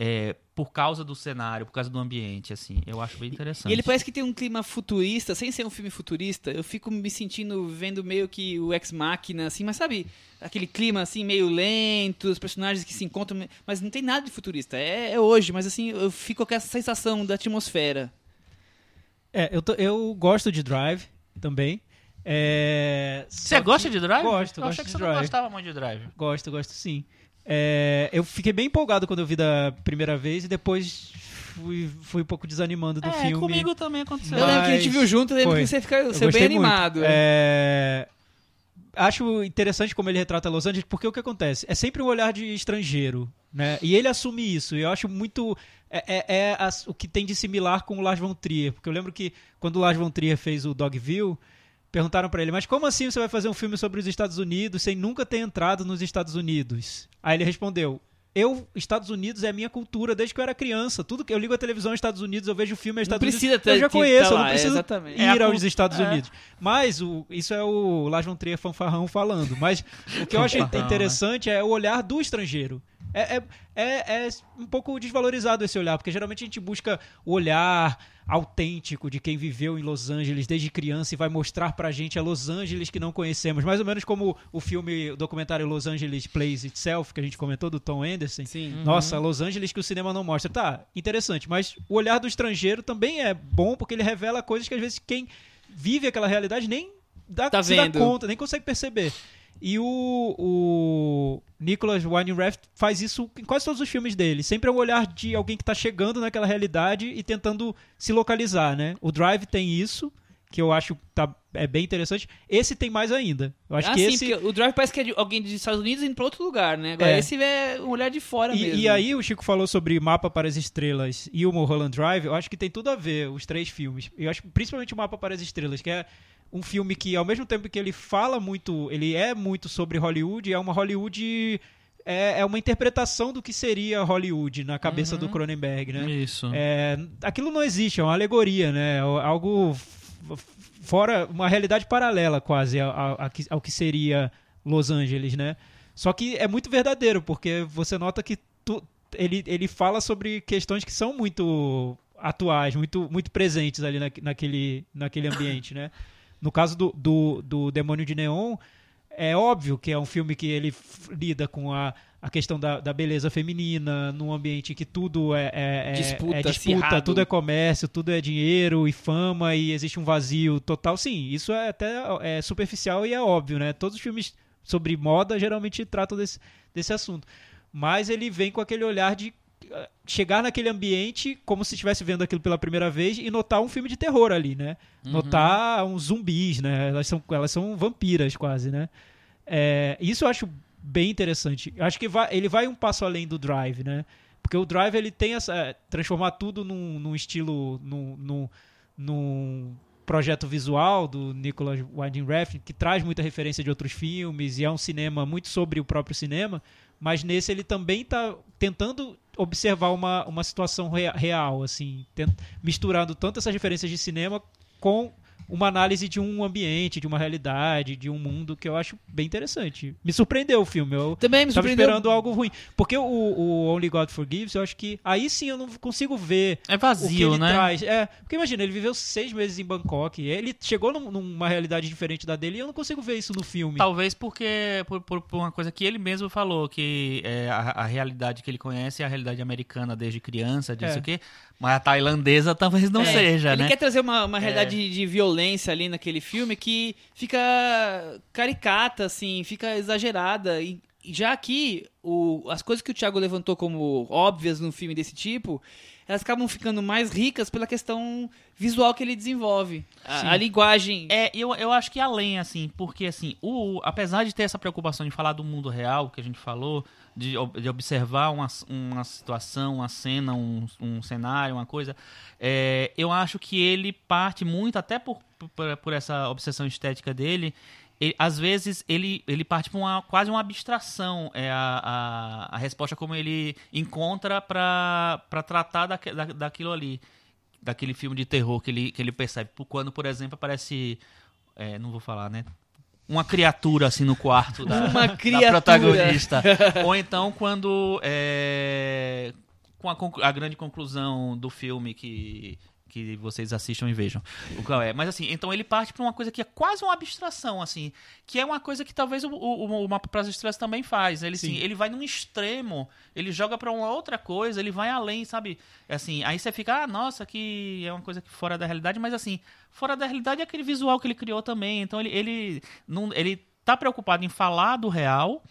é, por causa do cenário, por causa do ambiente, assim. Eu acho bem interessante. E ele parece que tem um clima futurista, sem ser um filme futurista. Eu fico me sentindo vendo meio que o Ex Machina, assim, mas sabe? Aquele clima, assim, meio lento, os personagens que se encontram. Mas não tem nada de futurista. É, é hoje, mas assim, eu fico com essa sensação da atmosfera. É, eu, tô- eu gosto de Drive também. É, Você gosta que- de Drive? Gosto, eu gosto achei que de você não Drive. gostava muito de Drive. Gosto, gosto sim. É, eu fiquei bem empolgado quando eu vi da primeira vez e depois fui, fui um pouco desanimando do é, filme. comigo também aconteceu. Eu lembro que a gente viu junto, eu lembro foi. que você fica você é bem animado. É, Acho interessante como ele retrata Los Angeles, porque o que acontece? É sempre um olhar de estrangeiro, né? E ele assume isso. E eu acho muito. É, é- é as- o que tem de similar com o Lars von Trier. Porque eu lembro que quando o Lars von Trier fez o Dogville, perguntaram pra ele: Mas como assim você vai fazer um filme sobre os Estados Unidos sem nunca ter entrado nos Estados Unidos? Aí ele respondeu. Eu, Estados Unidos é a minha cultura desde que eu era criança. Tudo que eu ligo a televisão Estados Unidos, eu vejo filme Não Estados precisa Unidos. ter eu já que conheço, tá eu lá, não é, preciso exatamente. ir É aos Estados é. Unidos. Mas o, isso é o von Trier fanfarrão falando. Mas o que eu achei Fanfarrão, interessante é o olhar do estrangeiro. É, é, é, é um pouco desvalorizado esse olhar, porque geralmente a gente busca o olhar autêntico de quem viveu em Los Angeles desde criança e vai mostrar pra gente a Los Angeles que não conhecemos. Mais ou menos como o filme, o documentário Los Angeles Plays Itself, que a gente comentou, do Tom Anderson. Sim. Nossa, Los Angeles que o cinema não mostra. Tá, interessante, mas o olhar do estrangeiro também é bom porque ele revela coisas que às vezes quem vive aquela realidade nem dá, Tá se dá conta, nem consegue perceber. E o, o Nicholas Winding Refn faz isso em quase todos os filmes dele. Sempre é um olhar de alguém que está chegando naquela realidade e tentando se localizar, né? O Drive tem isso, que eu acho tá, é bem interessante. Esse tem mais ainda. Eu acho ah, que sim, esse... o Drive parece que é de alguém dos Estados Unidos indo pra outro lugar, né? Agora É. esse é um olhar de fora E, mesmo. e aí o Chico falou sobre Mapa para as Estrelas e o Mulholland Drive, eu acho que tem tudo a ver, os três filmes. Eu acho principalmente o Mapa para as Estrelas, que é um filme que, ao mesmo tempo que ele fala muito, ele é muito sobre Hollywood, é uma Hollywood... É, é uma interpretação do que seria Hollywood na cabeça Uhum. do Cronenberg, né? Isso. É, aquilo não existe, é uma alegoria, né? É Algo fora, uma realidade paralela quase ao, que- seria Los Angeles, né? Só que é muito verdadeiro, porque você nota que tu- ele, ele fala sobre questões que são muito atuais, muito, muito presentes ali na, naquele, naquele ambiente, né? No caso do, do, do Demônio de Neon, é óbvio que é um filme que ele lida com a, a questão da, da beleza feminina, num ambiente que tudo é, é, é- Disputa, é disputa, tudo é comércio, tudo é dinheiro e fama e existe um vazio total. Sim, isso é até é superficial e é óbvio, né? Todos os filmes sobre moda geralmente tratam desse, desse assunto. Mas ele vem com aquele olhar de eh, chegar naquele ambiente como se estivesse vendo aquilo pela primeira vez e notar um filme de terror ali, né? Notar uns zumbis, né? Elas são, elas são vampiras quase, né? É, isso eu acho bem interessante. Acho que vai- ele vai um passo além do Drive, né? Porque o Drive ele tem essa transformar tudo num, num estilo, num, num, num projeto visual do Nicholas Winding Refn que traz muita referência de outros filmes e é um cinema muito sobre o próprio cinema, mas nesse ele também está tentando observar uma, uma situação rea- real, assim, tent- misturando tanto essas referências de cinema com uma análise de um ambiente, de uma realidade, de um mundo que eu acho bem interessante. Me surpreendeu o filme. Eu Também me estava surpreendeu. esperando algo ruim. Porque o, o Only God Forgives, eu acho que aí sim eu não consigo ver É o que vazio, ele né? traz. É, porque imagina, ele viveu seis meses em Bangkok. Ele chegou num- numa realidade diferente da dele e eu não consigo ver isso no filme. Talvez porque por, por- por uma coisa que ele mesmo falou, que é, a, a realidade que ele conhece é a realidade americana desde criança, disso É. o quê. Mas a tailandesa talvez não É, seja, ele né? quer trazer uma, uma realidade de, de violência ali naquele filme que fica caricata, assim, fica exagerada. E já aqui, o, as coisas que o Thiago levantou como óbvias num filme desse tipo, elas acabam ficando mais ricas pela questão visual que ele desenvolve. A, a linguagem. É, eu, eu acho que além, assim, porque assim, o, apesar de ter essa preocupação de falar do mundo real que a gente falou, de, de observar uma, uma situação, uma cena, um, um cenário, uma coisa, é, eu acho que ele parte muito, até por, por, por essa obsessão estética dele, ele- às vezes ele, ele parte para uma, quase uma abstração é a, a, a resposta como ele encontra para tratar daque- da, daquilo ali daquele filme de terror que ele, que ele percebe. Quando, por exemplo, aparece. é, não vou falar, né? Uma criatura assim no quarto da, Uma da protagonista. Ou então quando. é, com a, a grande conclusão do filme que. Que vocês assistam e vejam o qual é. Mas assim, então ele parte para uma coisa que é quase uma abstração, assim. Que é uma coisa que talvez o, o, o Mapa para as Estrelas também faz. Ele, assim, Sim. ele vai num extremo, ele joga para uma outra coisa, ele vai além, sabe? Assim, aí você fica, ah, nossa, que é uma coisa que fora da realidade, mas assim, fora da realidade é aquele visual que ele criou também. Então ele, ele, não, ele tá preocupado em falar do real,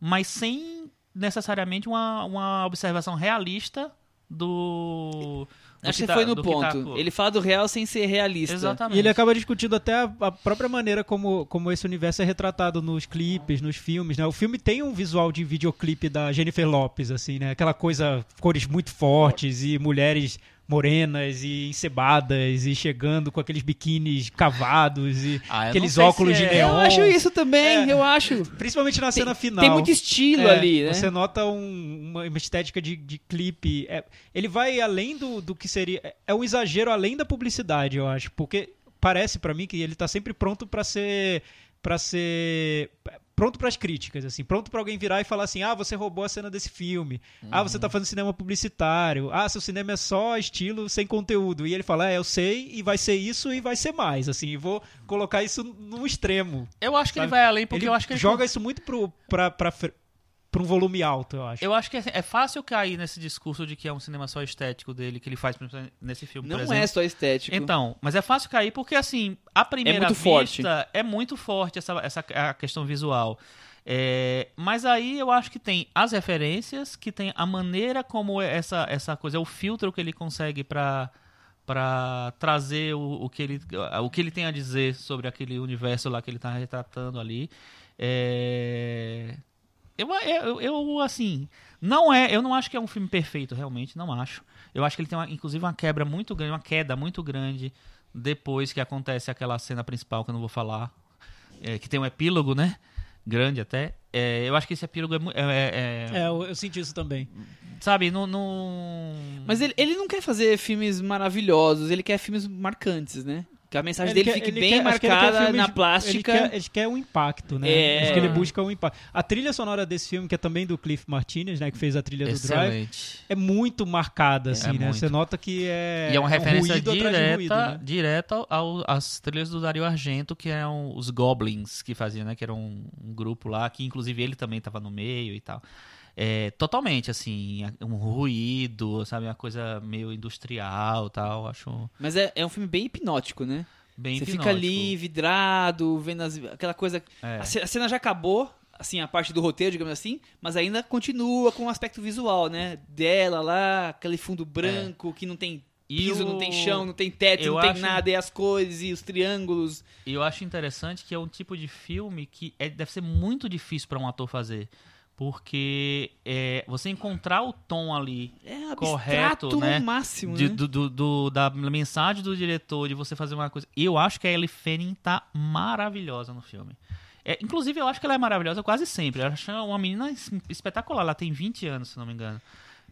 mas sem necessariamente uma, uma observação realista do. do Acho que tá- foi no tá ponto. co- ele fala do real sem ser realista. Exatamente. E ele acaba discutindo até a, a própria maneira como, como esse universo é retratado nos clipes, nos filmes, né? O filme tem um visual de videoclipe da Jennifer Lopes, assim, né? Aquela coisa, cores muito fortes e mulheres morenas e encebadas e chegando com aqueles biquínis cavados e Ah, aqueles óculos se de é. neon. Eu acho isso também, É. eu acho. Principalmente na cena final. Tem muito estilo É, ali, né? Você nota um- uma, uma estética de, de clipe. É, ele vai além do, do que seria. é- É um exagero além da publicidade, eu acho. Porque parece pra mim que ele tá sempre pronto pra ser. para ser. Pronto pras críticas, assim, pronto pra alguém virar e falar assim: "Ah, você roubou a cena desse filme. Ah, você tá fazendo cinema publicitário. Ah, seu cinema é só estilo sem conteúdo". E ele fala: "É, eu sei e vai ser isso e vai ser mais", assim, e vou colocar isso no extremo. Eu acho que ele Sabe? vai além, porque ele eu acho que ele joga isso muito pro pra, pra, pra um volume alto, eu acho. Eu acho que é, é fácil cair nesse discurso de que é um cinema só estético dele, que ele faz nesse filme, por Não exemplo. é só estético. Então, mas é fácil cair porque, assim, a primeira muito vista forte. é muito forte essa, essa a questão visual. É, mas aí eu acho que tem as referências, que tem a maneira como essa, essa coisa, o filtro que ele consegue para para trazer o, o, que ele, o que ele tem a dizer sobre aquele universo lá que ele está retratando ali. É, eu, eu, eu, assim, não é, eu não acho que é um filme perfeito, realmente, não acho. Eu acho que ele tem, uma, inclusive, uma quebra muito grande, uma queda muito grande depois que acontece aquela cena principal que eu não vou falar, é, que tem um epílogo, né? Grande até. É, eu acho que esse epílogo é, mu- é, é- É, eu, eu senti isso também. sabe, não, não... Mas ele, ele não quer fazer filmes maravilhosos, ele quer filmes marcantes, né? Que a mensagem Ele dele quer- fique bem quer- quer marcada filmes- na plástica. Ele quer, ele quer um impacto, né? É. Acho que ele busca um impacto. A trilha sonora desse filme, que é também do Cliff Martinez, né? Que fez a trilha do Drive, Excelente. é muito marcada, assim, É né? muito. Você nota que é. E é uma um referência de direta, ruído, né? direta ao- às trilhas do Dario Argento, que eram os Goblins que faziam, né? Que era um, um grupo lá, que inclusive ele também estava no meio e tal. É, totalmente, assim, um ruído, sabe? Uma coisa meio industrial e tal, acho Mas é, é um filme bem hipnótico, né? bem Você fica hipnótico. ali, vidrado, vendo as- aquela coisa. É. A, ce- a cena já acabou, assim, a parte do roteiro, digamos assim, mas ainda continua com o aspecto visual, né? Dela lá, aquele fundo branco que não tem piso, o- não tem chão, não tem teto, eu não tem acho- nada, e as cores e os triângulos. E eu acho interessante que é um tipo de filme que é- deve ser muito difícil para um ator fazer. Porque é, você encontrar o tom ali É Correto, né? máximo, de- né? do, do- do- da mensagem do diretor, de você fazer uma coisa. Eu acho que a Ellie Fanning tá maravilhosa no filme. É, inclusive, eu acho que ela é maravilhosa quase sempre. Eu acho ela uma menina es- espetacular. Ela tem 20 anos, se não me engano.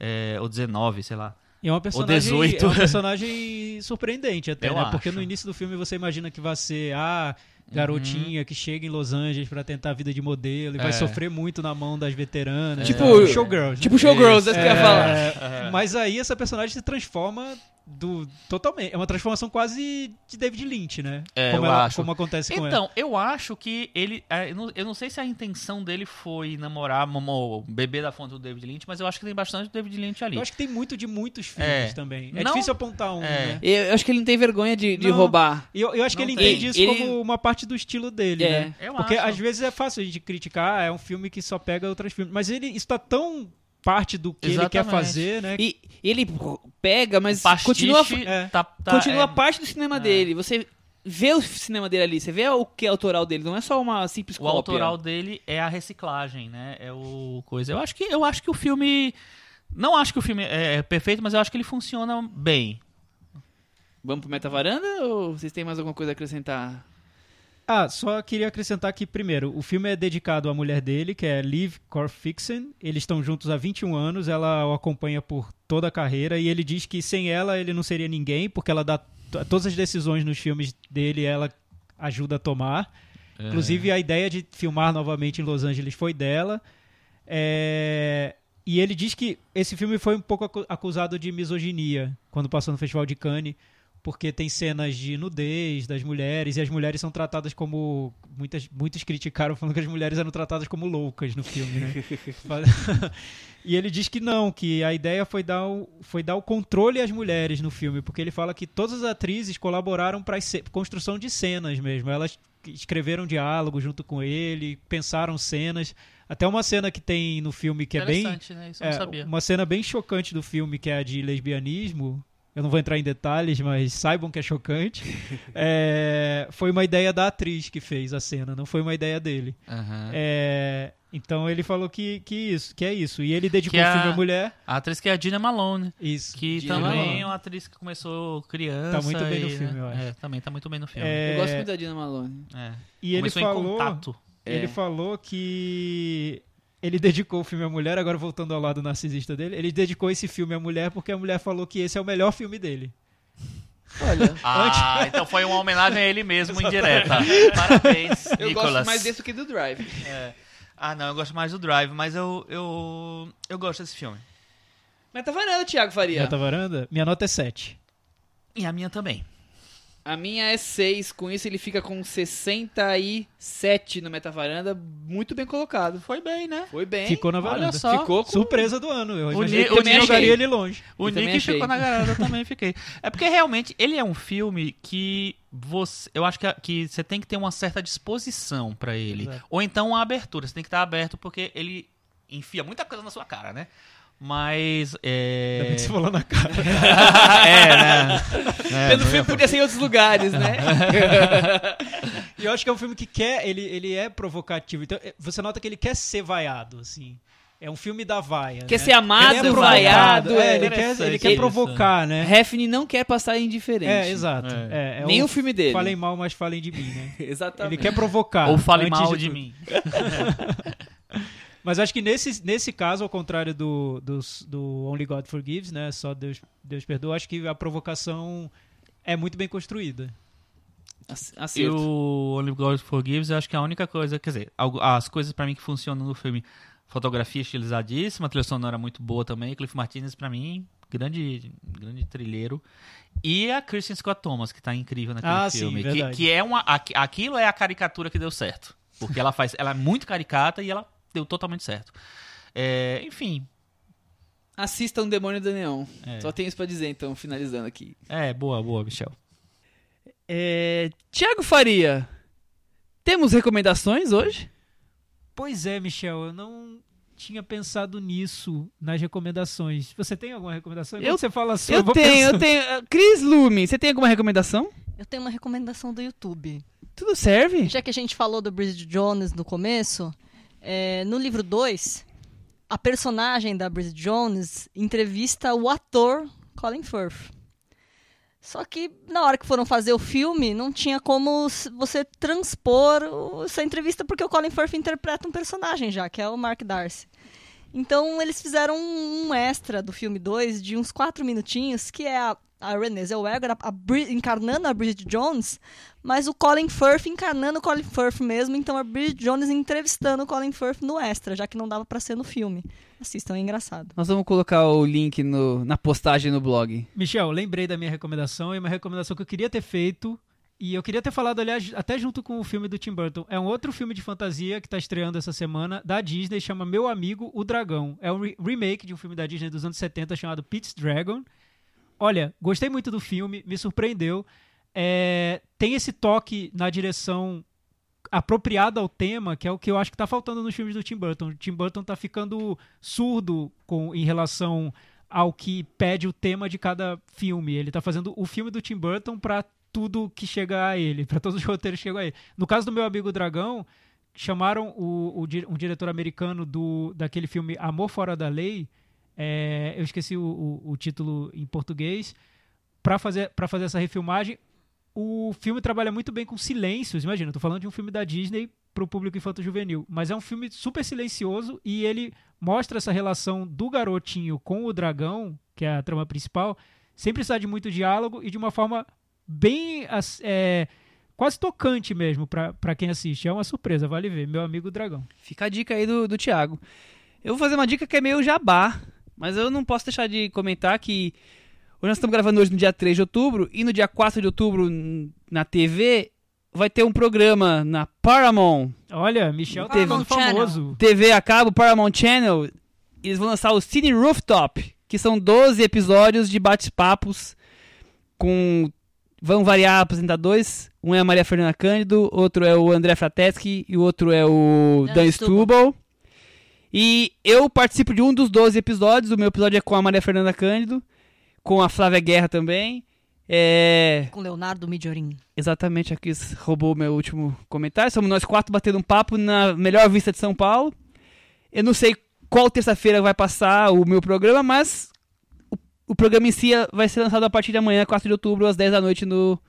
É, ou 19, sei lá. E é uma personagem, 18. é uma personagem surpreendente até, <laughs> Eu né? Porque acho. no início do filme você imagina que vai ser a garotinha que chega em Los Angeles pra tentar a vida de modelo e vai É. sofrer muito na mão das veteranas. Tipo- né? showgirls. né? Tipo Showgirls, é isso que eu ia falar. É, Mas aí essa personagem se transforma do totalmente. É uma transformação quase de David Lynch, né? É, como, eu ela- acho. como acontece com ela. Então, eu acho que ele. é, Eu não, eu não sei se a intenção dele foi namorar, mo- beber da fonte do David Lynch, mas eu acho que tem bastante do David Lynch ali. Eu acho que tem muito de muitos filmes É. também. É Não- difícil apontar um, É. né? Eu, eu acho que ele não tem vergonha de, de Não. roubar. E eu, eu acho que Não ele tem. entende isso Ele- como uma parte do estilo dele, É. né? Eu Porque acho. às vezes é fácil a gente criticar, é um filme que só pega outros filmes. Mas ele isso tá tão parte do que ele quer Exatamente. fazer, né? E ele pega, mas Pastiche continua, É. tá- tá- continua é- parte do cinema dele. Você vê o cinema dele ali, você vê o que é autoral dele, não é só uma simples O cópia. autoral dele é a reciclagem, né? É o coisa. Eu acho que eu acho que o filme não acho que o filme é perfeito, mas eu acho que ele funciona bem. Vamos pro Meta Varanda ou vocês têm mais alguma coisa a acrescentar? Ah, só queria acrescentar que, primeiro, o filme é dedicado à mulher dele, que é Liv Corfixen. Eles estão juntos há 21 anos, ela o acompanha por toda a carreira e ele diz que sem ela ele não seria ninguém, porque ela dá todas as decisões nos filmes dele, ela ajuda a tomar. Inclusive, a ideia de filmar novamente em Los Angeles foi dela. É, E ele diz que esse filme foi um pouco acu- acusado de misoginia quando passou no Festival de Cannes, porque tem cenas de nudez das mulheres e as mulheres são tratadas como. Muitas, muitos criticaram falando que as mulheres eram tratadas como loucas no filme, né? <laughs> <laughs> e ele diz que não, que a ideia foi dar, o, foi dar o controle às mulheres no filme, porque ele fala que todas as atrizes colaboraram para a construção de cenas mesmo. Elas escreveram diálogo junto com ele, pensaram cenas. Até uma cena que tem no filme que é bem. Interessante, né? Isso eu É, não sabia. uma cena bem chocante do filme, que é a de lesbianismo. Eu não vou entrar em detalhes, mas saibam que é chocante. <laughs> É, foi uma ideia da atriz que fez a cena, não foi uma ideia dele. Aham. É, então ele falou que, que isso, que é isso. E ele dedicou Que o a- filme à mulher. A atriz que é a Dina Malone, Isso. que Dina também Malone. é uma atriz que começou criança. Tá muito bem no e, filme, né, eu acho. É, também tá muito bem no filme. É, Eu gosto muito da Dina Malone. É. E ele Começou em falou, contato. ele É. falou que ele dedicou o filme à mulher, agora voltando ao lado narcisista dele, ele dedicou esse filme à mulher porque a mulher falou que esse é o melhor filme dele. Olha, <laughs> Ah, então foi uma homenagem a ele mesmo, indireta. Parabéns, eu Nicolas. gosto mais desse que do Drive. É. Ah, não, eu gosto mais do Drive, mas eu, eu, eu gosto desse filme. Mas tá varando, Thiago Faria. Meta varanda? Minha nota é 7. E a minha também. A minha é 6, com isso ele fica com 67 no Metavaranda, muito bem colocado. Foi bem, né? Foi bem. Ficou na Olha varanda. só. Ficou com... Surpresa do ano. Eu O imaginei Ni- que o também Nick- jogaria ele longe. O Eu também Nick achei. ficou na garota, eu também fiquei. É porque realmente ele é um filme que você, eu acho que, que você tem que ter uma certa disposição pra ele. Exato. Ou então uma abertura, você tem que estar aberto porque ele enfia muita coisa na sua cara, né? Mas é Ainda bem que você falou na cara. <laughs> é, né? É, Pelo filme ia- podia ser em outros lugares, né? <laughs> E eu acho que é um filme que quer, ele, ele é provocativo. Então, é, você nota que ele quer ser vaiado, assim. É um filme da vaia. Quer né? ser amado, ele é vaiado. É, ele quer, ele quer provocar, né? Hefni não quer passar indiferente. É, exato. É. É, é Nem o o filme dele. Falem mal, mas falem de mim, né? <laughs> Exatamente. Ele quer provocar. Ou fale antes mal de de mim. Mas acho que nesse, nesse caso, ao contrário do, dos- do Only God Forgives, né? Só Deus, Deus perdoa, acho que a provocação é muito bem construída. Ac- E Acerto. o Only God Forgives, eu acho que é a única coisa, quer dizer, as coisas pra mim que funcionam no filme, fotografia estilizadíssima, trilha sonora muito boa também, Cliff Martinez pra mim, grande grande trilheiro. E a Kristen Scott Thomas, que tá incrível naquele Ah, sim, filme, que, verdade. que é uma aqui- aquilo é a caricatura que deu certo, porque ela faz, ela é muito caricata e ela deu totalmente certo. É, enfim, Assista um Demônio do Neon. É. Só tenho isso pra dizer, então, finalizando aqui. é boa, boa, Michel. É... Tiago Faria, temos recomendações hoje? Pois é, Michel, eu não tinha pensado nisso nas recomendações. Você tem alguma recomendação? Eu- você fala assim, eu vou tenho, eu pensando. tenho. Ah, Cris Lume, você tem alguma recomendação? Eu tenho uma recomendação do YouTube. Tudo serve? Já que a gente falou do Bridget Jones no começo, é, no livro 2, a personagem da Bridget Jones entrevista o ator Colin Firth. Só que na hora que foram fazer o filme, não tinha como você transpor essa entrevista, porque o Colin Firth interpreta um personagem já, que é o Mark Darcy. Então eles fizeram um extra do filme 2 de uns quatro minutinhos, que é a, a Renée Zellweger a- a encarnando a Bridget Jones, mas o Colin Firth encarnando o Colin Firth mesmo, então a Bridget Jones entrevistando o Colin Firth no extra, já que não dava pra ser no filme. Assistam, é engraçado. Nós vamos colocar o link no- na postagem no blog. Michel, lembrei da minha recomendação e uma recomendação que eu queria ter feito. E eu queria ter falado, aliás, até junto com o filme do Tim Burton. É um outro filme de fantasia que está estreando essa semana, da Disney, chama Meu Amigo, o Dragão. É um re- remake de um filme da Disney dos anos 70 chamado Pete's Dragon. Olha, gostei muito do filme, me surpreendeu. É, tem esse toque na direção apropriada ao tema, que é o que eu acho que tá faltando nos filmes do Tim Burton. O Tim Burton tá ficando surdo com, em relação ao que pede o tema de cada filme. Ele tá fazendo o filme do Tim Burton para tudo que chega a ele, para todos os roteiros que chegam a ele. No caso do meu amigo Dragão, chamaram o, o um diretor americano do daquele filme Amor Fora da Lei, é, eu esqueci o, o- o título em português, para fazer, pra fazer essa refilmagem. O filme trabalha muito bem com silêncios. Imagina, eu tô falando de um filme da Disney para o público infanto-juvenil, mas é um filme super silencioso e ele mostra essa relação do garotinho com o dragão, que é a trama principal, sem precisar de muito diálogo e de uma forma bem é, quase tocante mesmo para quem assiste. É uma surpresa, vale ver. Meu amigo dragão. Fica a dica aí do, do Thiago. Eu vou fazer uma dica que é meio jabá, mas eu não posso deixar de comentar que hoje nós estamos gravando hoje no dia 3 de outubro e no dia 4 de outubro na TV vai ter um programa na Paramount, Olha, Michel tá Paramount ficando famoso. TV a cabo, Paramount Channel. Eles vão lançar o Cine Rooftop, que são 12 episódios de bate-papos com vão variar apresentadores. Um é a Maria Fernanda Cândido, outro é o André Frateschi e o outro é o Dan Dan Stubble. E eu participo de um dos 12 episódios. O meu episódio é com a Maria Fernanda Cândido, com a Flávia Guerra também. É. Com Leonardo Midiorin. Exatamente, a Cris roubou o meu último comentário. Somos nós quatro batendo um papo na melhor vista de São Paulo. Eu não sei qual terça-feira vai passar o meu programa, mas o, o programa em si vai ser lançado a partir de amanhã, 4 de outubro, às 10 da noite, no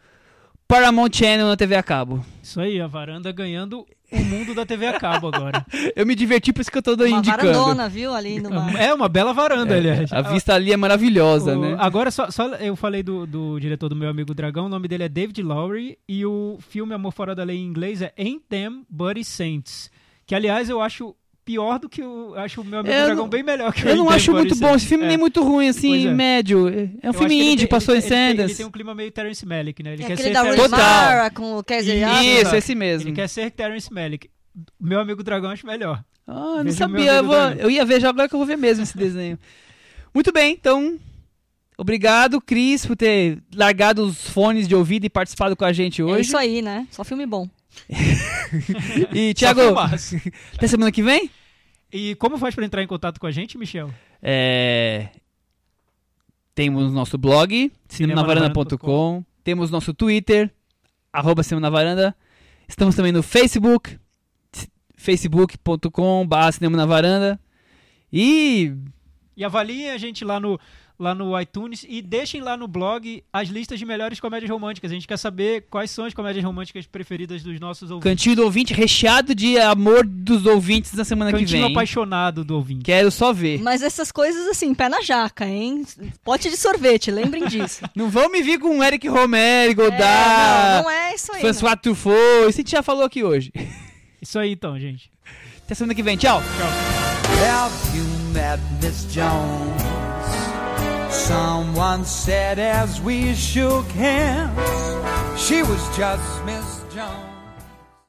Paramount Channel na TV a cabo. Isso aí, a varanda ganhando o mundo da TV a cabo agora. Eu me diverti, por isso que eu tô Uma indicando. varandona, viu? Ali numa... É uma bela varanda, aliás. A vista ali é maravilhosa, O- né? Agora, só, só eu falei do, do diretor do meu amigo Dragão, o nome dele é David Lowry, e o filme Amor Fora da Lei em inglês é Ain't Them Buddy Saints. Que, aliás, eu acho pior do que o. Acho o meu amigo Eu Dragão não- bem melhor que o Eu não acho muito bom. Esse filme É. nem muito ruim, assim, é. médio. É um Eu filme ele indie, tem- passou ele, em ele tem- Sanders. Ele tem um clima meio Terrence Malick, né? Ele É quer ser da Terrence Total. Com o Casey Isso. Esse mesmo. Ele quer ser Terrence Malick. Meu amigo Dragão acho melhor. Ah, não Veja o meu sabia. Eu, vou- eu ia ver já agora que eu vou ver mesmo esse <laughs> desenho. Muito bem, então. Obrigado, Cris, por ter largado os fones de ouvido e participado com a gente É hoje. isso aí, né? Só filme bom. <laughs> E, Thiago, <laughs> até semana que vem? E como faz pra entrar em contato com a gente, Michel? É, Temos nosso blog, cinemanavaranda.com. Temos nosso Twitter, arroba Cinema na Varanda. Estamos também no Facebook, facebook.com.br Cinema na Varanda. E E avaliem a gente lá no, lá no iTunes e deixem lá no blog as listas de melhores comédias românticas. A gente quer saber quais são as comédias românticas preferidas dos nossos ouvintes. Cantinho do Ouvinte recheado de amor dos ouvintes na semana que Cantinho vem. apaixonado do ouvinte. Quero só ver. Mas essas coisas, assim, pé na jaca, hein? Pote de sorvete, lembrem <laughs> disso. Não vão me vir com Eric Romero, É, Godard, não, não é isso aí. não. François Truffaut. Isso a gente já falou aqui hoje. <laughs> Isso aí então, gente. Até semana que vem. Tchau. Have Someone said as we shook hands, she was just Miss Jones.